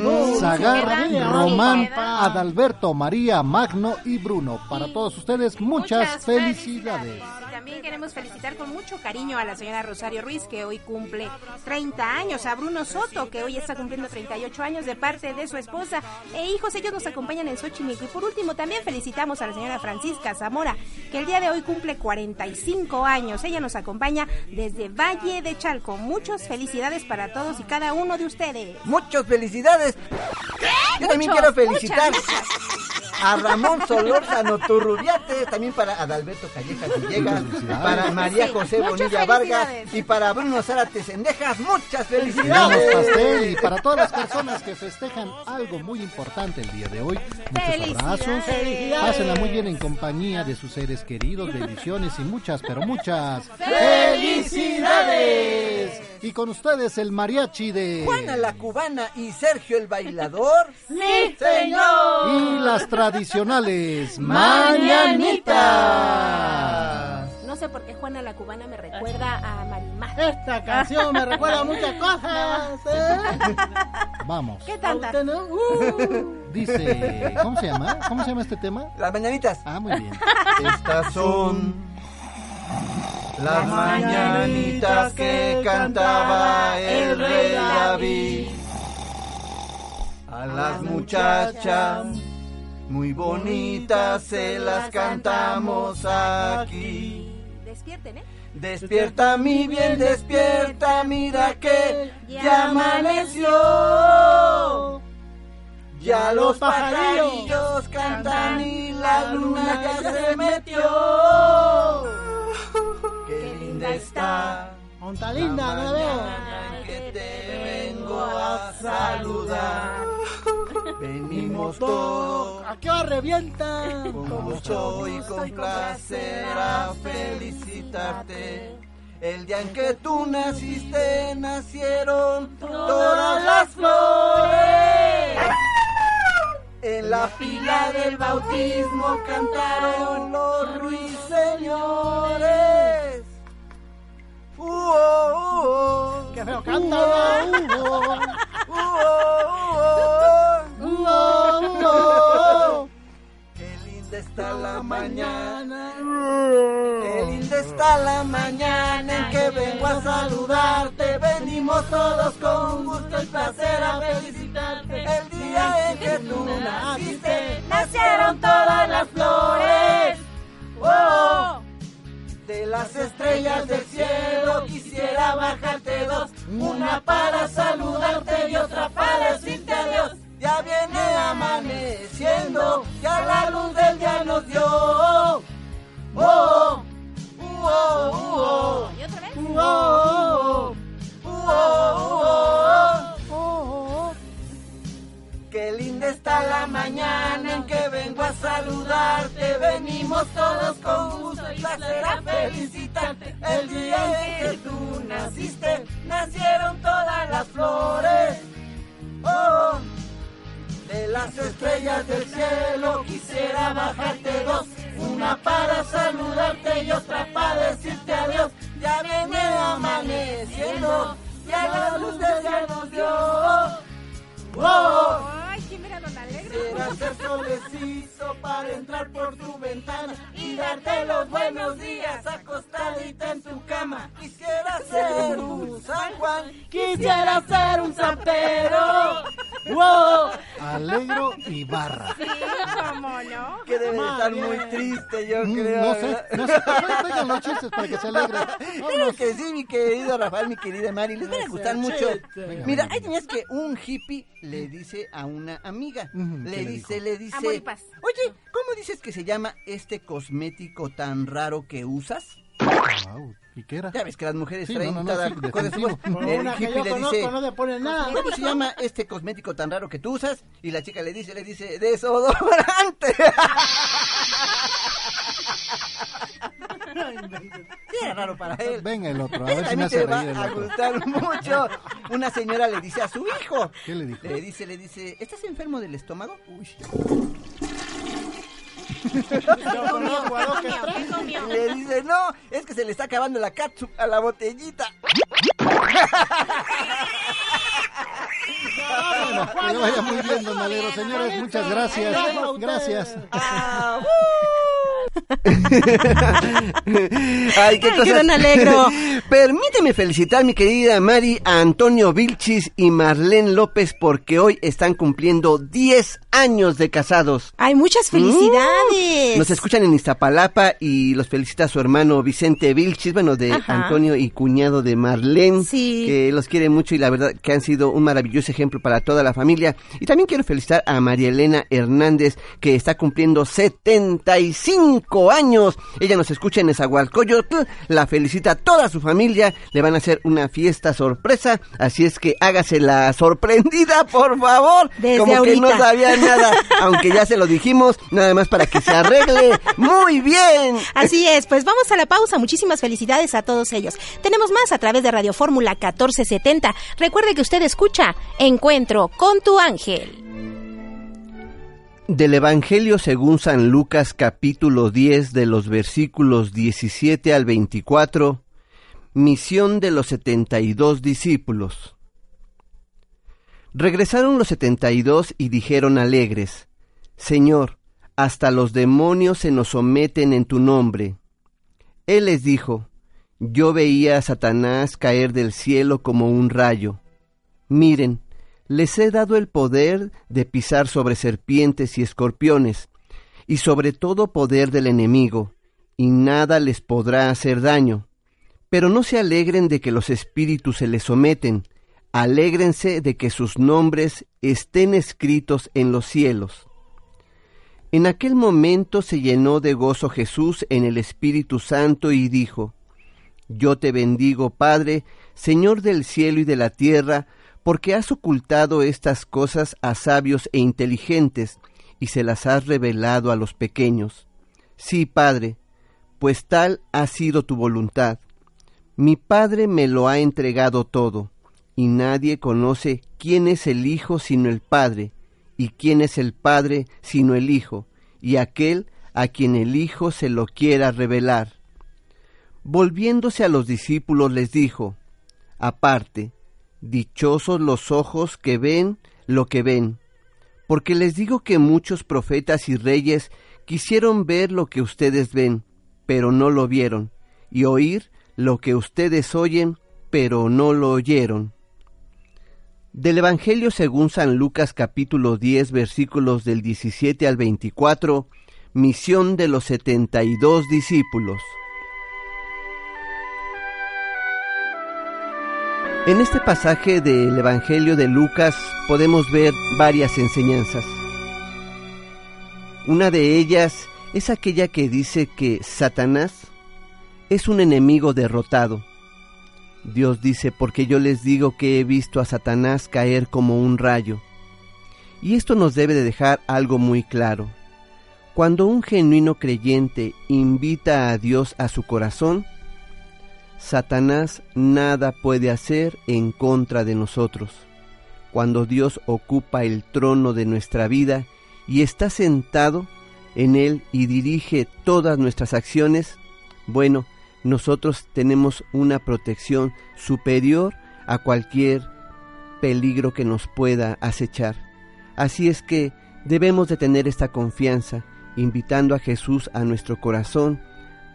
Zagar, Román. Adalberto, María, Magno y Bruno. Para todos ustedes, muchas, felicidades. También queremos felicitar con mucho cariño a la señora Rosario Ruiz, que hoy cumple 30 años, a Bruno Soto, que hoy está cumpliendo 38 años de parte de su esposa e hijos. Ellos nos acompañan en Xochimilco. Y por último, también felicitamos a la señora Francisca Zamora, que el día de hoy cumple 45 años. Ella nos acompaña desde Valle de Chalco. Muchas felicidades para todos y cada uno de ustedes. Muchas felicidades. Yo también quiero felicitar a Ramón Solórzano Turrubiate, también para Adalberto Callejas Villegas, Felicidades. para María Sí, José Bonilla Vargas y para Bruno Zárate Sendejas. Muchas felicidades. pastel y para todas las personas que festejan algo muy importante el día de hoy, muchos abrazos, pásenla muy bien en compañía de sus seres queridos, bendiciones y muchas, pero muchas ¡Felicidades! Y con ustedes el mariachi de Juana la cubana y Sergio el bailador. ¡Sí, señor! y las tradicionales Mañanitas. No sé por qué Juana la Cubana me recuerda a Marimar. Esta canción me recuerda a muchas cosas. ¿eh? Vamos. ¿Qué ¿A tanta? usted no? Uh. Dice, ¿cómo se llama? ¿Cómo se llama este tema? Las mañanitas. Ah, muy bien. Estas son las mañanitas que cantaba el rey David. A las muchachas muy bonitas se las cantamos aquí. Despierten, Despierta mi bien, despierta, mira que ya amaneció. Ya los pajarillos cantan y la luna ya se metió. Qué linda está. Monta linda, no la veo. Que te vengo a saludar. Venimos todos ¿A qué revienta? con gusto y con placer a felicitarte. El día en que tú naciste nacieron todas las flores. En la fila del bautismo cantaron los ruiseñores. Uh, oh, uh, oh. ¡Qué feo canta! Uh, uh. Uh, uh. Qué linda está la mañana. Qué linda está la mañana en que vengo a saludarte. Venimos todos con gusto y placer a felicitarte. El día en que tú naciste, nacieron todas las flores. Oh, de las estrellas del cielo quisiera bajarte dos, una para saludarte y otra para decirte adiós. Ya viene amaneciendo, ya la luz del día nos dio. Oh, oh, oh, oh, ¿Y otra vez? oh, oh, oh, oh, oh. Qué linda está la mañana en que vengo a saludarte. Venimos todos con gusto y placer a felicitarte. El día en que tú naciste, nacieron todas las flores. Oh, de las estrellas del cielo quisiera bajarte dos. Una para saludarte y otra para decirte adiós. Ya viene amaneciendo, ya la luz del día nos dio. Oh, Quisiera ser solecito para entrar por tu ventana y darte los buenos días acostadita en tu cama. Quisiera ser un San Juan, quisiera ser un San Pedro. ¡Wow! Alegro y barra. Sí, cómo no. Que debe de estar muy triste, yo Mm, creo. No sé, no sé. Traigan los chistes para que se alegre. Claro que sí, mi querido Rafael, mi querida Mari, les van a gustar mucho. Venga, Mira, venga. ahí tenías que un hippie le dice a una amiga, le ¿qué le dice, dijo? le dice, Amor y paz. oye, ¿cómo dices que se llama este cosmético tan raro que usas? Guau, ¿Y qué era? Ya ves que las mujeres Sí, traen no, no, no, cada sí, cosa una que hippie yo le conozco dice, no le ponen nada. ¿cómo se llama este cosmético tan raro que tú usas? Y la chica le dice, le dice, desodorante. Era raro para él. Venga el otro, a ver si me hace te va reír el a gustar mucho. Una señora le dice a su hijo. ¿Qué le dijo? Le dice, le dice, ¿estás enfermo del estómago? Uy. Le dice, no, es que se le está acabando la catsup a la botellita. Bueno, que le vaya muy bien, don Alegro. Señores, muchas gracias. Gracias. Ay, qué Ay, qué don Alegro. Permíteme felicitar, mi querida Mari, a Antonio Vilchis y Marlene López porque hoy están cumpliendo 10 años de casados. Ay, muchas felicidades. Nos escuchan en Iztapalapa y los felicita su hermano Vicente Vilchis, bueno, de Ajá. Antonio y cuñado de Marlene, Sí. que los quiere mucho y la verdad que han sido un maravilloso ejemplo para toda la familia. Y también quiero felicitar a María Elena Hernández, que está cumpliendo 75 años. Ella nos escucha en Esahualcoyotl, la felicita a toda su familia, le van a hacer una fiesta sorpresa, así es que hágase la sorprendida, por favor. Desde Como que no sabía nada, aunque ya se lo dijimos, nada más para que se arregle. Muy bien. Así es, pues vamos a la pausa. Muchísimas felicidades a todos ellos. Tenemos más a través de Radio Fórmula 1470. Recuerde que usted escucha Encuentro con tu ángel. Del Evangelio según San Lucas capítulo 10 de los versículos 17 al 24, misión de los 72 discípulos. Regresaron los 72 y dijeron alegres, Señor, hasta los demonios se nos someten en tu nombre. Él les dijo, Yo veía a Satanás caer del cielo como un rayo. Miren, les he dado el poder de pisar sobre serpientes y escorpiones, y sobre todo poder del enemigo, y nada les podrá hacer daño. Pero no se alegren de que los espíritus se les someten, alégrense de que sus nombres estén escritos en los cielos. En aquel momento se llenó de gozo Jesús en el Espíritu Santo y dijo, Yo te bendigo, Padre, Señor del cielo y de la tierra, porque has ocultado estas cosas a sabios e inteligentes, y se las has revelado a los pequeños. Sí, Padre, pues tal ha sido tu voluntad. Mi Padre me lo ha entregado todo, y nadie conoce quién es el Hijo sino el Padre, y quién es el Padre sino el Hijo, y aquel a quien el Hijo se lo quiera revelar. Volviéndose a los discípulos les dijo, aparte, dichosos los ojos que ven lo que ven, porque les digo que muchos profetas y reyes quisieron ver lo que ustedes ven, pero no lo vieron, y oír lo que ustedes oyen, pero no lo oyeron. Del Evangelio según San Lucas capítulo 10 versículos del 17 al 24, misión de los setenta y dos discípulos. En este pasaje del Evangelio de Lucas podemos ver varias enseñanzas. Una de ellas es aquella que dice que Satanás es un enemigo derrotado. Dios dice, porque yo les digo que he visto a Satanás caer como un rayo. Y esto nos debe de dejar algo muy claro. Cuando un genuino creyente invita a Dios a su corazón, Satanás nada puede hacer en contra de nosotros. Cuando Dios ocupa el trono de nuestra vida y está sentado en él y dirige todas nuestras acciones, bueno, nosotros tenemos una protección superior a cualquier peligro que nos pueda acechar. Así es que debemos de tener esta confianza, invitando a Jesús a nuestro corazón,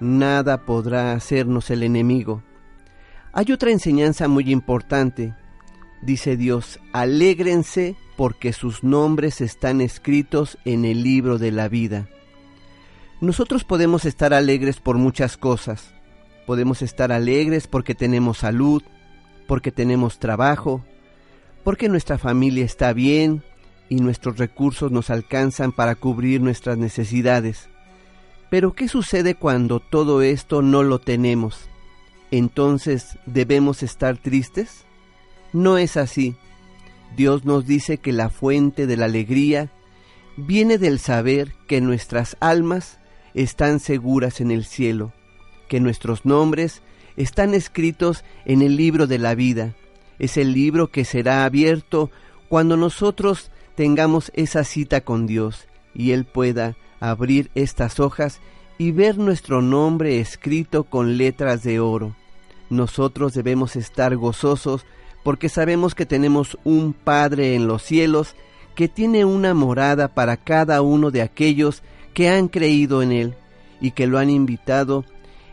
nada podrá hacernos el enemigo. Hay otra enseñanza muy importante. Dice Dios, alégrense porque sus nombres están escritos en el libro de la vida. Nosotros podemos estar alegres por muchas cosas. Podemos estar alegres porque tenemos salud, porque tenemos trabajo, porque nuestra familia está bien y nuestros recursos nos alcanzan para cubrir nuestras necesidades. Pero ¿qué sucede cuando todo esto no lo tenemos? Entonces, ¿debemos estar tristes? No es así. Dios nos dice que la fuente de la alegría viene del saber que nuestras almas están seguras en el cielo que nuestros nombres están escritos en el libro de la vida. Es el libro que será abierto cuando nosotros tengamos esa cita con Dios y Él pueda abrir estas hojas y ver nuestro nombre escrito con letras de oro. Nosotros debemos estar gozosos porque sabemos que tenemos un Padre en los cielos que tiene una morada para cada uno de aquellos que han creído en Él y que lo han invitado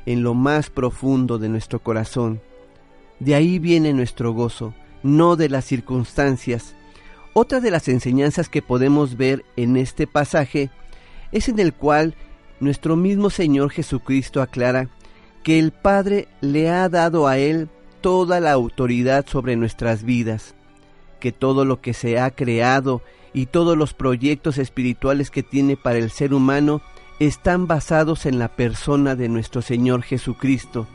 en lo más profundo de nuestro corazón. De ahí viene nuestro gozo, no de las circunstancias. Otra de las enseñanzas que podemos ver en este pasaje es en el cual nuestro mismo Señor Jesucristo aclara que el Padre le ha dado a Él toda la autoridad sobre nuestras vidas, que todo lo que se ha creado y todos los proyectos espirituales que tiene para el ser humano están basados en la persona de nuestro Señor Jesucristo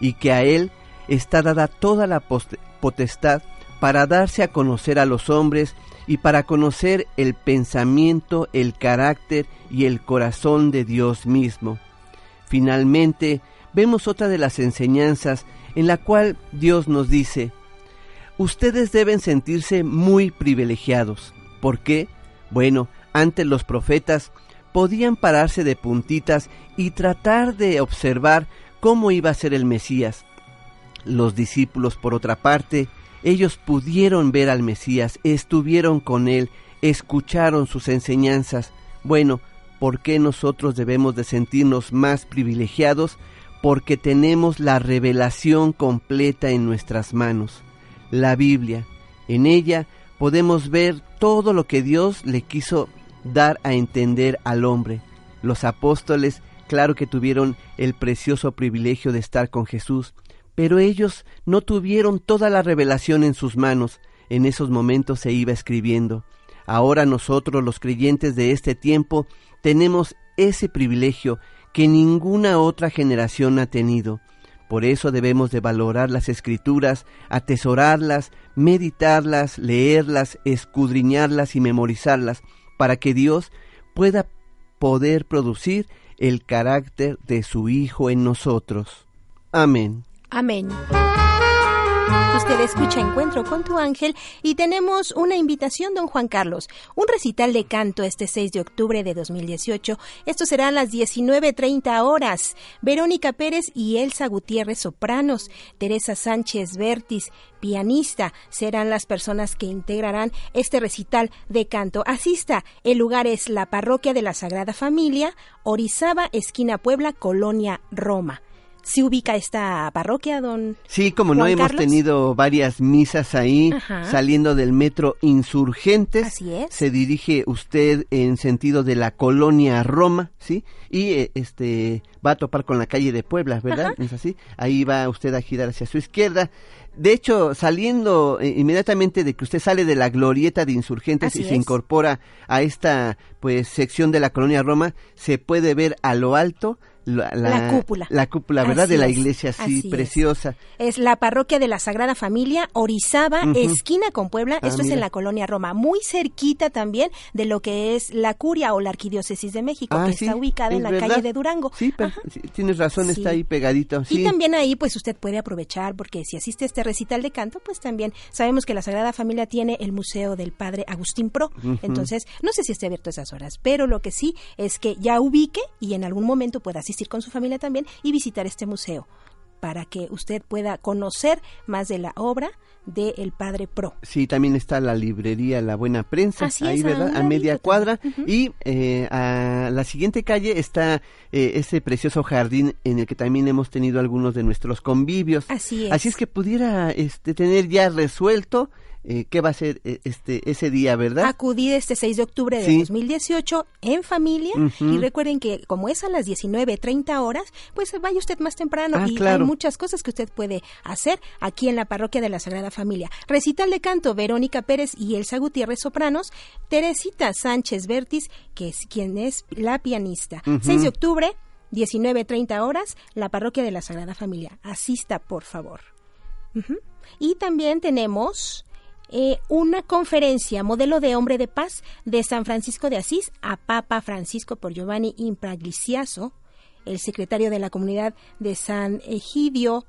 y que a Él está dada toda la potestad para darse a conocer a los hombres y para conocer el pensamiento, el carácter y el corazón de Dios mismo. Finalmente, vemos otra de las enseñanzas en la cual Dios nos dice, ustedes deben sentirse muy privilegiados. ¿Por qué? Bueno, antes los profetas podían pararse de puntitas y tratar de observar cómo iba a ser el Mesías. Los discípulos, por otra parte, ellos pudieron ver al Mesías, estuvieron con él, escucharon sus enseñanzas. Bueno, ¿por qué nosotros debemos de sentirnos más privilegiados? Porque tenemos la revelación completa en nuestras manos, la Biblia. En ella podemos ver todo lo que Dios le quiso dar a entender al hombre. Los apóstoles, claro que tuvieron el precioso privilegio de estar con Jesús, pero ellos no tuvieron toda la revelación en sus manos. En esos momentos se iba escribiendo. Ahora nosotros, los creyentes de este tiempo, tenemos ese privilegio que ninguna otra generación ha tenido. Por eso debemos de valorar las escrituras, atesorarlas, meditarlas, leerlas, escudriñarlas y memorizarlas, para que Dios pueda poder producir el carácter de su Hijo en nosotros. Amén. Amén. Usted escucha Encuentro con tu ángel y tenemos una invitación, don Juan Carlos, un recital de canto este 6 de octubre de 2018. Esto será a las 19.30 horas. Verónica Pérez y Elsa Gutiérrez, sopranos, Teresa Sánchez Vértiz, pianista, serán las personas que integrarán este recital de canto. Asista, el lugar es la Parroquia de la Sagrada Familia, Orizaba, esquina Puebla, Colonia, Roma. ¿Se ubica esta parroquia, don? Sí, como no, hemos Carlos? tenido varias misas ahí, Ajá. saliendo del metro Insurgentes. Así es. Se dirige usted en sentido de la colonia Roma, ¿sí? Y eh, este va a topar con la calle de Puebla, ¿verdad? Ajá. ¿Es así? Ahí va usted a girar hacia su izquierda. De hecho, saliendo eh, inmediatamente de que usted sale de la glorieta de Insurgentes Así y se incorpora a esta pues sección de la colonia Roma, se puede ver a lo alto la, La cúpula. La cúpula, ¿verdad? Así de la es, iglesia, es. preciosa. Es la parroquia de la Sagrada Familia, Orizaba, esquina con Puebla. Ah, Esto es en la colonia Roma, muy cerquita también de lo que es la curia o la arquidiócesis de México, Ah, que sí, está ubicada en la verdad. calle de Durango. Sí, sí, tienes razón, Sí. está ahí pegadito. Sí. Y también ahí, pues usted puede aprovechar, porque si asiste a este recital de canto, pues también sabemos que la Sagrada Familia tiene el Museo del Padre Agustín Pro. Entonces, no sé si esté abierto a esas horas, pero lo que sí es que ya ubique y en algún momento pueda asistir con su familia también y visitar este museo para que usted pueda conocer más de la obra del Padre Pro. Sí, también está la librería La Buena Prensa, Así ahí, es, ¿verdad? A media cuadra. Y eh, a la siguiente calle está eh, ese precioso jardín en el que también hemos tenido algunos de nuestros convivios. Así es. Así es que pudiera este, tener ya resuelto eh, qué va a ser eh, este ese día, ¿verdad? Acudir este 6 de octubre de Sí. 2018 en familia y recuerden que como es a las 19.30 horas, pues vaya usted más temprano Ah, y claro. hay muchas cosas que usted puede hacer aquí en la parroquia de la Sagrada Familia. Recital de canto, Verónica Pérez y Elsa Gutiérrez Sopranos, Teresita Sánchez Vértiz, que es quien es la pianista. Ujú. 6 de octubre, 19.30 horas, la parroquia de la Sagrada Familia. Asista, por favor. Y también tenemos eh, una conferencia, modelo de hombre de paz, de San Francisco de Asís a Papa Francisco por Giovanni Impragliciaso, el secretario de la comunidad de San Egidio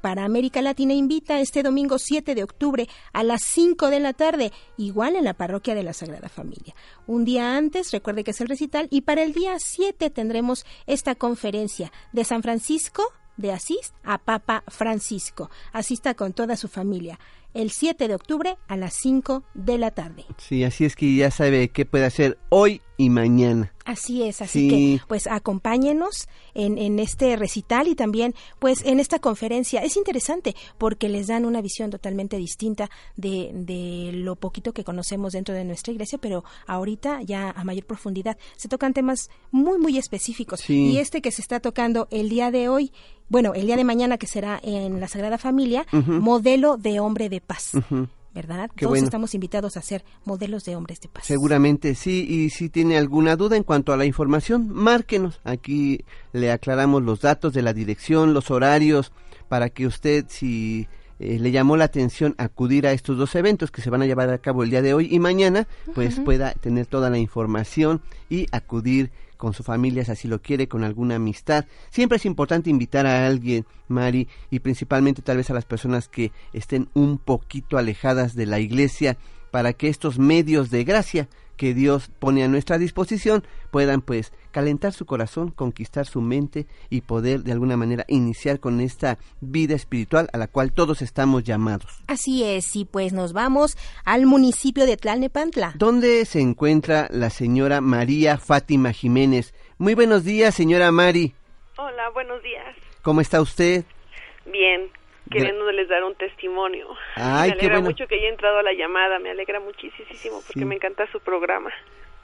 para América Latina invita este domingo 7 de octubre a las 5 de la tarde, igual en la parroquia de la Sagrada Familia. Un día antes, recuerde que es el recital, y para el día 7 tendremos esta conferencia de San Francisco de Asís a Papa Francisco. Asista con toda su familia el 7 de octubre a las 5 de la tarde. Sí, así es que ya sabe qué puede hacer hoy y mañana. Así es, así Sí. que pues acompáñenos en, en este recital y también pues en esta conferencia. Es interesante porque les dan una visión totalmente distinta de, de lo poquito que conocemos dentro de nuestra iglesia, pero ahorita ya a mayor profundidad se tocan temas muy muy específicos. Sí. Y este que se está tocando el día de hoy, bueno, el día de mañana que será en la Sagrada Familia, modelo de hombre de paz. ¿Verdad? Qué Todos bueno. estamos invitados a ser modelos de hombres de paz. Seguramente sí, y si tiene alguna duda en cuanto a la información, márquenos. Aquí le aclaramos los datos de la dirección, los horarios, para que usted, si eh, le llamó la atención acudir a estos dos eventos que se van a llevar a cabo el día de hoy y mañana, pues pueda tener toda la información y acudir con su familia si así lo quiere, con alguna amistad. Siempre es importante invitar a alguien, Mari, y principalmente tal vez a las personas que estén un poquito alejadas de la iglesia, para que estos medios de gracia que Dios pone a nuestra disposición puedan pues calentar su corazón, conquistar su mente y poder de alguna manera iniciar con esta vida espiritual a la cual todos estamos llamados. Así es, y pues nos vamos al municipio de Tlalnepantla. ¿Dónde se encuentra la señora María Fátima Jiménez? Muy buenos días, señora Mari. Hola, buenos días. ¿Cómo está usted? Bien, queriéndoles dar un testimonio. Ay, me alegra bueno. mucho que haya entrado a la llamada, me alegra muchísimo porque Sí. me encanta su programa.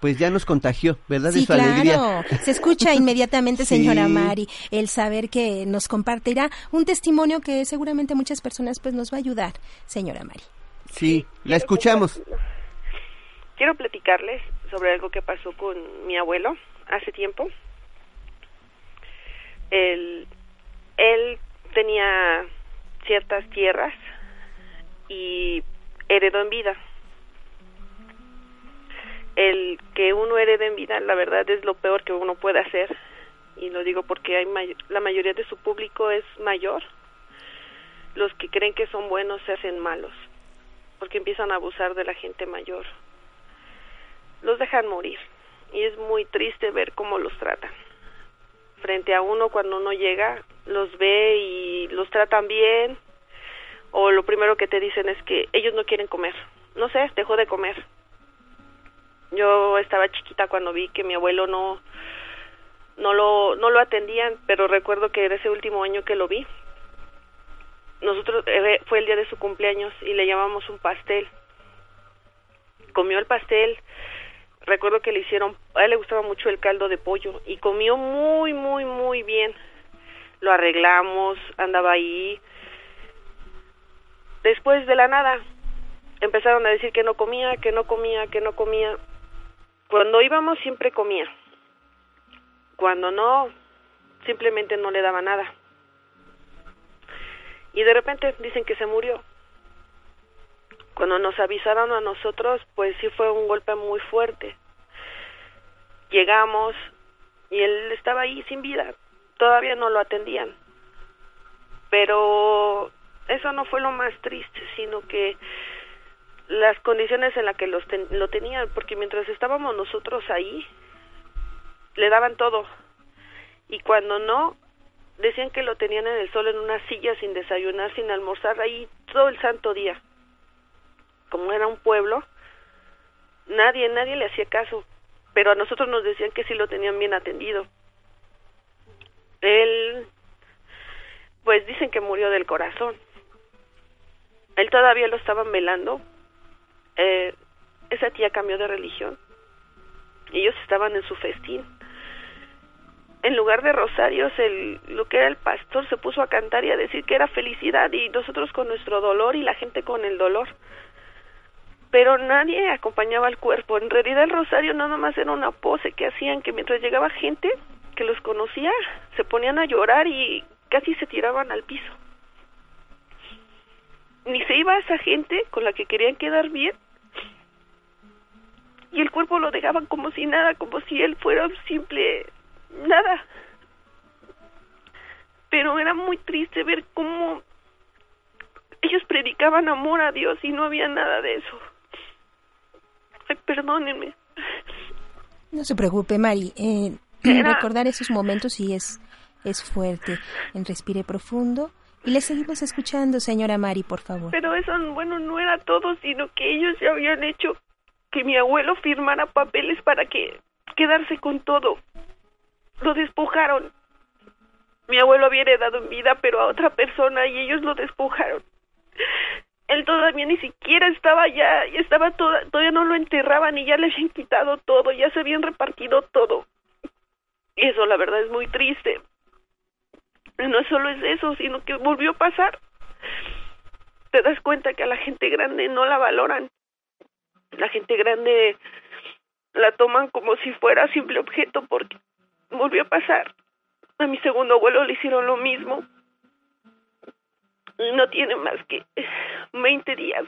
pues ya nos contagió, ¿verdad? Sí, de su alegría. claro. Se escucha inmediatamente, Sí. señora Mari, el saber que nos compartirá un testimonio que seguramente muchas personas pues nos va a ayudar, señora Mari. Sí, la escuchamos. Quiero platicarles sobre algo que pasó con mi abuelo hace tiempo. Él, él tenía ciertas tierras y heredó en vida. El que uno herede en vida, la verdad es lo peor que uno puede hacer. Y lo digo porque hay may- la mayoría de su público es mayor. Los que creen que son buenos se hacen malos porque empiezan a abusar de la gente mayor. Los dejan morir y es muy triste ver cómo los tratan. Frente a uno cuando uno llega, los ve y los tratan bien o lo primero que te dicen es que ellos no quieren comer. No sé, dejó de comer. Yo estaba chiquita cuando vi que mi abuelo no no lo no lo atendían, pero recuerdo que era ese último año que lo vi nosotros eh, fue el día de su cumpleaños y le llamamos un pastel. Comió el pastel. Recuerdo que le hicieron, a él le gustaba mucho el caldo de pollo y comió muy, muy, muy bien. Lo arreglamos, andaba ahí. Después de la nada, empezaron a decir que no comía, que no comía, que no comía. Cuando íbamos siempre comía. Cuando no, simplemente no le daba nada y de repente dicen que se murió. Cuando nos avisaron a nosotros, pues sí fue un golpe muy fuerte. Llegamos y él estaba ahí sin vida, todavía no lo atendían. Pero eso no fue lo más triste, sino que las condiciones en las que los ten- lo tenían, porque mientras estábamos nosotros ahí, le daban todo. Y cuando no, decían que lo tenían en el sol en una silla sin desayunar, sin almorzar ahí todo el santo día. Como era un pueblo, nadie, nadie le hacía caso, pero a nosotros nos decían que sí lo tenían bien atendido. Él, pues dicen que murió del corazón. Él todavía lo estaban velando. Eh, esa tía cambió de religión. Ellos estaban en su festín en lugar de rosarios, el, lo que era el pastor se puso a cantar y a decir que era felicidad y nosotros con nuestro dolor y la gente con el dolor. Pero nadie acompañaba al cuerpo. En realidad el rosario nada más era una pose que hacían que mientras llegaba gente que los conocía, se ponían a llorar y casi se tiraban al piso. Ni se iba esa gente con la que querían quedar bien y el cuerpo lo dejaban como si nada, como si él fuera un simple nada. Pero era muy triste ver cómo ellos predicaban amor a Dios y no había nada de eso. Ay, perdónenme. No se preocupe, Mari. eh, Era- recordar esos momentos sí es, es fuerte. En respire profundo. Y le seguimos escuchando, señora Mari, por favor. Pero eso, bueno, no era todo, sino que ellos ya habían hecho que mi abuelo firmara papeles para que quedarse con todo. Lo despojaron. Mi abuelo había heredado en vida, pero a otra persona y ellos lo despojaron. Él todavía ni siquiera estaba ya estaba toda, todavía no lo enterraban y ya le habían quitado todo, ya se habían repartido todo. Y eso la verdad es muy triste. No solo es eso, sino que volvió a pasar. Te das cuenta que a la gente grande no la valoran. La gente grande la toman como si fuera simple objeto porque volvió a pasar. A mi segundo abuelo le hicieron lo mismo. No tiene más que 20 días.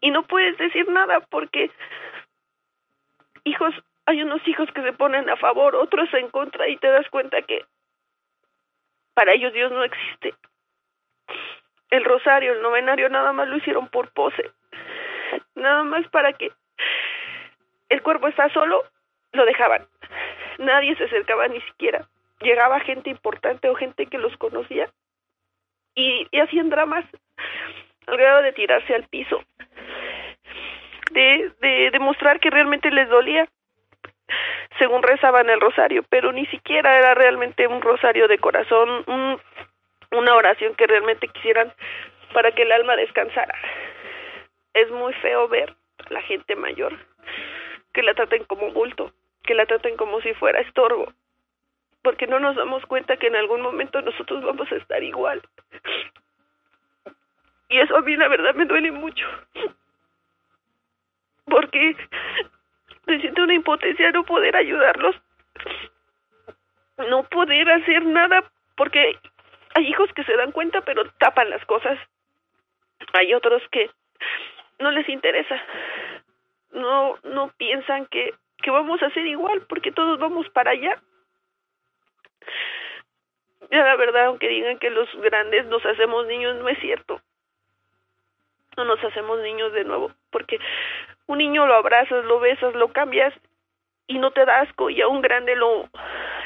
Y no puedes decir nada porque hijos, hay unos hijos que se ponen a favor, otros en contra y te das cuenta que para ellos Dios no existe. El rosario, el novenario, nada más lo hicieron por pose. Nada más para que el cuerpo está solo, lo dejaban. Nadie se acercaba ni siquiera. Llegaba gente importante o gente que los conocía y, hacían dramas al grado de tirarse al piso, de, de demostrar que realmente les dolía según rezaban el rosario, pero ni siquiera era realmente un rosario de corazón, un- una oración que realmente quisieran para que el alma descansara. Es muy feo ver a la gente mayor que la traten como bulto, que la traten como si fuera estorbo, porque no nos damos cuenta que en algún momento nosotros vamos a estar igual. Y eso a mí la verdad me duele mucho. Porque me siento una impotencia no poder ayudarlos, no poder hacer nada, porque hay hijos que se dan cuenta pero tapan las cosas. Hay otros que no les interesa. No no piensan que que vamos a hacer igual porque todos vamos para allá. Ya la verdad, aunque digan que los grandes nos hacemos niños, no es cierto. No nos hacemos niños de nuevo, porque un niño lo abrazas, lo besas, lo cambias y no te da asco y a un grande lo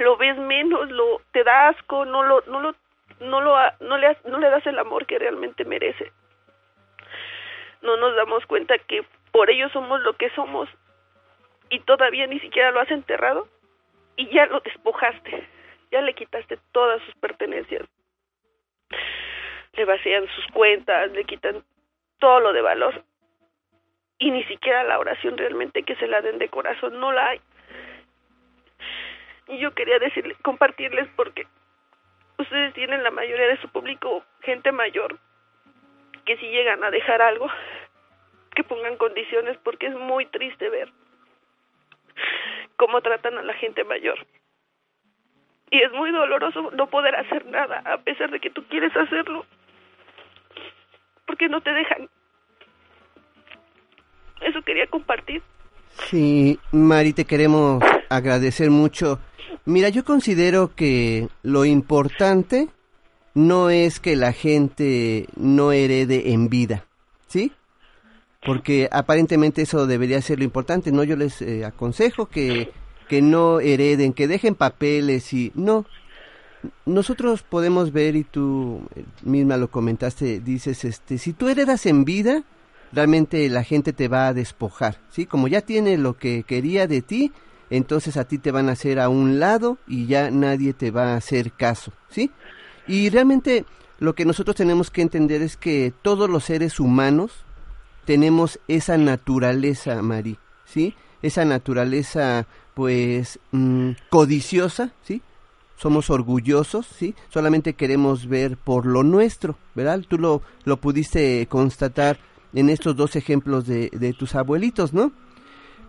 lo ves menos, lo te da asco, no lo no lo no lo no le no le das el amor que realmente merece. No nos damos cuenta que por ellos somos lo que somos y todavía ni siquiera lo has enterrado y ya lo despojaste, ya le quitaste todas sus pertenencias. Le vacían sus cuentas, le quitan todo lo de valor y ni siquiera la oración realmente que se la den de corazón no la hay. Y yo quería decirle, compartirles porque ustedes tienen la mayoría de su público gente mayor que si llegan a dejar algo que pongan condiciones porque es muy triste ver cómo tratan a la gente mayor. Y es muy doloroso no poder hacer nada a pesar de que tú quieres hacerlo. Porque no te dejan. Eso quería compartir. Sí, Mari, te queremos agradecer mucho. Mira, yo considero que lo importante no es que la gente no herede en vida, ¿sí? Porque aparentemente eso debería ser lo importante, ¿no? Yo les eh, aconsejo que, que no hereden, que dejen papeles y no. Nosotros podemos ver, y tú eh, misma lo comentaste, dices, este, si tú heredas en vida, realmente la gente te va a despojar, ¿sí? Como ya tiene lo que quería de ti, entonces a ti te van a hacer a un lado y ya nadie te va a hacer caso, ¿sí? Y realmente lo que nosotros tenemos que entender es que todos los seres humanos tenemos esa naturaleza, Mari, ¿sí? Esa naturaleza, pues, mm, codiciosa, ¿sí? Somos orgullosos, ¿sí? Solamente queremos ver por lo nuestro, ¿verdad? Tú lo, lo pudiste constatar en estos dos ejemplos de, de tus abuelitos, ¿no?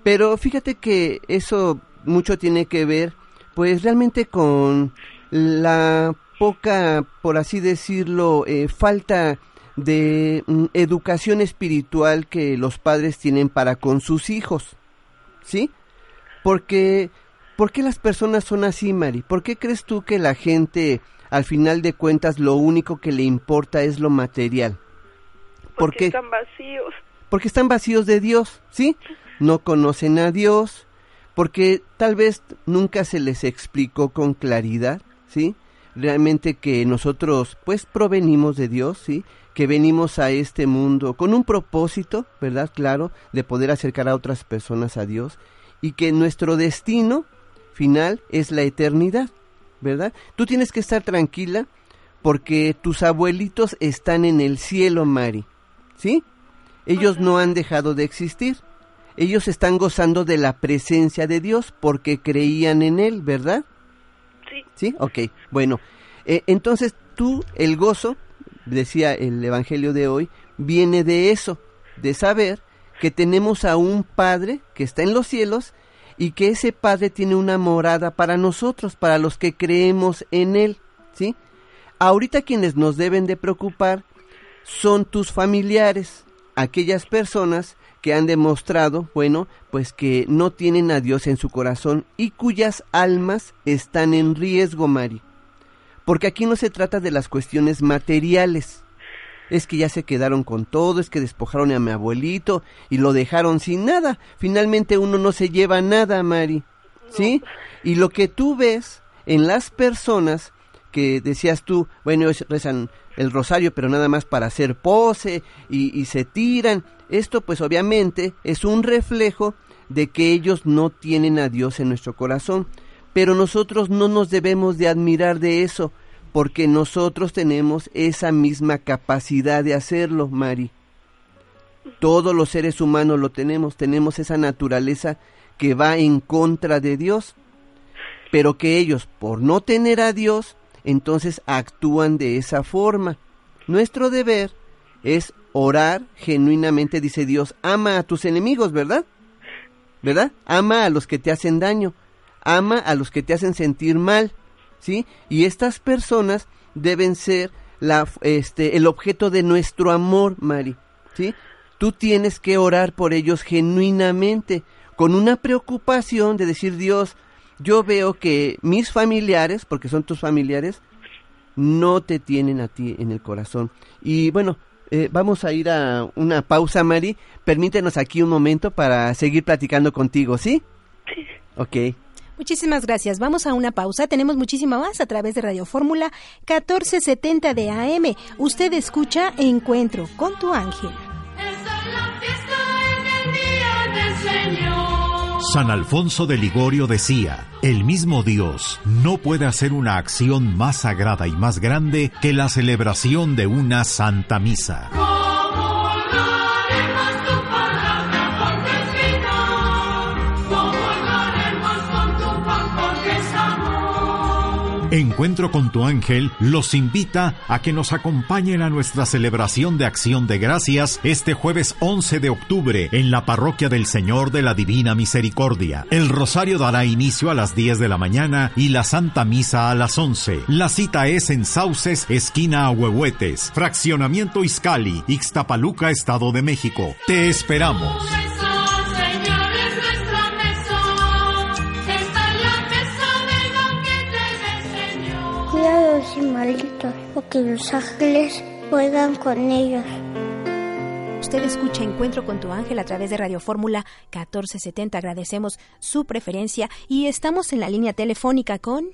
Pero fíjate que eso mucho tiene que ver, pues, realmente con la poca, por así decirlo, eh, falta de mm, educación espiritual que los padres tienen para con sus hijos, ¿sí? Porque, ¿por qué las personas son así, Mari? ¿Por qué crees tú que la gente, al final de cuentas, lo único que le importa es lo material? Porque están vacíos. Porque están vacíos de Dios, ¿sí? No conocen a Dios, porque tal vez nunca se les explicó con claridad, ¿sí? Realmente que nosotros, pues, provenimos de Dios, ¿sí? que venimos a este mundo con un propósito, ¿verdad? Claro, de poder acercar a otras personas a Dios y que nuestro destino final es la eternidad, ¿verdad? Tú tienes que estar tranquila porque tus abuelitos están en el cielo, Mari, ¿sí? Ellos no han dejado de existir. Ellos están gozando de la presencia de Dios porque creían en Él, ¿verdad? Sí. ¿Sí? Ok, bueno. Eh, entonces tú, el gozo, decía el Evangelio de hoy, viene de eso, de saber que tenemos a un Padre que está en los cielos y que ese Padre tiene una morada para nosotros, para los que creemos en Él, ¿sí? Ahorita quienes nos deben de preocupar son tus familiares, aquellas personas que han demostrado, bueno, pues que no tienen a Dios en su corazón y cuyas almas están en riesgo, Mari. Porque aquí no se trata de las cuestiones materiales. Es que ya se quedaron con todo, es que despojaron a mi abuelito y lo dejaron sin nada. Finalmente uno no se lleva nada, Mari. ¿Sí? Y lo que tú ves en las personas que decías tú, bueno, rezan el rosario, pero nada más para hacer pose y, y se tiran. Esto pues obviamente es un reflejo de que ellos no tienen a Dios en nuestro corazón. Pero nosotros no nos debemos de admirar de eso, porque nosotros tenemos esa misma capacidad de hacerlo, Mari. Todos los seres humanos lo tenemos, tenemos esa naturaleza que va en contra de Dios, pero que ellos, por no tener a Dios, entonces actúan de esa forma. Nuestro deber es orar genuinamente, dice Dios, ama a tus enemigos, ¿verdad? ¿Verdad? Ama a los que te hacen daño, ama a los que te hacen sentir mal, ¿sí? Y estas personas deben ser la, este, el objeto de nuestro amor, Mari, ¿sí? Tú tienes que orar por ellos genuinamente, con una preocupación de decir, Dios, yo veo que mis familiares, porque son tus familiares, no te tienen a ti en el corazón. Y bueno, eh, vamos a ir a una pausa, Mari. Permítenos aquí un momento para seguir platicando contigo, ¿sí? Sí. Ok. Muchísimas gracias. Vamos a una pausa. Tenemos muchísima más a través de Radio Fórmula 1470 de AM. Usted escucha Encuentro con tu ángel. San Alfonso de Ligorio decía, el mismo Dios no puede hacer una acción más sagrada y más grande que la celebración de una santa misa. Encuentro con tu ángel los invita a que nos acompañen a nuestra celebración de acción de gracias este jueves 11 de octubre en la parroquia del Señor de la Divina Misericordia. El rosario dará inicio a las 10 de la mañana y la Santa Misa a las 11. La cita es en Sauces, esquina Ahuehuetes, fraccionamiento Izcali, Ixtapaluca, Estado de México. Te esperamos. Malditos, porque los ángeles juegan con ellos. Usted escucha Encuentro con tu ángel a través de Radio Fórmula 1470. Agradecemos su preferencia y estamos en la línea telefónica con...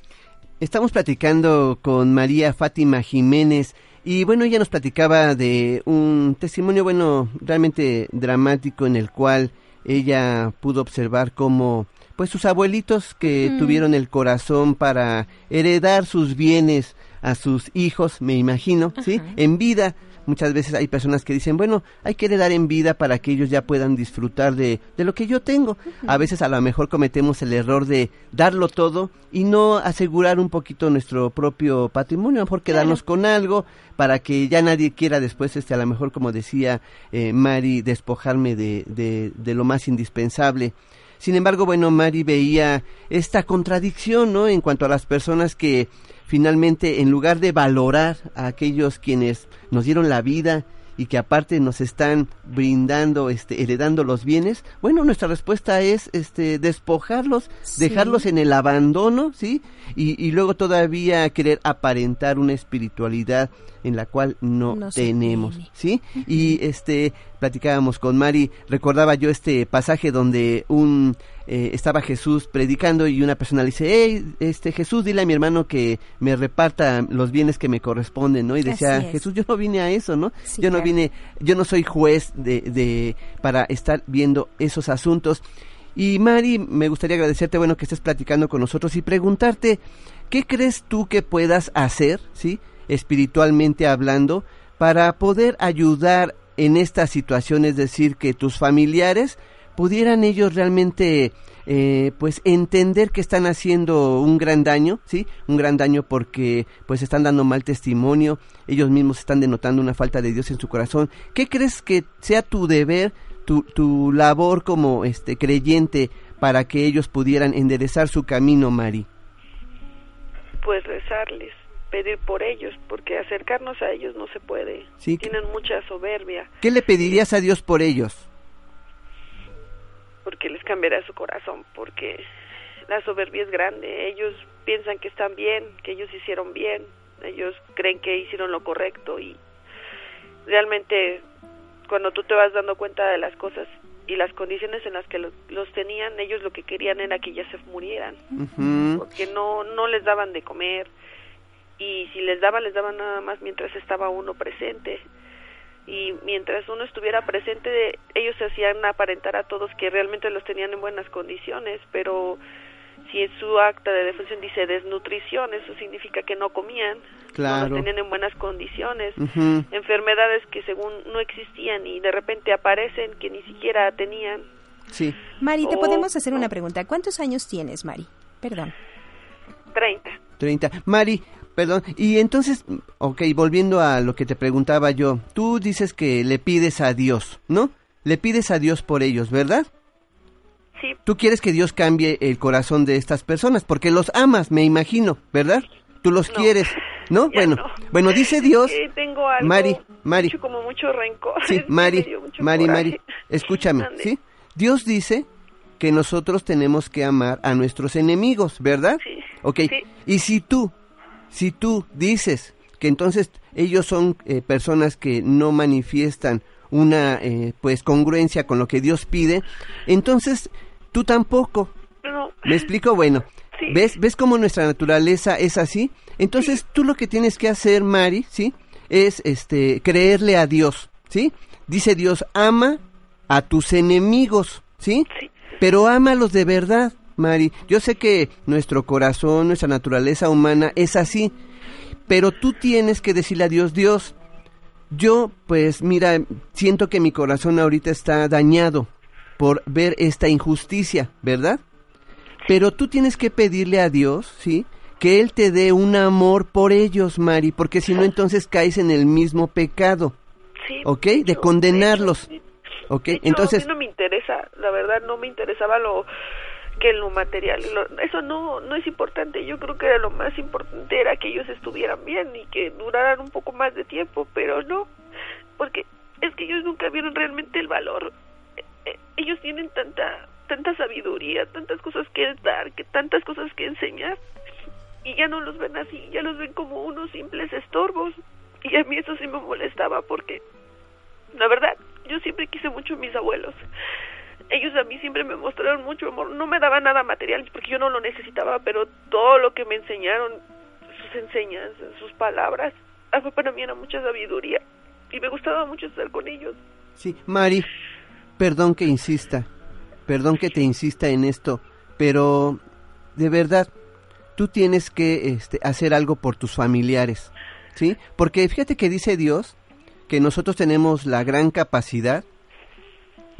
Estamos platicando con María Fátima Jiménez y bueno, ella nos platicaba de un testimonio, bueno, realmente dramático en el cual ella pudo observar cómo pues sus abuelitos que Mm. tuvieron el corazón para heredar sus bienes a sus hijos, me imagino, ¿sí? En vida. Muchas veces hay personas que dicen, bueno, hay que heredar en vida para que ellos ya puedan disfrutar de, de lo que yo tengo. A veces a lo mejor cometemos el error de darlo todo y no asegurar un poquito nuestro propio patrimonio, a lo mejor quedarnos con algo para que ya nadie quiera después, este, a lo mejor como decía eh, Mari, despojarme de, de, de lo más indispensable. Sin embargo, bueno, Mari veía esta contradicción, ¿no? En cuanto a las personas que finalmente, en lugar de valorar a aquellos quienes nos dieron la vida y que aparte nos están brindando, este, heredando los bienes, bueno, nuestra respuesta es, este, despojarlos, Sí. dejarlos en el abandono, ¿sí? Y, y luego todavía querer aparentar una espiritualidad en la cual no, tenemos, tiene. ¿sí? Y este platicábamos con Mari, recordaba yo este pasaje donde un eh, estaba Jesús predicando y una persona le dice, hey, este Jesús, dile a mi hermano que me reparta los bienes que me corresponden, ¿no? Y decía. Jesús, yo no vine a eso, ¿no? Sí, yo no claro. vine, yo no soy juez de, de para estar viendo esos asuntos. Y Mari, me gustaría agradecerte, bueno, que estés platicando con nosotros y preguntarte, ¿qué crees tú que puedas hacer, sí, espiritualmente hablando, para poder ayudar en esta situación, es decir, que tus familiares pudieran ellos realmente, eh, pues, entender que están haciendo un gran daño, sí, un gran daño porque, pues, están dando mal testimonio, ellos mismos están denotando una falta de Dios en su corazón. ¿Qué crees que sea tu deber? Tu, tu labor como este creyente para que ellos pudieran enderezar su camino, Mari. Pues rezarles, pedir por ellos, porque acercarnos a ellos no se puede. Sí. Tienen mucha soberbia, ¿Qué le pedirías a Dios por ellos? Porque les cambiará su corazón, porque la soberbia es grande. Ellos piensan que están bien, que ellos hicieron bien, ellos creen que hicieron lo correcto y realmente cuando tú te vas dando cuenta de las cosas y las condiciones en las que lo- los tenían, ellos lo que querían era que ya se murieran. Porque no no les daban de comer y si les daban les daban nada más mientras estaba uno presente y mientras uno estuviera presente ellos se hacían aparentar a todos que realmente los tenían en buenas condiciones pero si en su acta de defunción dice desnutrición eso significa que no comían no Claro. los tenían en buenas condiciones enfermedades que según no existían y de repente aparecen que ni siquiera tenían Sí. Mari, te Oh, podemos hacer una pregunta. ¿Cuántos años tienes, Mari? Perdón. 30. 30. Mari, perdón. Y entonces, ok, volviendo a lo que te preguntaba yo, tú dices que le pides a Dios, ¿no? Le pides a Dios por ellos, ¿verdad? Sí. Tú quieres que Dios cambie el corazón de estas personas, porque los amas, me imagino, ¿verdad? Tú los quieres, ¿no? ya Bueno, no. bueno, dice Dios, tengo algo Mari, Mari, mucho, como mucho rencor. sí, Mari, Mari, coraje. Mari, escúchame. ¿sí? Dios dice que nosotros tenemos que amar a nuestros enemigos, ¿verdad? Sí. Ok, y si tú, si tú dices que entonces ellos son eh, personas que no manifiestan una, eh, pues, congruencia con lo que Dios pide, entonces tú tampoco. No. ¿Me explico? Bueno, Sí. ¿ves, ¿ves cómo nuestra naturaleza es así? Entonces tú lo que tienes que hacer, Mari, ¿sí? Es, este, creerle a Dios, ¿sí? Dice Dios, ama a tus enemigos, ¿sí? Pero ámalos de verdad, Mari. Yo sé que nuestro corazón, nuestra naturaleza humana es así, pero tú tienes que decirle a Dios, Dios, yo pues mira, siento que mi corazón ahorita está dañado por ver esta injusticia, ¿verdad? Pero tú tienes que pedirle a Dios, ¿sí? Que Él te dé un amor por ellos, Mari, porque si no entonces caes en el mismo pecado, Sí, ¿ok? De condenarlos, ¿ok? Hecho, Entonces, a mí no me interesa, la verdad no me interesaba lo que lo material, eso no no es importante. Yo creo que lo más importante era que ellos estuvieran bien y que duraran un poco más de tiempo, pero no, porque es que ellos nunca vieron realmente el valor. Eh, eh, Ellos tienen tanta tanta sabiduría, tantas cosas que dar, que tantas cosas que enseñar y ya no los ven así, ya los ven como unos simples estorbos y a mí eso sí me molestaba porque la verdad, yo siempre quise mucho a mis abuelos. Ellos a mí siempre me mostraron mucho amor. No me daban nada material porque yo no lo necesitaba, pero todo lo que me enseñaron, sus enseñanzas, sus palabras, ah, fue para mí era mucha sabiduría. Y me gustaba mucho estar con ellos. sí, Mari, perdón que insista, perdón que te insista en esto, pero de verdad, tú tienes que este, hacer algo por tus familiares, ¿sí? Porque fíjate que dice Dios que nosotros tenemos la gran capacidad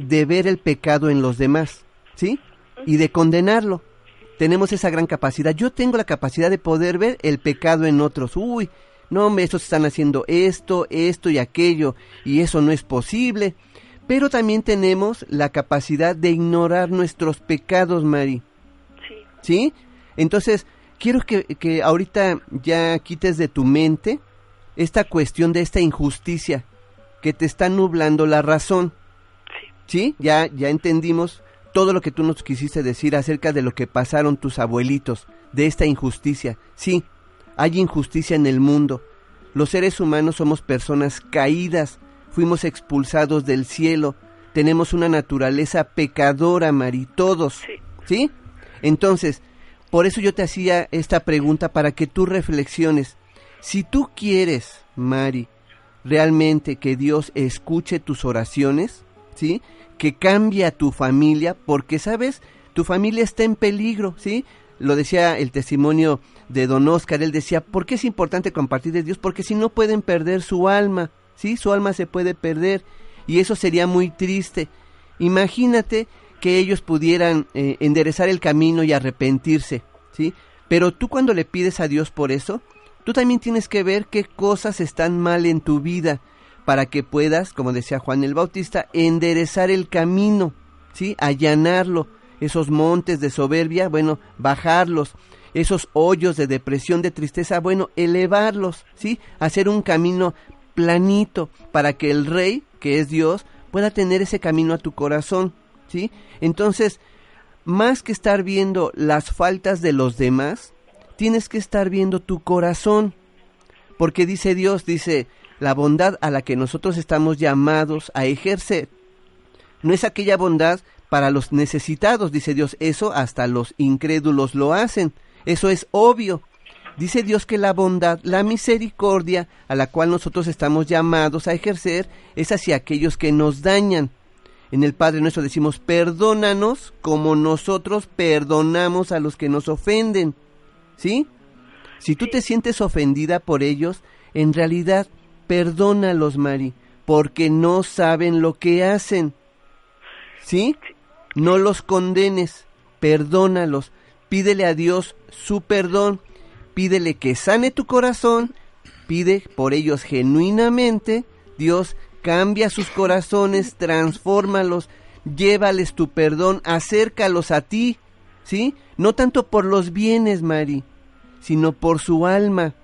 de ver el pecado en los demás, ¿sí? Y de condenarlo. Tenemos esa gran capacidad. Yo tengo la capacidad de poder ver el pecado en otros. Uy, no, hombre, estos están haciendo esto, esto y aquello, y eso no es posible. Pero también tenemos la capacidad de ignorar nuestros pecados, Mari. ¿Sí? Entonces, quiero que, que ahorita ya quites de tu mente esta cuestión de esta injusticia que te está nublando la razón. ¿Sí? Ya, ya entendimos todo lo que tú nos quisiste decir acerca de lo que pasaron tus abuelitos, de esta injusticia. Sí, hay injusticia en el mundo. Los seres humanos somos personas caídas, fuimos expulsados del cielo, tenemos una naturaleza pecadora, Mari, todos. ¿Sí? Entonces, por eso yo te hacía esta pregunta para que tú reflexiones. Si tú quieres, Mari, realmente que Dios escuche tus oraciones, ¿sí? Que cambie a tu familia, porque, ¿sabes? Tu familia está en peligro, ¿sí? Lo decía el testimonio de don Oscar, él decía, ¿por qué es importante compartir de Dios? Porque si no pueden perder su alma, ¿sí? Su alma se puede perder y eso sería muy triste. Imagínate que ellos pudieran eh, enderezar el camino y arrepentirse, ¿sí? Pero tú cuando le pides a Dios por eso, tú también tienes que ver qué cosas están mal en tu vida para que puedas, como decía Juan el Bautista, enderezar el camino, ¿sí? Allanarlo, esos montes de soberbia, bueno, bajarlos, esos hoyos de depresión, de tristeza, bueno, elevarlos, ¿sí? Hacer un camino planito para que el rey, que es Dios, pueda tener ese camino a tu corazón, ¿sí? Entonces, más que estar viendo las faltas de los demás, tienes que estar viendo tu corazón, porque dice Dios, dice, la bondad a la que nosotros estamos llamados a ejercer, no es aquella bondad para los necesitados, dice Dios, eso hasta los incrédulos lo hacen, eso es obvio. Dice Dios que la bondad, la misericordia a la cual nosotros estamos llamados a ejercer es hacia aquellos que nos dañan. En el Padre nuestro decimos, perdónanos como nosotros perdonamos a los que nos ofenden. ¿Sí? Si tú te sientes ofendida por ellos, en realidad perdónalos, Mari, porque no saben lo que hacen. ¿Sí? No los condenes, perdónalos, pídele a Dios su perdón, pídele que sane tu corazón, pide por ellos genuinamente, Dios cambia sus corazones, transfórmalos, llévales tu perdón, acércalos a ti, ¿sí? No tanto por los bienes, Mari, sino por su alma.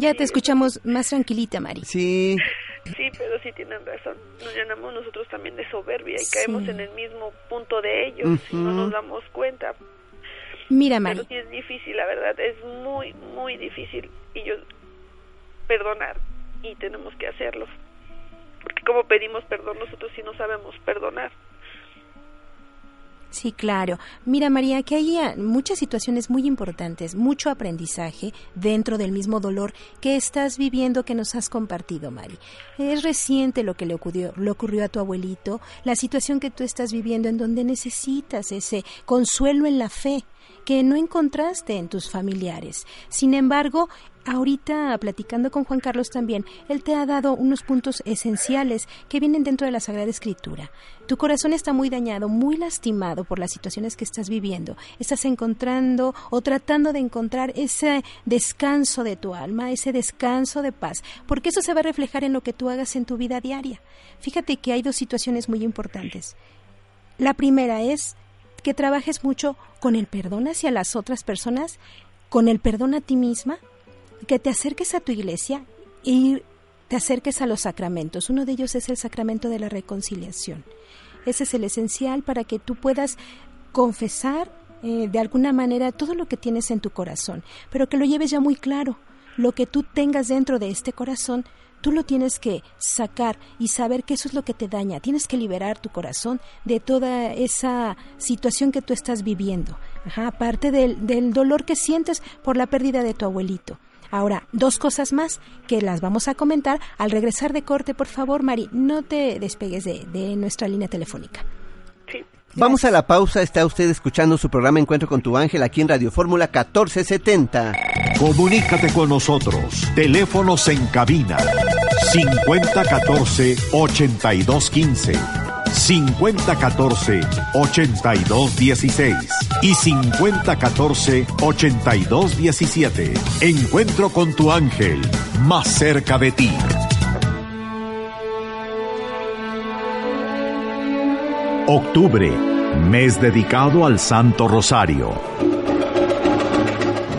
Ya te escuchamos más tranquilita, Mari. Sí. Sí, pero sí tienen razón. Nos llenamos nosotros también de soberbia y caemos en el mismo punto de ellos y no nos damos cuenta. Mira, Mari. Pero sí es difícil, la verdad, es muy, muy difícil. Y yo, perdonar, y tenemos que hacerlo. Porque como pedimos perdón, nosotros sí no sabemos perdonar. Sí, claro. Mira, María, que hay ah, muchas situaciones muy importantes, mucho aprendizaje dentro del mismo dolor que estás viviendo que nos has compartido, Mari. Es reciente lo que le ocurrió, le ocurrió a tu abuelito, la situación que tú estás viviendo en donde necesitas ese consuelo en la fe que no encontraste en tus familiares. Sin embargo, ahorita platicando con Juan Carlos también, él te ha dado unos puntos esenciales que vienen dentro de la Sagrada Escritura. Tu corazón está muy dañado, muy lastimado por las situaciones que estás viviendo. Estás encontrando o tratando de encontrar ese descanso de tu alma, ese descanso de paz, porque eso se va a reflejar en lo que tú hagas en tu vida diaria. Fíjate que hay dos situaciones muy importantes. La primera es que trabajes mucho con el perdón hacia las otras personas, con el perdón a ti misma, que te acerques a tu iglesia y te acerques a los sacramentos. Uno de ellos es el sacramento de la reconciliación. Ese es el esencial para que tú puedas confesar eh, de alguna manera todo lo que tienes en tu corazón, pero que lo lleves ya muy claro. Lo que tú tengas dentro de este corazón, tú lo tienes que sacar y saber que eso es lo que te daña. Tienes que liberar tu corazón de toda esa situación que tú estás viviendo. Ajá, aparte del, del dolor que sientes por la pérdida de tu abuelito. Ahora, dos cosas más que las vamos a comentar al regresar de corte. Por favor, Mari, no te despegues de, de nuestra línea telefónica. Vamos a la pausa. Está usted escuchando su programa Encuentro con tu ángel aquí en Radio Fórmula 1470. Comunícate con nosotros. Teléfonos en cabina 5014-8215, 5014-8216 y 5014-8217. Encuentro con tu ángel, más cerca de ti. Octubre, mes dedicado al Santo Rosario.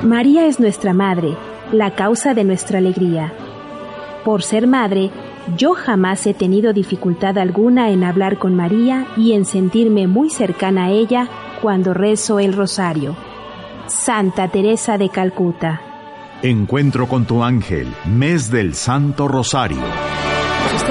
María es nuestra madre, la causa de nuestra alegría. Por ser madre, yo jamás he tenido dificultad alguna en hablar con María y en sentirme muy cercana a ella cuando rezo el rosario. Santa Teresa de Calcuta. Encuentro con tu ángel, mes del Santo Rosario.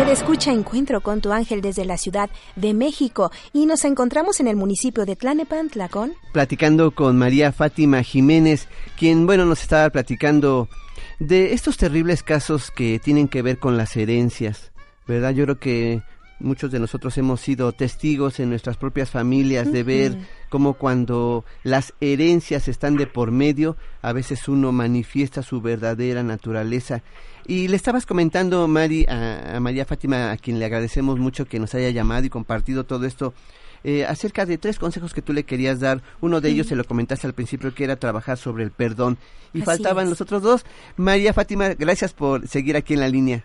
Usted escucha Encuentro con tu ángel desde la Ciudad de México y nos encontramos en el municipio de Tlanepantla con... Platicando con María Fátima Jiménez, quien, bueno, nos estaba platicando de estos terribles casos que tienen que ver con las herencias, ¿verdad? Yo creo que muchos de nosotros hemos sido testigos en nuestras propias familias de ver cómo cuando las herencias están de por medio, a veces uno manifiesta su verdadera naturaleza. Y le estabas comentando, Mari, a, a María Fátima, a quien le agradecemos mucho que nos haya llamado y compartido todo esto, eh, acerca de tres consejos que tú le querías dar. Uno de ellos se lo comentaste al principio, que era trabajar sobre el perdón. Y Así faltaban es. los otros dos. María Fátima, gracias por seguir aquí en la línea.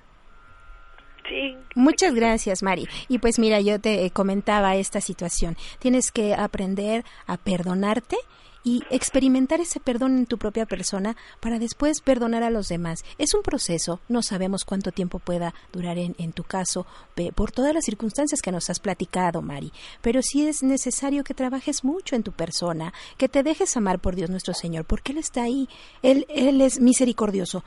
Sí. Muchas gracias, Mari. Y pues mira, yo te comentaba esta situación. Tienes que aprender a perdonarte y experimentar ese perdón en tu propia persona para después perdonar a los demás. Es un proceso, no sabemos cuánto tiempo pueda durar en, en tu caso, por todas las circunstancias que nos has platicado, Mari, pero sí es necesario que trabajes mucho en tu persona, que te dejes amar por Dios nuestro Señor, porque Él está ahí, Él, Él es misericordioso,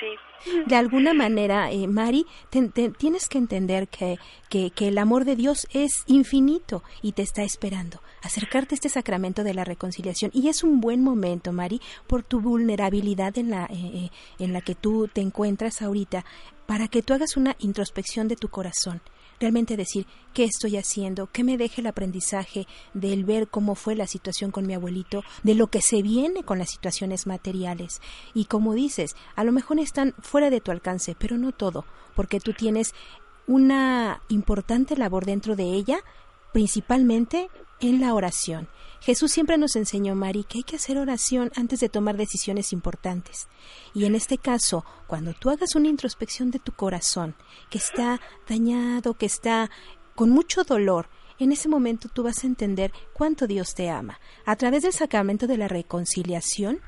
Sí. de alguna manera, eh, Mari, te- te- tienes que entender que, que, que el amor de Dios es infinito y te está esperando. Acercarte a este sacramento de la reconciliación. Y es un buen momento, Mari, por tu vulnerabilidad en la, eh, eh, en la que tú te encuentras ahorita, para que tú hagas una introspección de tu corazón. Realmente decir, ¿qué estoy haciendo? ¿Qué me deja el aprendizaje del ver cómo fue la situación con mi abuelito? De lo que se viene con las situaciones materiales. Y como dices, a lo mejor están fuera de tu alcance, pero no todo, porque tú tienes una importante labor dentro de ella, principalmente en la oración. Jesús siempre nos enseñó, Mari, que hay que hacer oración antes de tomar decisiones importantes. Y en este caso, cuando tú hagas una introspección de tu corazón, que está dañado, que está con mucho dolor, en ese momento tú vas a entender cuánto Dios te ama. A través del sacramento de la reconciliación,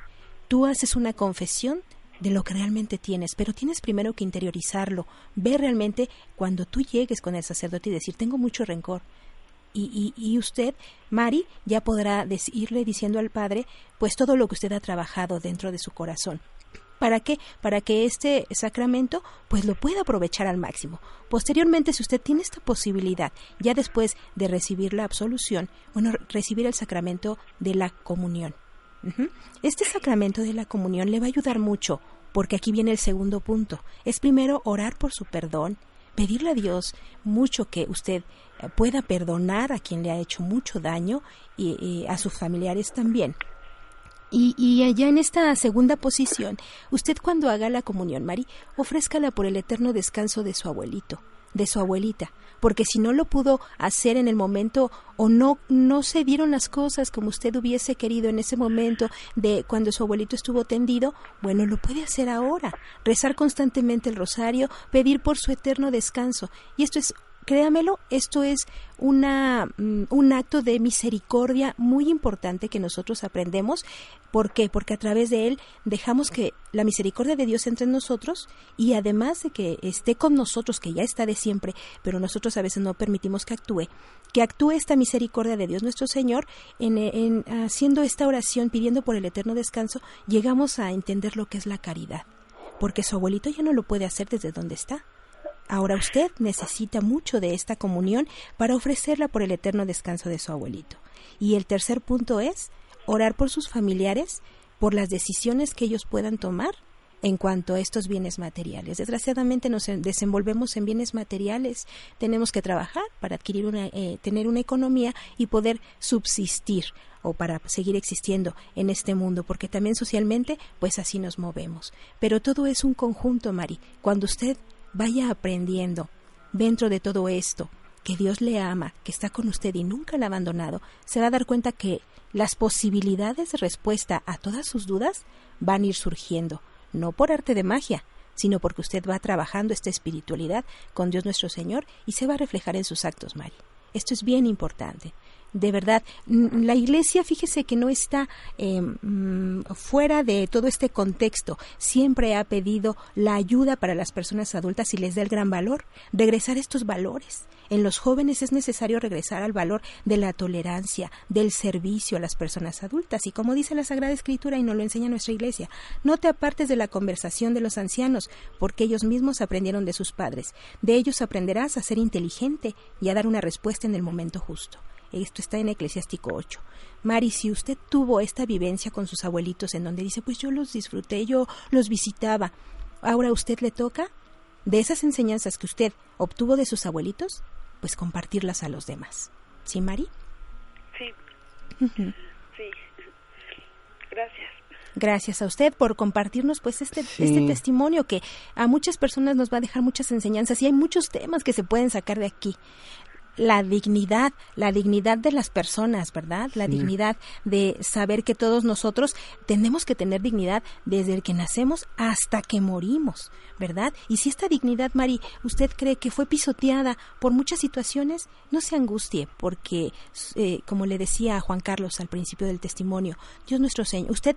tú haces una confesión de lo que realmente tienes, pero tienes primero que interiorizarlo, ver realmente cuando tú llegues con el sacerdote y decir, tengo mucho rencor, y, y, y, usted, Mari, ya podrá irle diciendo al Padre, pues todo lo que usted ha trabajado dentro de su corazón. ¿Para qué? Para que este sacramento pues lo pueda aprovechar al máximo. Posteriormente, si usted tiene esta posibilidad, ya después de recibir la absolución, bueno, recibir el sacramento de la comunión. Este sacramento de la comunión le va a ayudar mucho, porque aquí viene el segundo punto. Es primero orar por su perdón, pedirle a Dios mucho que usted eh, pueda perdonar a quien le ha hecho mucho daño y, a sus familiares también. Y, y, allá en esta segunda posición, usted cuando haga la comunión, Mari, ofrézcala por el eterno descanso de su abuelito de su abuelita, porque si no lo pudo hacer en el momento o no no se dieron las cosas como usted hubiese querido en ese momento de cuando su abuelito estuvo tendido, bueno, lo puede hacer ahora, rezar constantemente el rosario, pedir por su eterno descanso. Y esto es créamelo, esto es una, mm, un acto de misericordia muy importante que nosotros aprendemos. ¿Por qué? Porque a través de él dejamos que la misericordia de Dios entre en nosotros y además de que esté con nosotros, que ya está de siempre, pero nosotros a veces no permitimos que actúe, que actúe esta misericordia de Dios nuestro Señor en, en haciendo esta oración, pidiendo por el eterno descanso, llegamos a entender lo que es la caridad. Porque su abuelito ya no lo puede hacer desde donde está Ahora usted necesita mucho de esta comunión para ofrecerla por el eterno descanso de su abuelito. Y el tercer punto es orar por sus familiares, por las decisiones que ellos puedan tomar en cuanto a estos bienes materiales. Desgraciadamente nos desenvolvemos en bienes materiales, tenemos que trabajar para adquirir una, eh, tener una economía y poder subsistir o para seguir existiendo en este mundo, porque también socialmente, pues así nos movemos. Pero todo es un conjunto, Mari. Cuando usted vaya aprendiendo dentro de todo esto que Dios le ama, que está con usted y nunca le ha abandonado, se va a dar cuenta que las posibilidades de respuesta a todas sus dudas van a ir surgiendo, no por arte de magia, sino porque usted va trabajando esta espiritualidad con Dios nuestro Señor y se va a reflejar en sus actos, Mari. Esto es bien importante de verdad, la iglesia, fíjese que no está em, fuera de todo este contexto. Siempre ha pedido la ayuda para las personas adultas y les da el gran valor, regresar estos valores. En los jóvenes es necesario regresar al valor de la tolerancia, del servicio a las personas adultas. Y como dice la Sagrada Escritura y nos lo enseña nuestra iglesia, no te apartes de la conversación de los ancianos, porque ellos mismos aprendieron de sus padres. De ellos aprenderás a ser inteligente y a dar una respuesta en el momento justo. Esto está en Eclesiástico 8. Mari, si usted tuvo esta vivencia con sus abuelitos en donde dice, pues yo los disfruté, yo los visitaba, ahora a usted le toca de esas enseñanzas que usted obtuvo de sus abuelitos, pues compartirlas a los demás. ¿Sí, Mari? Sí. Sí. Gracias. Gracias a usted por compartirnos pues este, este testimonio que a muchas personas nos va a dejar muchas enseñanzas y hay muchos temas que se pueden sacar de aquí la dignidad, la dignidad de las personas, ¿verdad? La dignidad de saber que todos nosotros tenemos que tener dignidad desde el que nacemos hasta que morimos, ¿verdad? Y si esta dignidad, Mari, usted cree que fue pisoteada por muchas situaciones, no se angustie, porque, eh, como le decía a Juan Carlos al principio del testimonio, Dios nuestro Señor, usted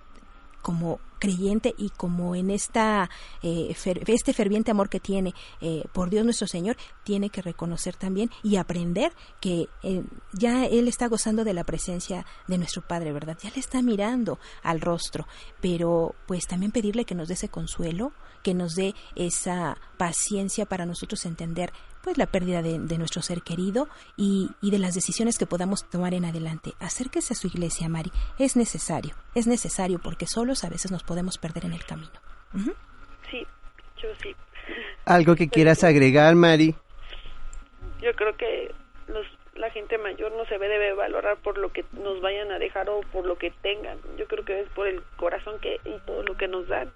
como creyente y como en esta eh, este ferviente amor que tiene eh, por Dios nuestro Señor tiene que reconocer también y aprender que eh, ya él está gozando de la presencia de nuestro Padre verdad ya le está mirando al rostro pero pues también pedirle que nos dé ese consuelo que nos dé esa paciencia para nosotros entender pues la pérdida de, nuestro ser querido y, de las decisiones que podamos tomar en adelante. Acérquese a su iglesia, Mari. Es necesario, es necesario porque solos a veces nos podemos perder en el camino. Sí, yo sí. ¿Algo que quieras agregar, Mari? Yo creo que los, la gente mayor no se debe valorar por lo que nos vayan a dejar o por lo que tengan. Yo creo que es por el corazón que y todo lo que nos dan.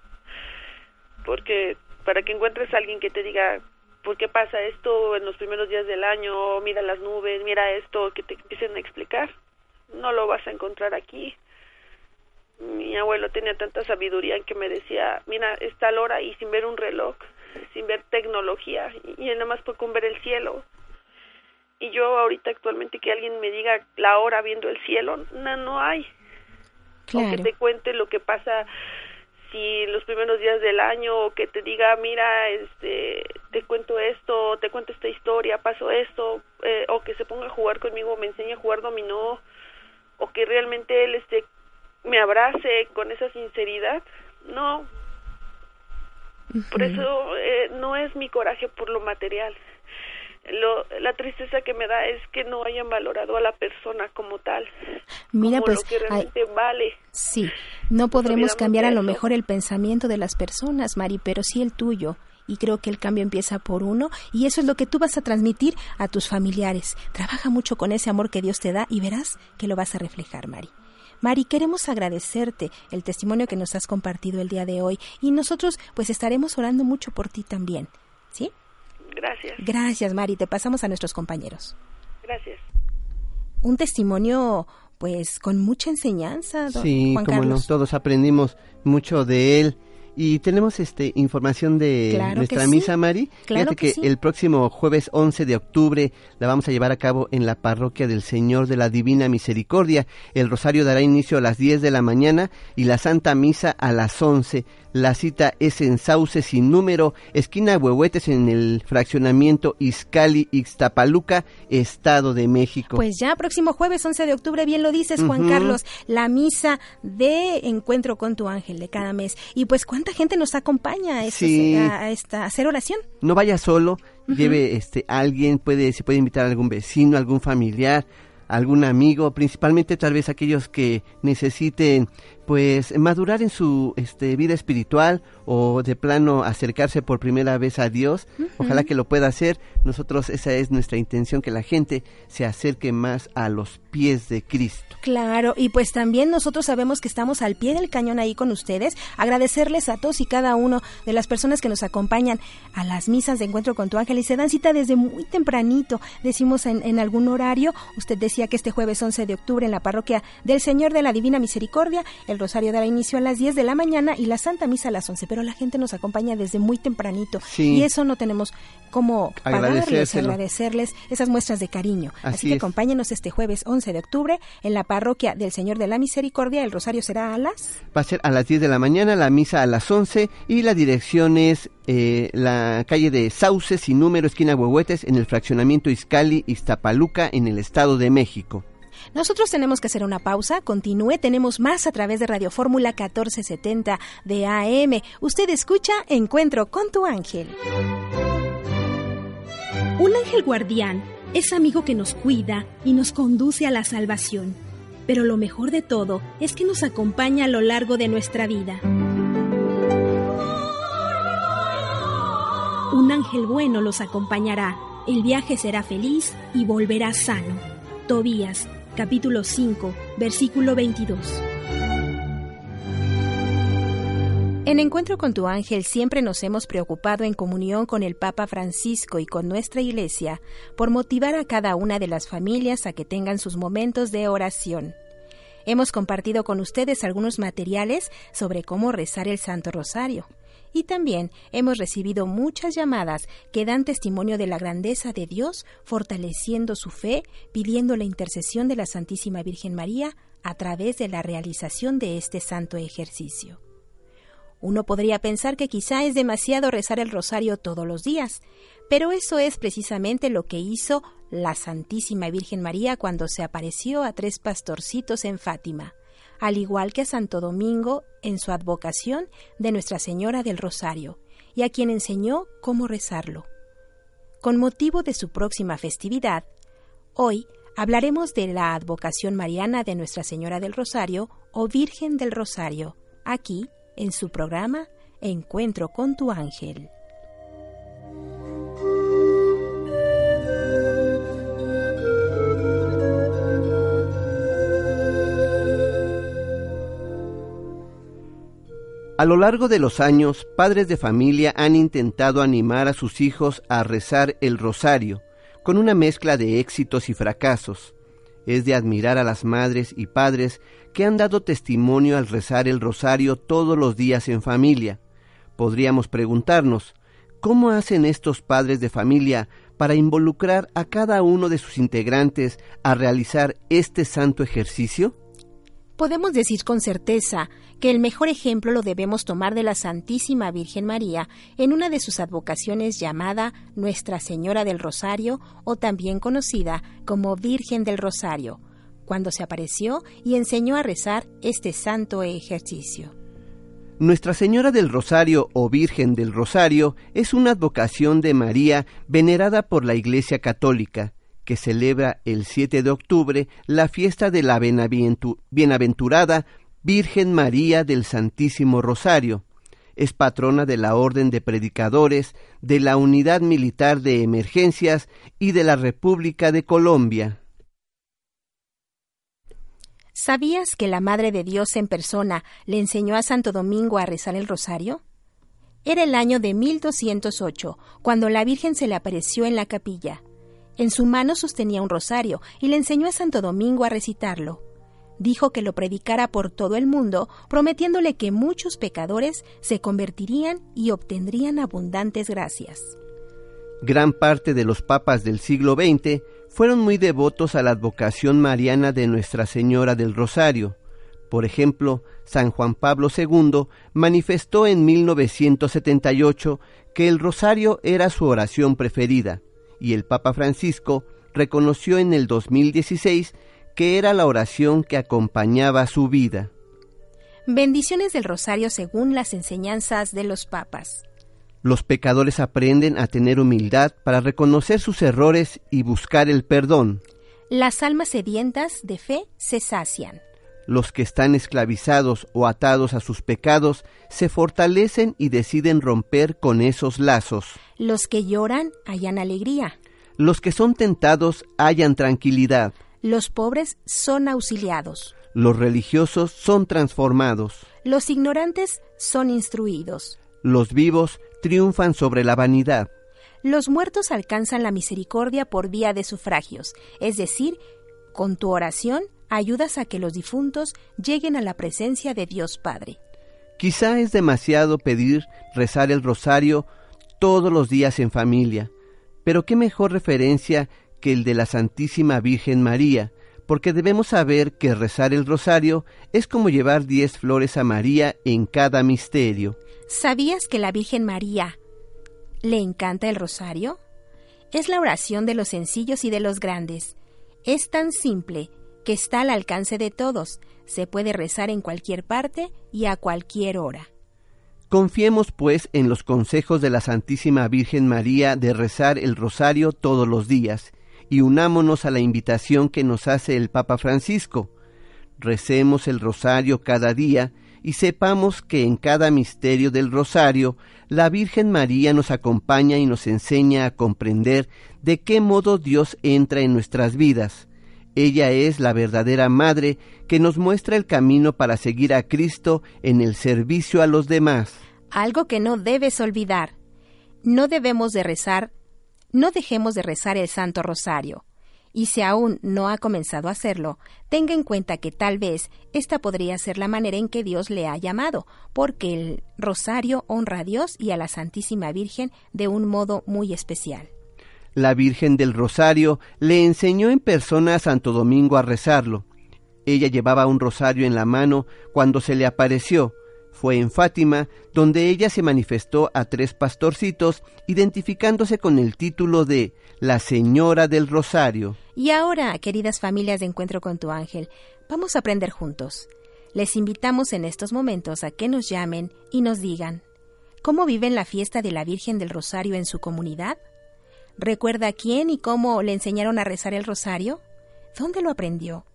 Porque para que encuentres a alguien que te diga ¿por qué pasa esto en los primeros días del año? Mira las nubes, mira esto, que te empiecen a explicar. No lo vas a encontrar aquí. Mi abuelo tenía tanta sabiduría en que me decía, mira, es tal hora y sin ver un reloj, sin ver tecnología, y, y nada más por con ver el cielo. Y yo ahorita actualmente que alguien me diga la hora viendo el cielo, no, no hay. O que Claro. te cuente lo que pasa si los primeros días del año o que te diga mira este te cuento esto te cuento esta historia pasó esto eh, o que se ponga a jugar conmigo me enseñe a jugar dominó o que realmente él este me abrace con esa sinceridad no. Por eso eh, no es mi coraje por lo material lo, la tristeza que me da es que no hayan valorado a la persona como tal Mira, como pues, lo que ay, realmente vale sí, no podremos cambiar a lo mejor el pensamiento de las personas, Mari, pero sí el tuyo. Y creo que el cambio empieza por uno y eso es lo que tú vas a transmitir a tus familiares. Trabaja mucho con ese amor que Dios te da y verás que lo vas a reflejar, Mari. Mari, queremos agradecerte el testimonio que nos has compartido el día de hoy y nosotros pues estaremos orando mucho por ti también. ¿Sí? gracias Gracias, Mari. Te pasamos a nuestros compañeros. gracias Un testimonio pues con mucha enseñanza, don Sí, Juan como no, Carlos. todos aprendimos mucho de él. Y tenemos este información de Claro que nuestra sí. misa, Mari. Claro Fíjate que que, sí. el próximo jueves 11 de octubre la vamos a llevar a cabo en la parroquia del Señor de la Divina Misericordia. El rosario dará inicio a las 10 de la mañana y la Santa Misa a las 11. La cita es en Sauce sin número, esquina Huehuetes en el fraccionamiento Izcali, Ixtapaluca, Estado de México. Pues ya, próximo jueves 11 de octubre, bien lo dices, Juan. Carlos, la misa de Encuentro con tu ángel de cada mes. Y pues, ¿cuánta gente nos acompaña a, estos- Sí. a, a esta, a hacer oración? no vaya solo, lleve este alguien, puede se puede invitar a algún vecino, algún familiar, algún amigo, principalmente tal vez aquellos que necesiten pues madurar en su este vida espiritual o de plano acercarse por primera vez a Dios. Ojalá que lo pueda hacer. Nosotros esa es nuestra intención que la gente se acerque más a los pies de Cristo. Claro, y pues también nosotros sabemos que estamos al pie del cañón ahí con ustedes. Agradecerles a todos y cada uno de las personas que nos acompañan a las misas de encuentro con tu ángel y se dan cita desde muy tempranito. Decimos en, en algún horario, usted decía que este jueves 11 de octubre en la parroquia del Señor de la Divina Misericordia, el rosario dará inicio a las 10 de la mañana y la Santa Misa a las 11, pero la gente nos acompaña desde muy tempranito Sí. y eso no tenemos cómo pagarles, agradecerles esas muestras de cariño. Así, Así que es. acompáñenos este jueves 11 de octubre en la parroquia del Señor de la Misericordia. El rosario será a las... Va a ser a las 10 de la mañana, la misa a las 11 y la dirección es eh, la calle de Sauce sin número, esquina Huehuetes, en el fraccionamiento Izcali, Iztapaluca, en el Estado de México. Nosotros tenemos que hacer una pausa. Continúe, tenemos más a través de Radio Fórmula 1470 de AM. Usted escucha Encuentro con tu ángel. Un ángel guardián es amigo que nos cuida y nos conduce a la salvación. Pero lo mejor de todo es que nos acompaña a lo largo de nuestra vida. Un ángel bueno los acompañará. El viaje será feliz y volverá sano. Tobías, capítulo 5, versículo 22. En Encuentro con tu ángel siempre nos hemos preocupado en comunión con el Papa Francisco y con nuestra Iglesia por motivar a cada una de las familias a que tengan sus momentos de oración. Hemos compartido con ustedes algunos materiales sobre cómo rezar el Santo Rosario. Y también hemos recibido muchas llamadas que dan testimonio de la grandeza de Dios, fortaleciendo su fe, pidiendo la intercesión de la Santísima Virgen María a través de la realización de este santo ejercicio. Uno podría pensar que quizá es demasiado rezar el rosario todos los días, pero eso es precisamente lo que hizo la Santísima Virgen María cuando se apareció a tres pastorcitos en Fátima, al igual que a Santo Domingo en su advocación de Nuestra Señora del Rosario, y a quien enseñó cómo rezarlo. Con motivo de su próxima festividad, hoy hablaremos de la advocación mariana de Nuestra Señora del Rosario o Virgen del Rosario, aquí en su programa Encuentro con tu ángel. A lo largo de los años, padres de familia han intentado animar a sus hijos a rezar el rosario, con una mezcla de éxitos y fracasos. Es de admirar a las madres y padres que han dado testimonio al rezar el rosario todos los días en familia. Podríamos preguntarnos, ¿cómo hacen estos padres de familia para involucrar a cada uno de sus integrantes a realizar este santo ejercicio? Podemos decir con certeza que el mejor ejemplo lo debemos tomar de la Santísima Virgen María en una de sus advocaciones llamada Nuestra Señora del Rosario o también conocida como Virgen del Rosario, cuando se apareció y enseñó a rezar este santo ejercicio. Nuestra Señora del Rosario o Virgen del Rosario es una advocación de María venerada por la Iglesia Católica que celebra el 7 de octubre la fiesta de la bienaventurada Virgen María del Santísimo Rosario. Es patrona de la Orden de Predicadores, de la Unidad Militar de Emergencias y de la República de Colombia. ¿Sabías que la Madre de Dios en persona le enseñó a Santo Domingo a rezar el rosario? Era el año de 1208, cuando la Virgen se le apareció en la capilla. En su mano sostenía un rosario y le enseñó a Santo Domingo a recitarlo. Dijo que lo predicara por todo el mundo, prometiéndole que muchos pecadores se convertirían y obtendrían abundantes gracias. Gran parte de los papas del siglo XX fueron muy devotos a la advocación mariana de Nuestra Señora del Rosario. Por ejemplo, San Juan Pablo II manifestó en 1978 que el rosario era su oración preferida y el Papa Francisco reconoció en el 2016 que era la oración que acompañaba su vida. Bendiciones del rosario según las enseñanzas de los papas. Los pecadores aprenden a tener humildad para reconocer sus errores y buscar el perdón. Las almas sedientas de fe se sacian. Los que están esclavizados o atados a sus pecados se fortalecen y deciden romper con esos lazos. Los que lloran hallan alegría. Los que son tentados hallan tranquilidad. Los pobres son auxiliados. Los religiosos son transformados. Los ignorantes son instruidos. Los vivos triunfan sobre la vanidad. Los muertos alcanzan la misericordia por vía de sufragios, es decir, con tu oración ayudas a que los difuntos lleguen a la presencia de Dios Padre. Quizá es demasiado pedir rezar el rosario todos los días en familia, pero qué mejor referencia que el de la Santísima Virgen María, porque debemos saber que rezar el rosario es como llevar diez flores a María en cada misterio. ¿Sabías que la Virgen María le encanta el rosario? Es la oración de los sencillos y de los grandes. Es tan simple que está al alcance de todos. Se puede rezar en cualquier parte y a cualquier hora. Confiemos, pues, en los consejos de la Santísima Virgen María de rezar el rosario todos los días, y unámonos a la invitación que nos hace el Papa Francisco. Recemos el rosario cada día y sepamos que en cada misterio del rosario la Virgen María nos acompaña y nos enseña a comprender de qué modo Dios entra en nuestras vidas ella es la verdadera madre que nos muestra el camino para seguir a Cristo en el servicio a los demás. Algo que no debes olvidar. No debemos de rezar, no dejemos de rezar el Santo Rosario. Y si aún no ha comenzado a hacerlo, tenga en cuenta que tal vez esta podría ser la manera en que Dios le ha llamado, porque el rosario honra a Dios y a la Santísima Virgen de un modo muy especial. La Virgen del Rosario le enseñó en persona a Santo Domingo a rezarlo. Ella llevaba un rosario en la mano cuando se le apareció. Fue en Fátima donde ella se manifestó a tres pastorcitos identificándose con el título de La Señora del Rosario. Y ahora, queridas familias de Encuentro con tu Ángel, vamos a aprender juntos. Les invitamos en estos momentos a que nos llamen y nos digan, ¿cómo viven la fiesta de la Virgen del Rosario en su comunidad? ¿Recuerda quién y cómo le enseñaron a rezar el rosario? ¿Dónde lo aprendió?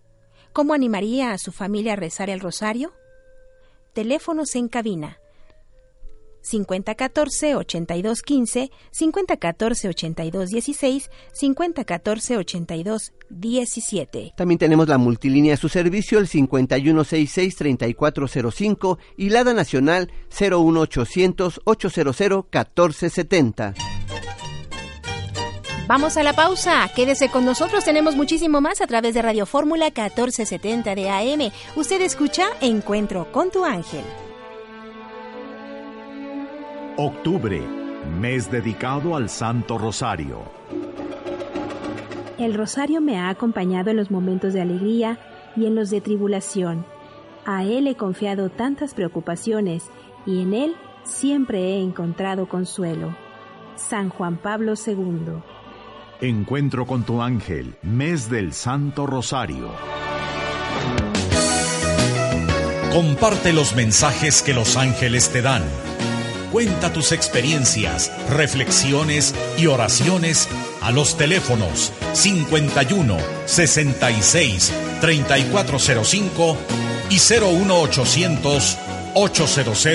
¿Cómo animaría a su familia a rezar el rosario? Teléfonos en cabina 5014-8215, 5014-8216, 5014-8217. También tenemos la multilínea a su servicio, el 5166-3405 y la Nacional 01800-800-1470. Vamos a la pausa. Quédese con nosotros. Tenemos muchísimo más a través de Radio Fórmula 1470 de AM. Usted escucha Encuentro con tu ángel. Octubre, mes dedicado al Santo Rosario. El rosario me ha acompañado en los momentos de alegría y en los de tribulación. A él he confiado tantas preocupaciones y en él siempre he encontrado consuelo. San Juan Pablo II. Encuentro con tu ángel, mes del Santo Rosario. Comparte los mensajes que los ángeles te dan. Cuenta tus experiencias, reflexiones y oraciones a los teléfonos 51 66 3405 y 01800 800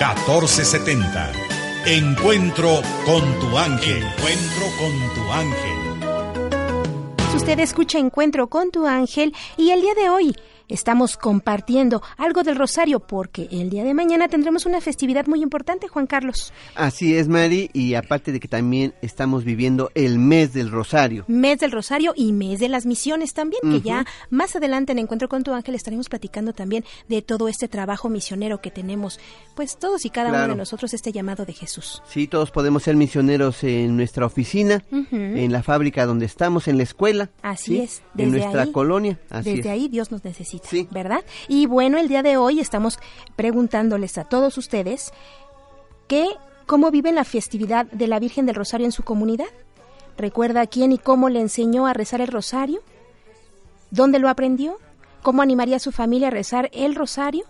1470. Encuentro con tu ángel. Encuentro con tu ángel. Usted escucha Encuentro con tu ángel y el día de hoy estamos compartiendo algo del rosario porque el día de mañana tendremos una festividad muy importante, Juan Carlos. Así es, Mari, y aparte de que también estamos viviendo el mes del Rosario. Mes del Rosario y mes de las misiones también, que ya más adelante en Encuentro con tu ángel estaremos platicando también de todo este trabajo misionero que tenemos, pues todos y cada uno de nosotros este llamado de Jesús. Sí, todos podemos ser misioneros en nuestra oficina, en la fábrica donde estamos, en la escuela. Así ¿sí? es, En desde nuestra ahí- colonia. Así Desde es. ahí Dios nos necesita, ¿verdad? Y bueno, el día de hoy estamos preguntándoles a todos ustedes que cómo viven la festividad de la Virgen del Rosario en su comunidad. ¿Recuerda quién y cómo le enseñó a rezar el rosario? ¿Dónde lo aprendió? ¿Cómo animaría a su familia a rezar el rosario?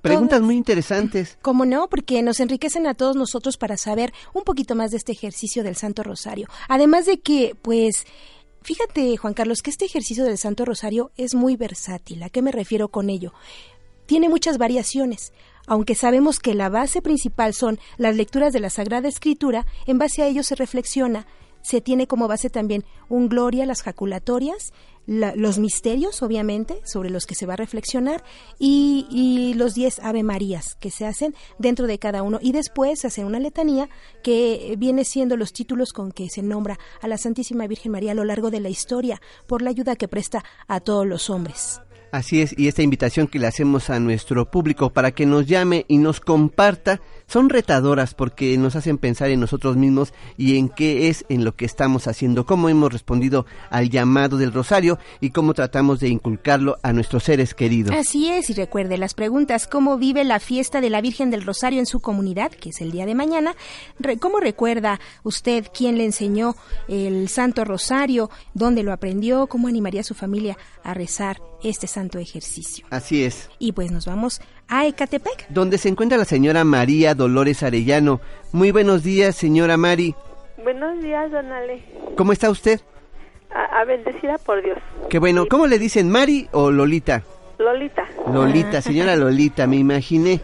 Preguntas muy interesantes. ¿Cómo no? Porque nos enriquecen a todos nosotros para saber un poquito más de este ejercicio del Santo Rosario. Además de que, pues, fíjate, Juan Carlos, que este ejercicio del Santo Rosario es muy versátil. ¿A qué me refiero con ello? Tiene muchas variaciones. Aunque sabemos que la base principal son las lecturas de la Sagrada Escritura, en base a ello se reflexiona. Se tiene como base también un gloria, las jaculatorias, la- los misterios, obviamente, sobre los que se va a reflexionar, y, los diez Ave Marías que se hacen dentro de cada uno. Y después se hace una letanía que viene siendo los títulos con que se nombra a la Santísima Virgen María a lo largo de la historia por la ayuda que presta a todos los hombres. Así es, y esta invitación que le hacemos a nuestro público para que nos llame y nos comparta son retadoras porque nos hacen pensar en nosotros mismos y en qué es en lo que estamos haciendo, cómo hemos respondido al llamado del rosario y cómo tratamos de inculcarlo a nuestros seres queridos. Así es, y recuerde las preguntas, ¿cómo vive la fiesta de la Virgen del Rosario en su comunidad, que es el día de mañana? ¿Cómo recuerda usted quién le enseñó el Santo Rosario? ¿Dónde lo aprendió? ¿Cómo animaría a su familia a rezar este santo ejercicio? Así es. Y pues nos vamos a Ecatepec. Donde se encuentra la señora María Dolores Arellano. Muy buenos días, señora Mari. Buenos días, don Ale. ¿Cómo está usted? A, a bendecida por Dios. Qué bueno. ¿Cómo le dicen, Mari o Lolita? Lolita. Lolita, señora Lolita, me imaginé.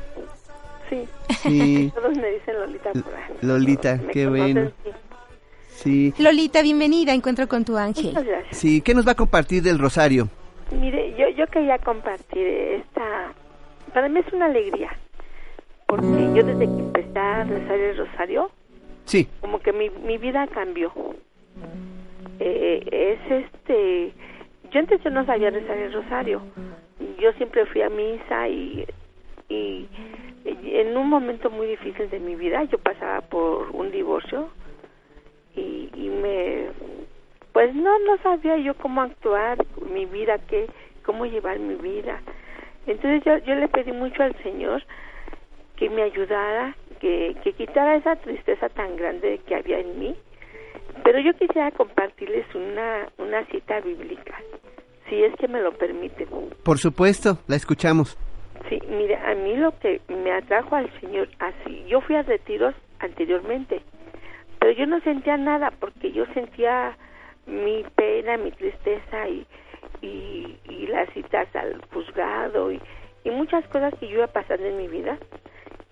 Sí. Sí. Todos me dicen Lolita por ahí. Lolita, Me qué bueno. sí. Sí. Lolita, bienvenida, encuentro con tu ángel. Muchas gracias. Sí, ¿qué nos va a compartir del rosario? Mire, yo, yo quería compartir esta... Para mí es una alegría. Porque yo desde que empecé a rezar el rosario, Sí. como que mi, mi vida cambió. Eh, es este... Yo antes yo no sabía rezar el rosario. Yo siempre fui a misa y, y en un momento muy difícil de mi vida yo pasaba por un divorcio y, y me pues no no sabía yo cómo actuar mi vida qué cómo llevar mi vida entonces yo yo le pedí mucho al señor que me ayudara que, que quitara esa tristeza tan grande que había en mí pero yo quisiera compartirles una una cita bíblica si es que me lo permiten Por supuesto, la escuchamos. Sí, mire, a mí lo que me atrajo al Señor así, yo fui a retiros anteriormente, pero yo no sentía nada porque yo sentía mi pena, mi tristeza y, y, y las citas al juzgado y, y muchas cosas que yo iba pasando en mi vida.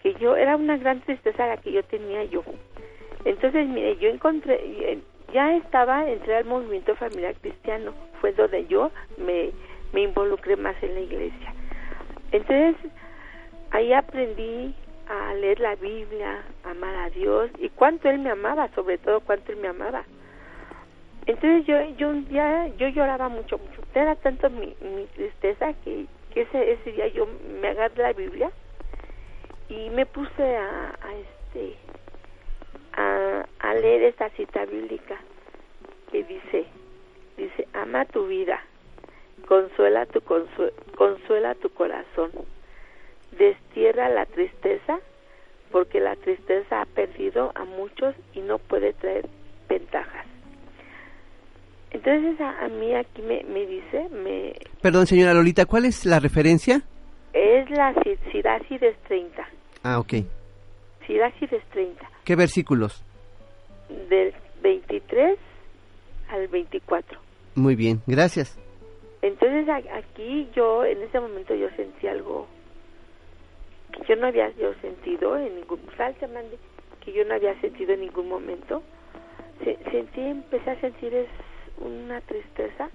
que yo era una gran tristeza la que yo tenía yo. Entonces, mire, yo encontré, eh, ya estaba, entré al movimiento familiar cristiano, fue donde yo me, me involucré más en la iglesia. Entonces, ahí aprendí a leer la Biblia, amar a Dios y cuánto Él me amaba, sobre todo cuánto Él me amaba. Entonces yo, yo un día, yo lloraba mucho, mucho. Era tanto mi, mi tristeza que, que ese, ese día yo me agarré la Biblia y me puse a, este, a, leer esta cita bíblica que dice, dice, ama tu vida, consuela tu, consue- consuela tu corazón, destierra la tristeza, porque la tristeza ha perdido a muchos y no puede traer ventajas. Entonces a, a mí aquí me, me dice, me Perdón, señora Lolita, ¿cuál es la referencia? es la Ci- Cirácides 30, Ah, ok. Cirácides 30, ¿Qué versículos? del 23 al 24. Muy bien, gracias. Entonces a- aquí yo, en ese momento yo sentí algo que yo no había yo sentido en ningún, salte mande, que yo no había sentido en ningún momento. Se- sentí, empecé a sentir es una tristeza,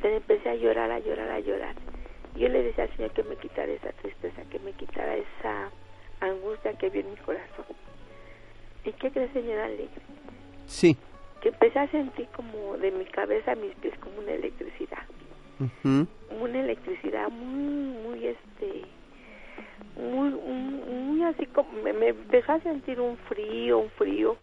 pero empecé a llorar, a llorar, a llorar. Yo le decía al Señor que me quitara esa tristeza, que me quitara esa angustia que había en mi corazón. ¿Y qué cree, señora Alegre? Sí. Que empecé a sentir como de mi cabeza a mis pies como una electricidad una electricidad muy muy este muy muy, muy así como me, me empezó a sentir un frío un frío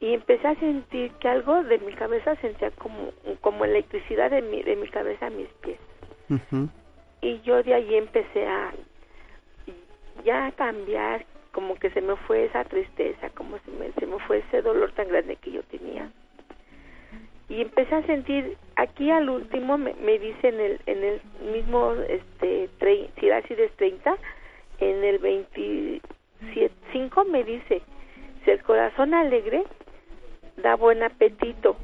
y empecé a sentir que algo de mi cabeza sentía como como electricidad de mi de mi cabeza a mis pies. Y yo de ahí empecé a ya a cambiar como que se me fue esa tristeza como se me, se me fue ese dolor tan grande que yo tenía. Y empecé a sentir aquí al último me, me dice en el en el mismo este tre- Cirácides 30 en el 25 me dice si el corazón alegre da buen apetito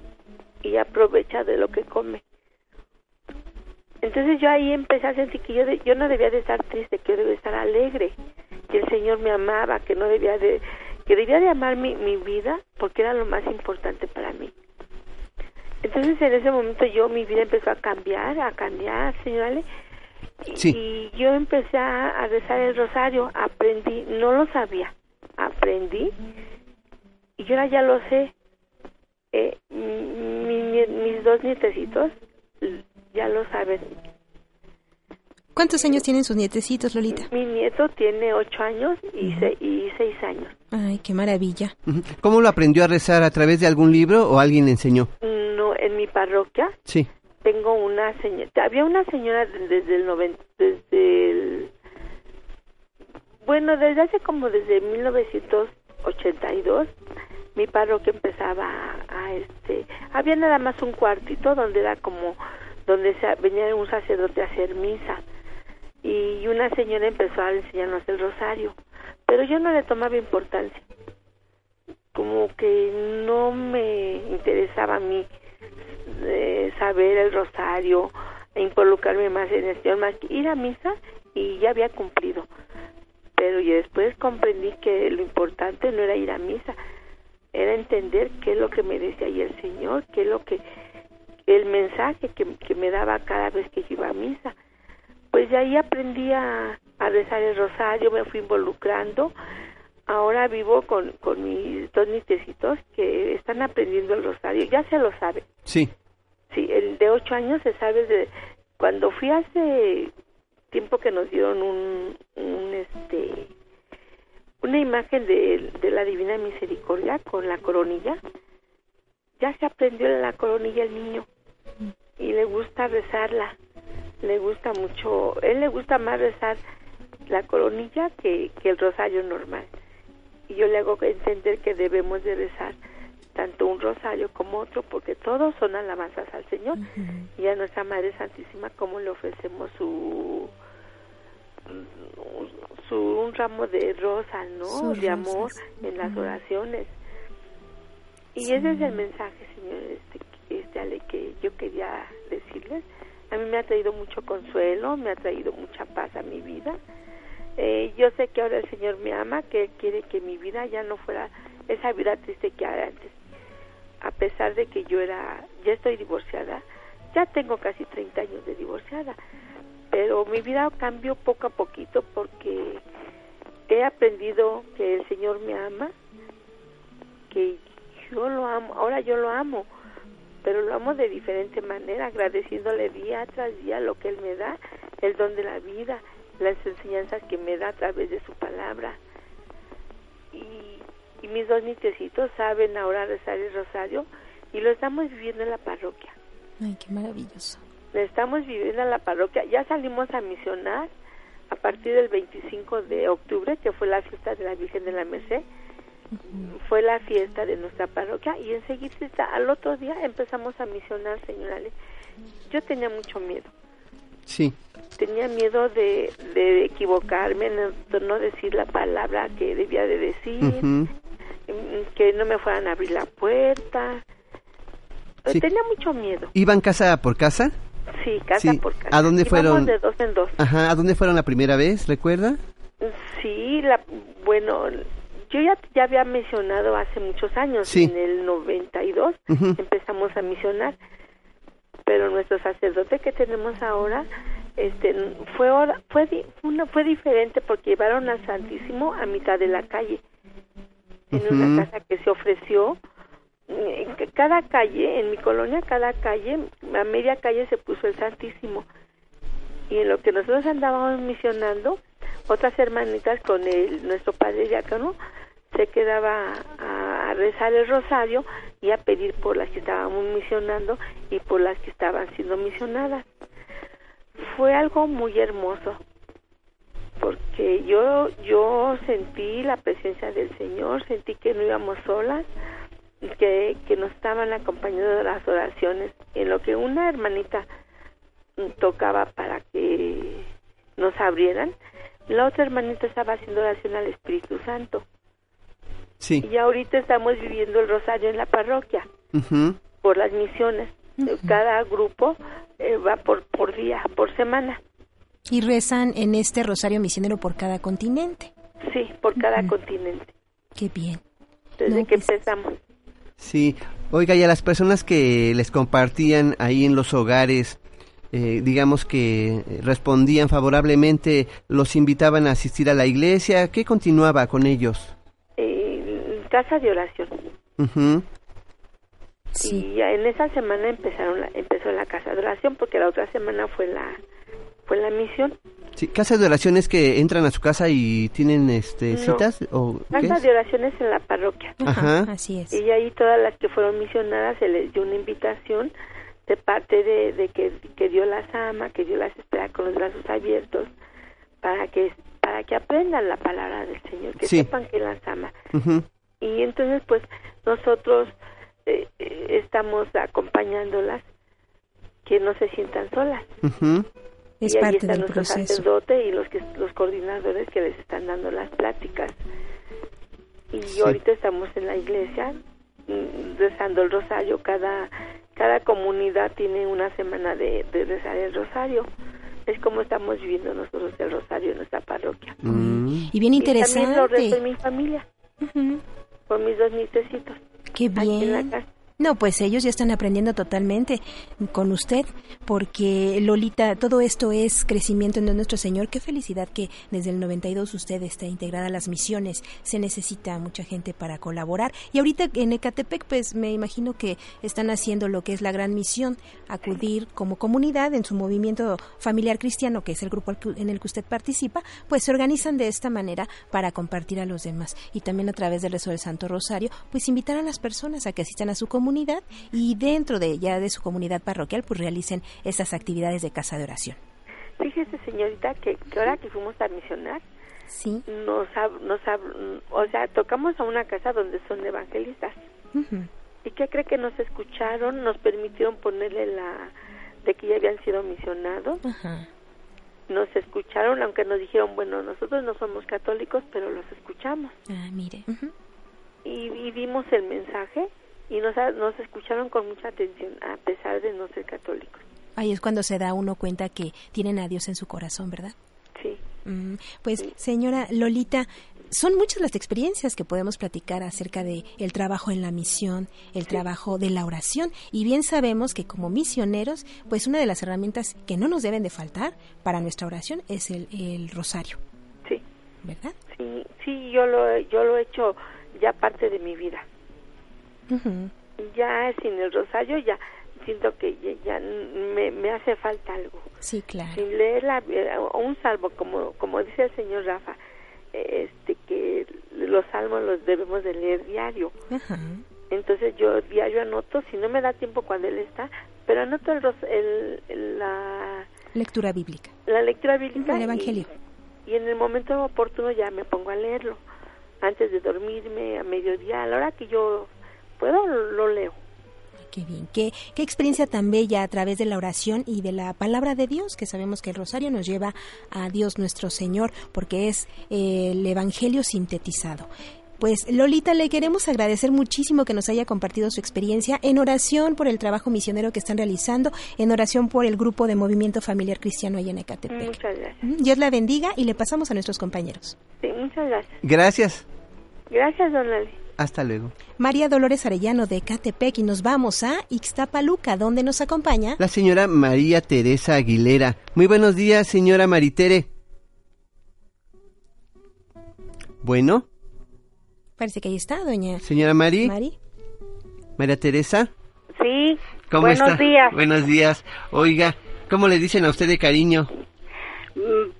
y aprovecha de lo que come entonces yo ahí empecé a sentir que yo, de- yo no debía de estar triste, que yo debía estar alegre, que el Señor me amaba, que no debía de, que debía de amar mi, mi vida porque era lo más importante para mí. Entonces en ese momento yo, mi vida empezó a cambiar, a cambiar, señor Ale, y, Sí. y yo empecé a, a rezar el rosario, aprendí, no lo sabía, aprendí, y yo ahora ya lo sé. Eh, mi- mi- mis dos nietecitos ya lo saben. ¿Cuántos años tienen sus nietecitos, Lolita? Mi nieto tiene ocho años y, se- y seis años. Ay, qué maravilla. ¿Cómo lo aprendió a rezar? ¿A través de algún libro o alguien le enseñó? No, en mi parroquia Sí. tengo una señora, había una señora de- desde el 90, desde el, bueno, desde hace como desde 1982, mi parroquia empezaba a, este, había nada más un cuartito donde era como, donde se, venía un sacerdote a hacer misa. Y una señora empezó a enseñarnos el rosario, pero yo no le tomaba importancia, como que no me interesaba a mí eh, saber el rosario, e involucrarme más en el Señor, más que ir a misa y ya había cumplido. Pero yo después comprendí que lo importante no era ir a misa, era entender qué es lo que me decía ahí el Señor, qué es lo que, el mensaje que, que me daba cada vez que iba a misa. Pues de ahí aprendí a, a rezar el rosario, me fui involucrando. Ahora vivo con, con mis dos nietecitos que están aprendiendo el rosario, ya se lo saben. Sí. Sí, el de ocho años se sabe de cuando fui hace tiempo que nos dieron un, un este una imagen de, de la Divina Misericordia con la coronilla. Ya se aprendió la coronilla el niño y le gusta rezarla. Le gusta mucho, él le gusta más rezar la coronilla que, que el rosario normal. Y yo le hago entender que debemos de rezar tanto un rosario como otro, porque todos son alabanzas al Señor. Y a nuestra Madre Santísima, como le ofrecemos su, su un ramo de rosa, ¿no? Sus de amor rosas. en las oraciones. Y ese es el mensaje, señor, este, este Ale, que yo quería decirles. A mí me ha traído mucho consuelo, me ha traído mucha paz a mi vida Eh, yo sé que ahora el Señor me ama, que quiere que mi vida ya no fuera esa vida triste que era antes. A pesar de que yo era, ya estoy divorciada, ya tengo casi 30 años de divorciada, pero mi vida cambió poco a poquito porque he aprendido que el Señor me ama, que yo lo amo, ahora yo lo amo, pero lo amo de diferente manera, agradeciéndole día tras día lo que Él me da, el don de la vida, las enseñanzas que me da a través de su palabra. Y, y mis dos nietecitos saben ahora rezar el rosario y lo estamos viviendo en la parroquia. Ay, qué maravilloso. Estamos viviendo en la parroquia. Ya salimos a misionar a partir del 25 de octubre, que fue la fiesta de la Virgen de la Merced. Fue la fiesta de nuestra parroquia y enseguida al otro día empezamos a misionar, señora. Yo tenía mucho miedo. Sí. Tenía miedo de, de equivocarme, no- de no decir la palabra que debía de decir, mm, que no me fueran a abrir la puerta. Sí. Tenía mucho miedo. ¿Iban casa por casa? Sí, casa Sí. por casa. ¿A dónde fueron? de dos en dos. Ajá, ¿a dónde fueron la primera vez? ¿Recuerda? Sí, la, bueno, yo ya, ya había mencionado hace muchos años, Sí. en el 92 Ujú. empezamos a misionar, pero nuestro sacerdote que tenemos ahora este fue fue una, fue diferente porque llevaron al Santísimo a mitad de la calle en una casa que se ofreció cada calle en mi colonia cada calle a media calle se puso el Santísimo y en lo que nosotros andábamos misionando otras hermanitas con el nuestro padre diácono se quedaba a, a rezar el rosario y a pedir por las que estábamos misionando y por las que estaban siendo misionadas. Fue algo muy hermoso porque yo yo sentí la presencia del Señor, sentí que no íbamos solas, que, que nos estaban acompañando de las oraciones, en lo que una hermanita tocaba para que nos abrieran, la otra hermanita estaba haciendo oración al Espíritu Santo. Sí. Y ahorita estamos viviendo el rosario en la parroquia por las misiones. Cada grupo eh, va por, por día, por semana. Y rezan en este rosario misionero por cada continente. Sí, por cada continente. Qué bien. Desde No, que pues- empezamos. Sí. Oiga, y a las personas que les compartían ahí en los hogares, eh, digamos que respondían favorablemente, los invitaban a asistir a la iglesia, ¿qué continuaba con ellos? Eh, casa de oración. Ujú. Y ya en esa semana empezaron la- empezó la casa de oración porque la otra semana fue la fue la misión. Sí, casas de oraciones que entran a su casa y tienen este No. citas o qué Casa es? de oraciones en la parroquia. Ajá. Así es. Y ahí todas las que fueron misionadas se les dio una invitación de parte de, de que, que Dios las ama, que Dios las espera con los brazos abiertos para que para que aprendan la palabra del Señor, que Sí. sepan que las ama. Y entonces pues nosotros eh, eh, estamos acompañándolas que no se sientan solas. Ujú. Es y ahí parte está del nuestro proceso. sacerdote y los que los coordinadores que les están dando las pláticas. Y Sí. ahorita estamos en la iglesia mm, rezando el rosario. Cada cada comunidad tiene una semana de, de rezar el rosario. Es como estamos viviendo nosotros el rosario en nuestra parroquia. Mm. Y bien Y también lo rezo interesante. en mi familia, con mis dos nietecitos. Qué Aquí en la bien. casa. No, pues ellos ya están aprendiendo totalmente con usted, porque Lolita, todo esto es crecimiento en nuestro Señor. Qué felicidad que desde el 92 usted esté integrada a las misiones. Se necesita mucha gente para colaborar. Y ahorita en Ecatepec, pues me imagino que están haciendo lo que es la gran misión, acudir como comunidad en su movimiento familiar cristiano, que es el grupo en el que usted participa, pues se organizan de esta manera para compartir a los demás. Y también a través del rezo del Santo Rosario, pues invitar a las personas a que asistan a su comunidad y dentro de ya de su comunidad parroquial, pues realicen estas actividades de casa de oración. Fíjese, señorita, que, que ahora que fuimos a misionar, Sí. nos, nos o sea, tocamos a una casa donde son evangelistas. ¿Y qué cree que nos escucharon? Nos permitieron ponerle la de que ya habían sido misionados. Nos escucharon, aunque nos dijeron, bueno, nosotros no somos católicos, pero los escuchamos. Ah, mire. Y, y vimos el mensaje y nos, nos escucharon con mucha atención, a pesar de no ser católicos. Ahí es cuando se da uno cuenta que tienen a Dios en su corazón, ¿verdad? Sí. Mm, Pues, señora Lolita, son muchas las experiencias que podemos platicar acerca de el trabajo en la misión, el trabajo de la oración y bien sabemos que como misioneros, pues una de las herramientas que no nos deben de faltar para nuestra oración es el, el rosario. Sí. ¿Verdad? Sí, sí, yo lo, yo lo he hecho ya parte de mi vida. Ya sin el rosario ya siento que ya, ya me, me hace falta algo. Sí, claro. Sin leer la, eh, un salmo, como, como dice el señor Rafa, este que los salmos los debemos de leer diario. Entonces yo diario anoto, si no me da tiempo cuando él está, pero anoto el, el, el- la, Lectura bíblica. la lectura bíblica El y- Evangelio. Y, en el momento oportuno ya me pongo a leerlo. Antes de dormirme, a mediodía, a la hora que yo puedo, lo leo. Qué bien, qué, qué experiencia tan bella a través de la oración y de la palabra de Dios, que sabemos que el rosario nos lleva a Dios nuestro Señor, porque es eh, el Evangelio sintetizado. Pues Lolita, le queremos agradecer muchísimo que nos haya compartido su experiencia en oración por el trabajo misionero que están realizando, en oración por el grupo de Movimiento Familiar Cristiano allá en Ecatepec. Muchas gracias. Dios la bendiga y le pasamos a nuestros compañeros. Sí, muchas gracias. Gracias. Gracias, don Lali. Hasta luego. María Dolores Arellano de Ecatepec y nos vamos a Ixtapaluca, donde nos acompaña. La señora María Teresa Aguilera. Muy buenos días, señora Maritere. Bueno, Parece que ahí está, doña señora Mari. Mari. María Teresa. Sí, ¿Cómo buenos está? días. Buenos días. Oiga, ¿cómo le dicen a usted de cariño?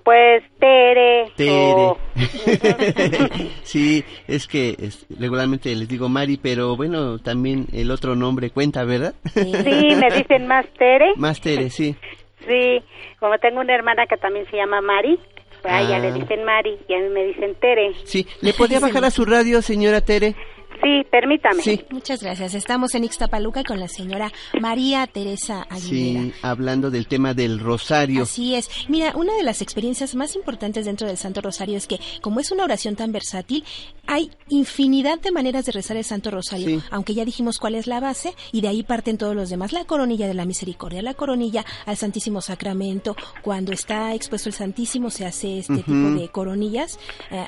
Pues Tere. Tere. sí, es que es- regularmente les digo Mari, pero bueno, también el otro nombre cuenta, ¿verdad? Sí, me dicen más Tere. Más Tere, sí. Sí, como tengo una hermana que también se llama Mari, pues a ella Ah. le dicen Mari y a mí me dicen Tere. Sí, ¿le podría bajar a su radio, señora Tere? Sí, permítame. Muchas gracias. Estamos en Ixtapaluca con la señora María Teresa Aguilera. Sí, hablando del tema del rosario. Así es. Mira, una de las experiencias más importantes dentro del Santo Rosario es que, como es una oración tan versátil, hay infinidad de maneras de rezar el Santo Rosario, Sí. aunque ya dijimos cuál es la base y de ahí parten todos los demás. La coronilla de la misericordia, la coronilla al Santísimo Sacramento. Cuando está expuesto el Santísimo se hace este tipo de coronillas eh, a,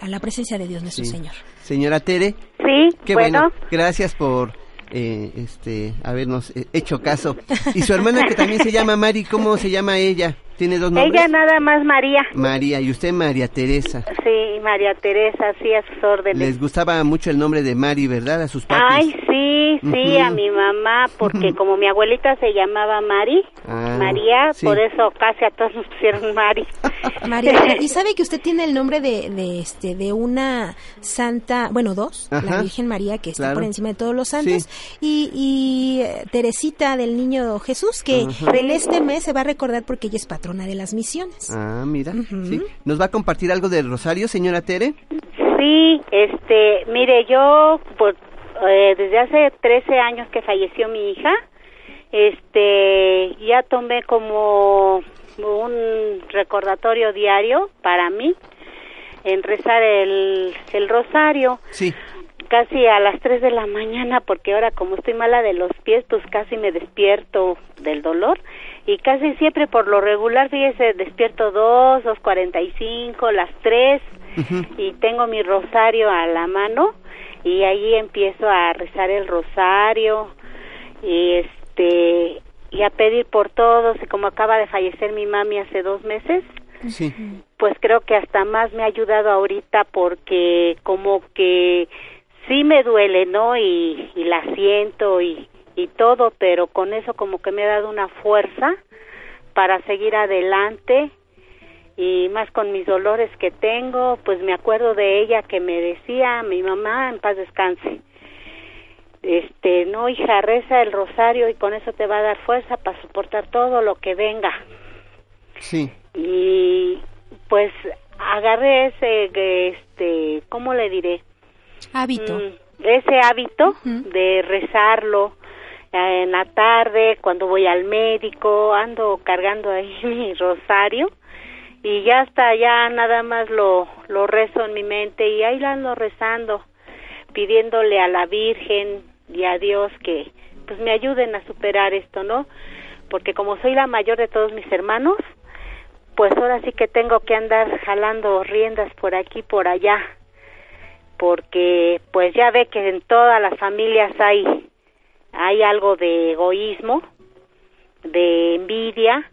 a- a la presencia de Dios nuestro Sí. Señor. Señora Tere. Sí, Qué bueno. bueno. Gracias por eh, este habernos eh, hecho caso. Y su hermana que también se llama Mari, ¿cómo se llama ella? ¿Tiene dos nombres? Ella nada más María. María y usted María Teresa. Sí, María Teresa, sí, a sus órdenes. Les gustaba mucho el nombre de Mari, ¿verdad? A sus papis. Ay, sí, sí, a mi mamá, porque como mi abuelita se llamaba Mari, Ah, María, sí. por eso casi a todos nos pusieron Mari. María, y sabe que usted tiene el nombre de, de este de una santa, bueno, dos, la. Virgen María que está Claro. por encima de todos los santos y, y eh, Teresita del Niño Jesús que Ajá. en este mes se va a recordar porque ella es patrona de las misiones. Ah, mira. sí. ¿Nos va a compartir algo del rosario, señora Tere? Sí, este, mire, yo pues, eh, desde hace 13 años que falleció mi hija, este, ya tomé como un recordatorio diario para mí en rezar el, el rosario. Sí. Casi a las 3 de la mañana, porque ahora como estoy mala de los pies, pues casi me despierto del dolor. Y casi siempre por lo regular, fíjese, despierto 2, 2.45, las 3 y tengo mi rosario a la mano y ahí empiezo a rezar el rosario y este y a pedir por todos y como acaba de fallecer mi mami hace dos meses Sí. pues creo que hasta más me ha ayudado ahorita porque como que sí me duele no y, y la siento y, y todo pero con eso como que me ha dado una fuerza para seguir adelante y más con mis dolores que tengo, pues me acuerdo de ella que me decía, mi mamá, en paz descanse, este, no hija, reza el rosario y con eso te va a dar fuerza para soportar todo lo que venga. Sí. Y pues agarré ese, este, ¿cómo le diré? Hábito. Mm, ese hábito de rezarlo en la tarde, cuando voy al médico, ando cargando ahí mi rosario y ya hasta ya nada más lo, lo rezo en mi mente y ahí la ando rezando, pidiéndole a la Virgen y a Dios que pues me ayuden a superar esto, ¿no? Porque como soy la mayor de todos mis hermanos, pues ahora sí que tengo que andar jalando riendas por aquí por allá porque pues ya ve que en todas las familias hay hay algo de egoísmo de envidia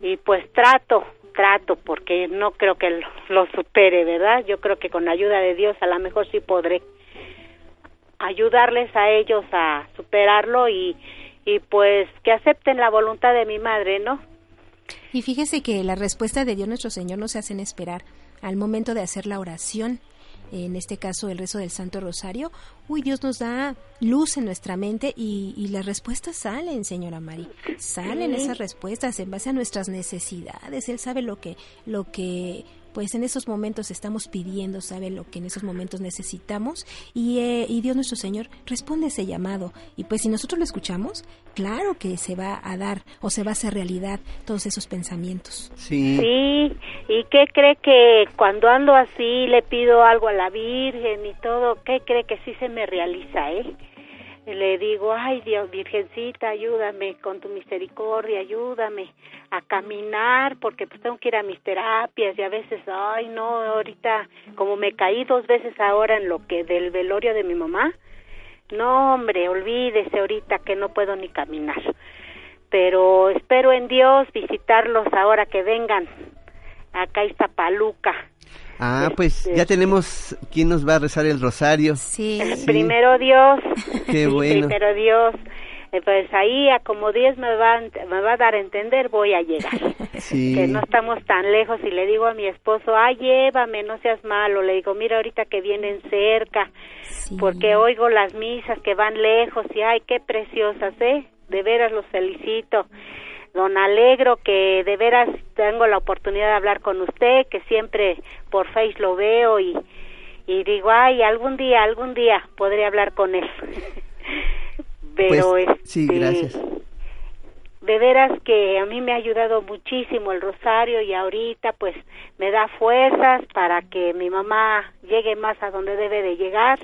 y pues trato trato porque no creo que lo, supere verdad yo creo que con la ayuda de Dios a lo mejor sí podré ayudarles a ellos a superarlo y y pues que acepten la voluntad de mi madre no Y fíjese que la respuesta de Dios nuestro Señor no se hacen esperar. Al momento de hacer la oración, en este caso el rezo del Santo Rosario, uy, Dios nos da luz en nuestra mente y, y las respuestas salen, señora Mari. Salen esas respuestas en base a nuestras necesidades. Él sabe lo que, lo que pues en esos momentos estamos pidiendo, sabe lo que en esos momentos necesitamos y, eh, y Dios nuestro Señor responde ese llamado. Y pues si nosotros lo escuchamos, claro que se va a dar o se va a hacer realidad todos esos pensamientos. Sí. Sí, ¿y qué cree que cuando ando así le pido algo a la Virgen y todo, qué cree que sí se me realiza, eh? Le digo, ay Dios, Virgencita, ayúdame con tu misericordia, ayúdame a caminar, porque pues tengo que ir a mis terapias y a veces, ay no, ahorita, como me caí dos veces ahora en lo que del velorio de mi mamá, no hombre, olvídese ahorita que no puedo ni caminar pero espero en Dios visitarlos ahora que vengan acá a Iztapaluca. Ah, pues ya tenemos quién nos va a rezar el rosario. Sí. Primero Dios. Qué Sí, bueno. Primero Dios. Eh, Pues ahí, a como Dios me va, me va a dar a entender, voy a llegar. Sí. Que no estamos tan lejos y le digo a mi esposo, ay, llévame, no seas malo. Le digo, mira ahorita que vienen cerca, porque oigo las misas que van lejos y ay, qué preciosas, ¿eh? De veras los felicito. Don Alegro, que de veras tengo la oportunidad de hablar con usted, que siempre por Face lo veo y, y digo, ay, algún día, algún día podré hablar con él. Pero Pues, sí, este, gracias. de veras que a mí me ha ayudado muchísimo el rosario y ahorita pues me da fuerzas para que mi mamá llegue más a donde debe de llegar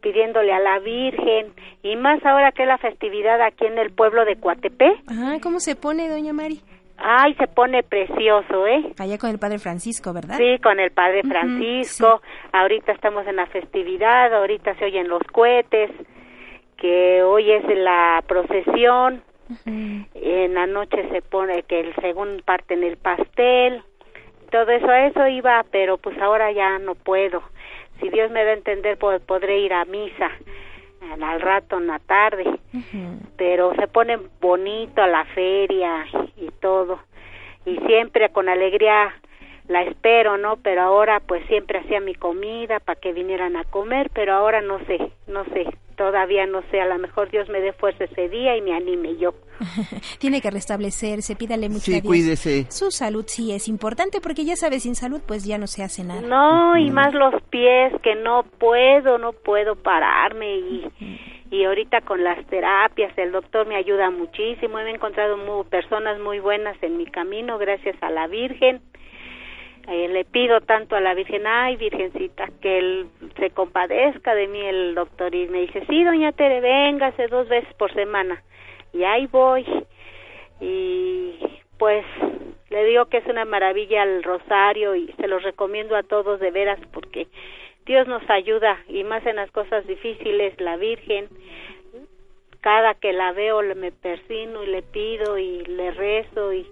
pidiéndole a la Virgen y más ahora que es la festividad aquí en el pueblo de Coatepé. Ah, ¿cómo se pone, doña Mari? Ay, se pone precioso, ¿eh? Allá con el Padre Francisco, ¿verdad? Sí, con el Padre Francisco. Ahorita estamos en la festividad, ahorita se oyen los cohetes, que hoy es la procesión. En la noche se pone que el según parten el pastel. Todo eso, a eso iba, pero pues ahora ya no puedo. Si Dios me da a entender, pues podré ir a misa al, rato en la tarde. Pero se pone bonito la feria y todo. Y siempre con alegría la espero, ¿no? Pero ahora pues siempre hacía mi comida para que vinieran a comer, pero ahora no sé, no sé, todavía no sé, a lo mejor Dios me dé fuerza ese día y me anime yo. Tiene que restablecerse, pídale mucho Sí, a Dios. cuídese. Su salud sí es importante porque ya sabe, sin salud pues ya no se hace nada. No, y más los pies, que no puedo, no puedo pararme y, y ahorita con las terapias el doctor me ayuda muchísimo, he encontrado mu- personas muy buenas en mi camino gracias a la Virgen. Eh, le pido tanto a la Virgen, ay Virgencita, que él se compadezca de mí el doctor y me dice, sí, doña Tere, véngase dos veces por semana. Y ahí voy. Y pues le digo que es una maravilla el rosario y se los recomiendo a todos de veras porque Dios nos ayuda y más en las cosas difíciles, la Virgen. Cada que la veo le me persino y le pido y le rezo y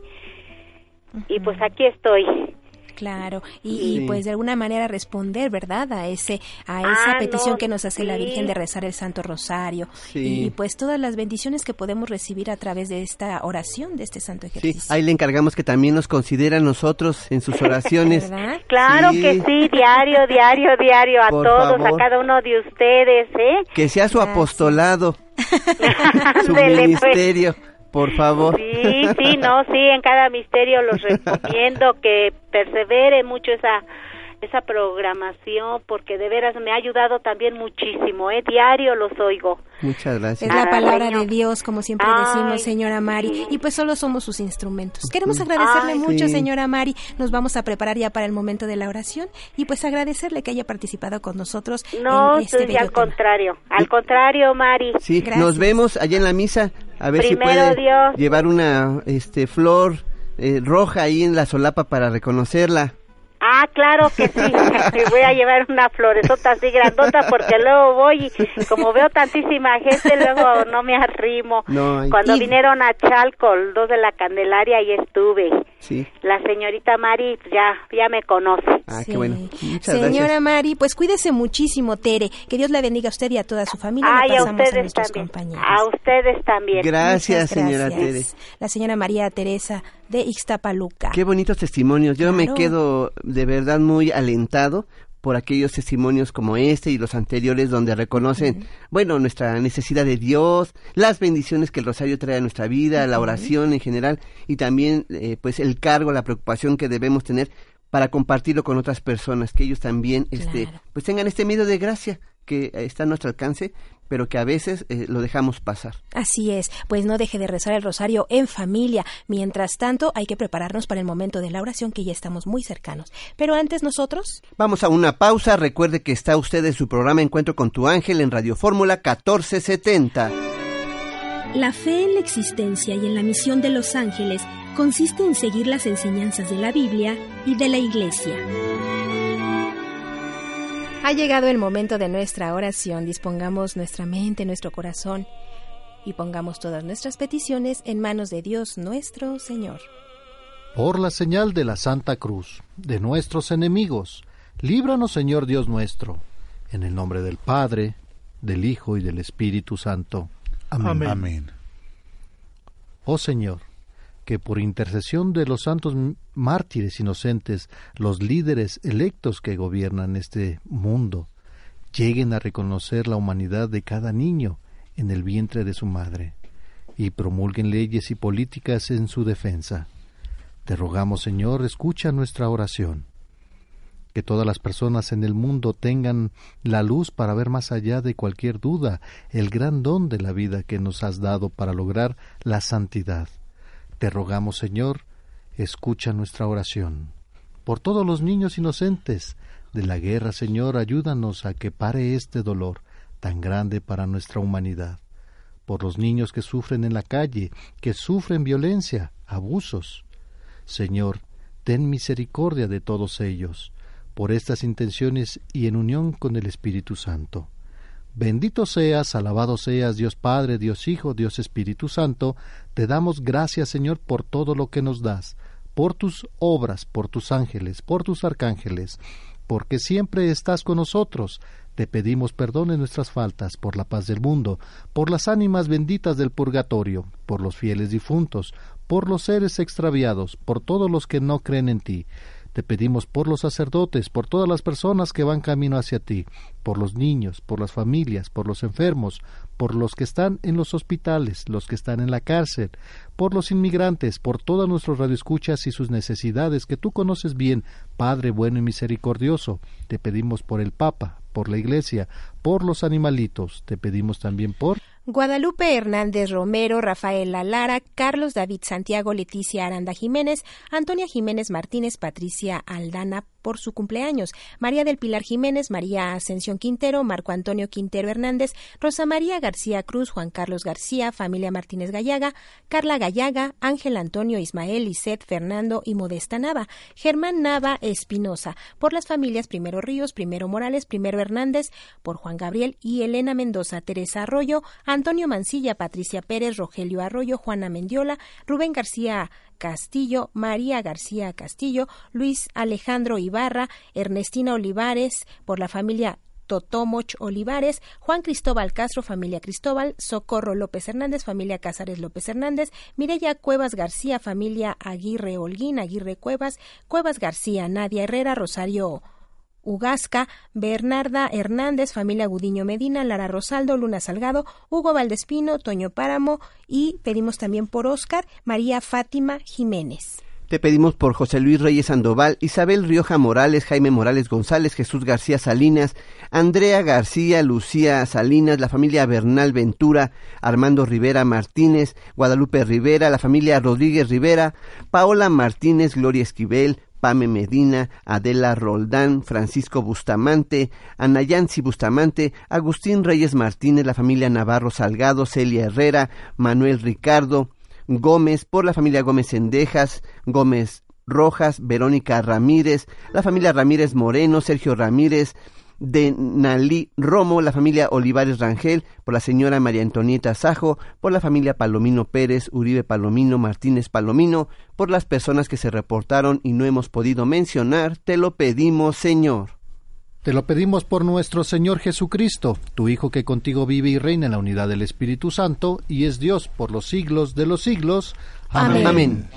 y pues aquí estoy. Claro, y, Sí. y, pues de alguna manera responder, ¿verdad? A ese a esa Ah, petición no, que nos hace la. Virgen de rezar el Santo Rosario Sí. y pues todas las bendiciones que podemos recibir a través de esta oración, de este santo Sí, ejercicio. ahí le encargamos que también nos considere a nosotros en sus oraciones. ¿Verdad? Claro Sí. que sí, diario, diario, diario a Por todos, favor. a cada uno de ustedes, ¿eh? Que sea su apostolado, su pues. ministerio, por favor. Sí, sí, no, sí, en cada misterio los recomiendo que persevere mucho esa esa programación porque de veras me ha ayudado también muchísimo, eh, diario los oigo. Muchas gracias. Es la Ah, palabra de Dios, como siempre Ay, decimos, señora Mari, y pues solo somos sus instrumentos. Queremos agradecerle Ay, mucho, sí. señora Mari. Nos vamos a preparar ya para el momento de la oración y pues agradecerle que haya participado con nosotros No, en este sí, bello al tema. contrario, al contrario, Mari. Sí, Gracias. nos vemos allá en la misa, a ver si puede Dios. llevar una este flor eh, roja ahí en la solapa para reconocerla. Ah, claro que sí. voy a llevar una floresota así grandota porque luego voy y como veo tantísima gente, luego no me arrimo. No, Cuando Y- vinieron a Chalco, dos de la Candelaria, ahí estuve. Sí. La señorita Mari ya, ya me conoce. Ah, qué bueno. Muchas Señora gracias. Mari, pues cuídese muchísimo, Tere. Que Dios la bendiga a usted y a toda su familia. Ay, a ustedes nuestros también. compañeros. A ustedes también. Gracias, Muchas señora gracias. La señora María Teresa de Ixtapaluca. Qué bonitos testimonios. Yo me Claro. quedo de verdad muy alentado por aquellos testimonios como este y los anteriores donde reconocen, bueno, nuestra necesidad de Dios, las bendiciones que el rosario trae a nuestra vida, la oración en general y también eh, pues el cargo, la preocupación que debemos tener para compartirlo con otras personas, que ellos también este pues tengan este medio de gracia que está a nuestro alcance, pero que a veces eh, lo dejamos pasar. Así es, pues no deje de rezar el rosario en familia. Mientras tanto, hay que prepararnos para el momento de la oración que ya estamos muy cercanos. Pero antes nosotros, Vamos a una pausa. Recuerde que está usted en su programa Encuentro con tu ángel en Radio Fórmula 1470. La fe en la existencia y en la misión de los ángeles consiste en seguir las enseñanzas de la Biblia y de la Iglesia. Ha llegado el momento de nuestra oración. Dispongamos nuestra mente, nuestro corazón y pongamos todas nuestras peticiones en manos de Dios nuestro Señor. Por la señal de la Santa Cruz, de nuestros enemigos, líbranos Señor Dios nuestro, en el nombre del Padre, del Hijo y del Espíritu Santo. Amén. Amén. Oh Señor, que por intercesión de los santos mártires inocentes, los líderes electos que gobiernan este mundo, lleguen a reconocer la humanidad de cada niño en el vientre de su madre, y promulguen leyes y políticas en su defensa. Te rogamos, Señor, escucha nuestra oración. Que todas las personas en el mundo tengan la luz para ver más allá de cualquier duda el gran don de la vida que nos has dado para lograr la santidad. Te rogamos, Señor, escucha nuestra oración. Por todos los niños inocentes de la guerra, Señor, ayúdanos a que pare este dolor tan grande para nuestra humanidad. Por los niños que sufren en la calle, que sufren violencia, abusos. Señor, ten misericordia de todos ellos, por estas intenciones y en unión con el Espíritu Santo. Bendito seas, alabado seas, Dios Padre, Dios Hijo, Dios Espíritu Santo, te damos gracias, Señor, por todo lo que nos das, por tus obras, por tus ángeles, por tus arcángeles, porque siempre estás con nosotros. Te pedimos perdón en nuestras faltas, por la paz del mundo, por las ánimas benditas del purgatorio, por los fieles difuntos, por los seres extraviados, por todos los que no creen en ti. Te pedimos por los sacerdotes, por todas las personas que van camino hacia ti, por los niños, por las familias, por los enfermos, por los que están en los hospitales, los que están en la cárcel, por los inmigrantes, por todos nuestros radioescuchas y sus necesidades que tú conoces bien, Padre bueno y misericordioso. Te pedimos por el Papa, por la Iglesia, por los animalitos. Te pedimos también por Guadalupe Hernández Romero, Rafael Lara, Carlos David Santiago, Leticia Aranda Jiménez, Antonia Jiménez Martínez, Patricia Aldana por su cumpleaños, María del Pilar Jiménez, María Ascensión Quintero, Marco Antonio Quintero Hernández, Rosa María García Cruz, Juan Carlos García, familia Martínez Gallaga, Carla Gallaga, Ángel Antonio Ismael, Iset Fernando y Modesta Nava, Germán Nava Espinosa, por las familias Primero Ríos, Primero Morales, Primero Hernández, por Juan Gabriel y Elena Mendoza, Teresa Arroyo, Antonio Mancilla, Patricia Pérez, Rogelio Arroyo, Juana Mendiola, Rubén García Castillo, María García Castillo, Luis Alejandro Ibarra, Ernestina Olivares, por la familia Totomoch Olivares, Juan Cristóbal Castro, familia Cristóbal, Socorro López Hernández, familia Casares López Hernández, Mireya Cuevas García, familia Aguirre Holguín, Aguirre Cuevas, Cuevas García, Nadia Herrera, Rosario Ugasca, Bernarda Hernández, familia Gudiño Medina, Lara Rosaldo, Luna Salgado, Hugo Valdespino, Toño Páramo y pedimos también por Óscar, María Fátima Jiménez. Te pedimos por José Luis Reyes Sandoval, Isabel Rioja Morales, Jaime Morales González, Jesús García Salinas, Andrea García, Lucía Salinas, la familia Bernal Ventura, Armando Rivera Martínez, Guadalupe Rivera, la familia Rodríguez Rivera, Paola Martínez, Gloria Esquivel, Pame Medina, Adela Roldán, Francisco Bustamante, Anayansi Bustamante, Agustín Reyes Martínez, la familia Navarro Salgado, Celia Herrera, Manuel Ricardo, Gómez, por la familia Gómez Sendejas, Gómez Rojas, Verónica Ramírez, la familia Ramírez Moreno, Sergio Ramírez, de Nalí Romo, la familia Olivares Rangel, por la señora María Antonieta Sajo, por la familia Palomino Pérez, Uribe Palomino, Martínez Palomino, por las personas que se reportaron y no hemos podido mencionar, te lo pedimos, Señor. Te lo pedimos por nuestro Señor Jesucristo, tu Hijo que contigo vive y reina en la unidad del Espíritu Santo y es Dios por los siglos de los siglos. Amén. Amén.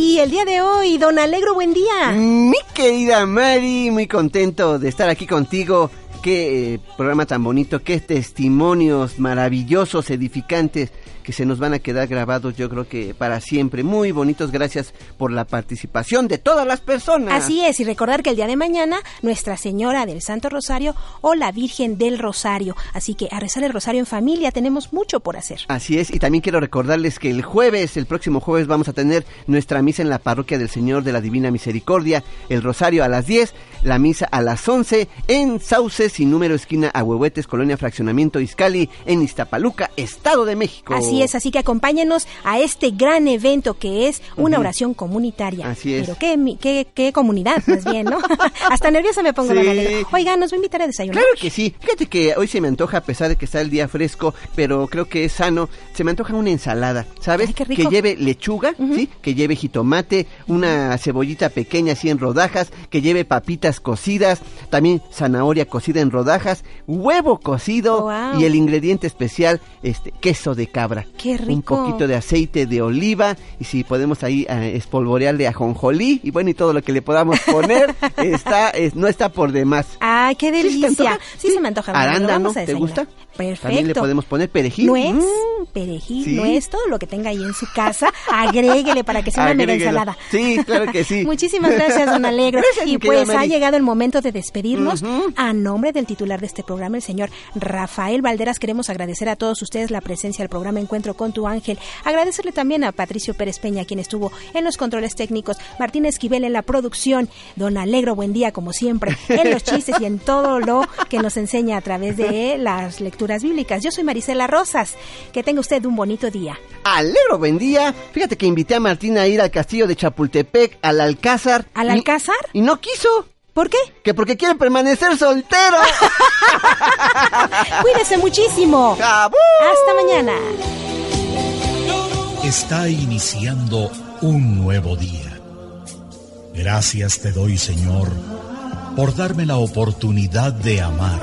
Y el día de hoy, don Alegro, buen día. Mi querida Mari, muy contento de estar aquí contigo. Qué eh, programa tan bonito, qué testimonios maravillosos, edificantes que se nos van a quedar grabados yo creo que para siempre. Muy bonitos, gracias por la participación de todas las personas. Así es, y recordar que el día de mañana Nuestra Señora del Santo Rosario o la Virgen del Rosario. Así que a rezar el Rosario en familia tenemos mucho por hacer. Así es, y también quiero recordarles que el jueves, el próximo jueves, vamos a tener nuestra misa en la parroquia del Señor de la Divina Misericordia, el Rosario a las 10, la misa a las 11 en Sauces sin número esquina Ahuehuetes, Colonia Fraccionamiento Izcali, en Iztapaluca, Estado de México. Así es, así que acompáñenos a este gran evento que es una oración comunitaria. Así es. Pero qué, qué, qué comunidad, más bien, ¿no? Hasta nerviosa me pongo, Sí. Oiga, nos va a invitar a desayunar. Claro que sí. Fíjate que hoy se me antoja, a pesar de que está el día fresco, pero creo que es sano, se me antoja una ensalada, ¿sabes? qué rico. Que lleve lechuga, ¿sí? Que lleve jitomate, una cebollita pequeña así en rodajas, que lleve papitas cocidas, también zanahoria cocida en rodajas, huevo cocido y el ingrediente especial, este, queso de cabra. Qué Un rico. poquito de aceite de oliva y si podemos ahí eh, espolvorearle ajonjolí y bueno, y todo lo que le podamos poner, está, es- no está por demás. Ay, qué ¿Sí se delicia. antoja? Sí, se me antoja. Arándano, ¿te gusta? Perfecto. También le podemos poner perejil. Nuez, Mm. perejil, Sí. nuez, todo lo que tenga ahí en su casa, agréguele para que sea una mega ensalada. Sí, claro que sí. Muchísimas gracias, don Alegro. Gracias, y pues ha llegado el momento de despedirnos. A nombre del titular de este programa, el señor Rafael Valderas, queremos agradecer a todos ustedes la presencia del programa Encuentro con tu Ángel. Agradecerle también a Patricio Pérez Peña, quien estuvo en los controles técnicos, Martín Esquivel en la producción, don Alegro, buen día como siempre, en los chistes y en todo lo que nos enseña a través de las lecturas bíblicas. Yo soy Marisela Rosas. Que tenga usted un bonito día. Alero, buen día. Fíjate que invité a Martín a ir al castillo de Chapultepec, al Alcázar. ¿Al Alcázar? Y no quiso. ¿Por qué? Que porque quiere permanecer soltero. Cuídese muchísimo. Hasta mañana. Está iniciando un nuevo día. Gracias te doy, Señor, por darme la oportunidad de amar,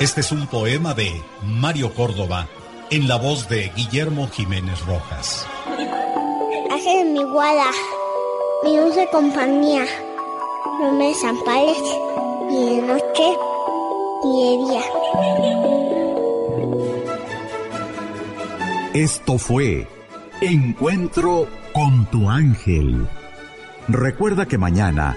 Este es un poema de Mario Córdoba en la voz de Guillermo Jiménez Rojas. Ángel mi guarda, mi dulce compañía, no me desampares ni de noche ni de día. Esto fue Encuentro con tu ángel. Recuerda que mañana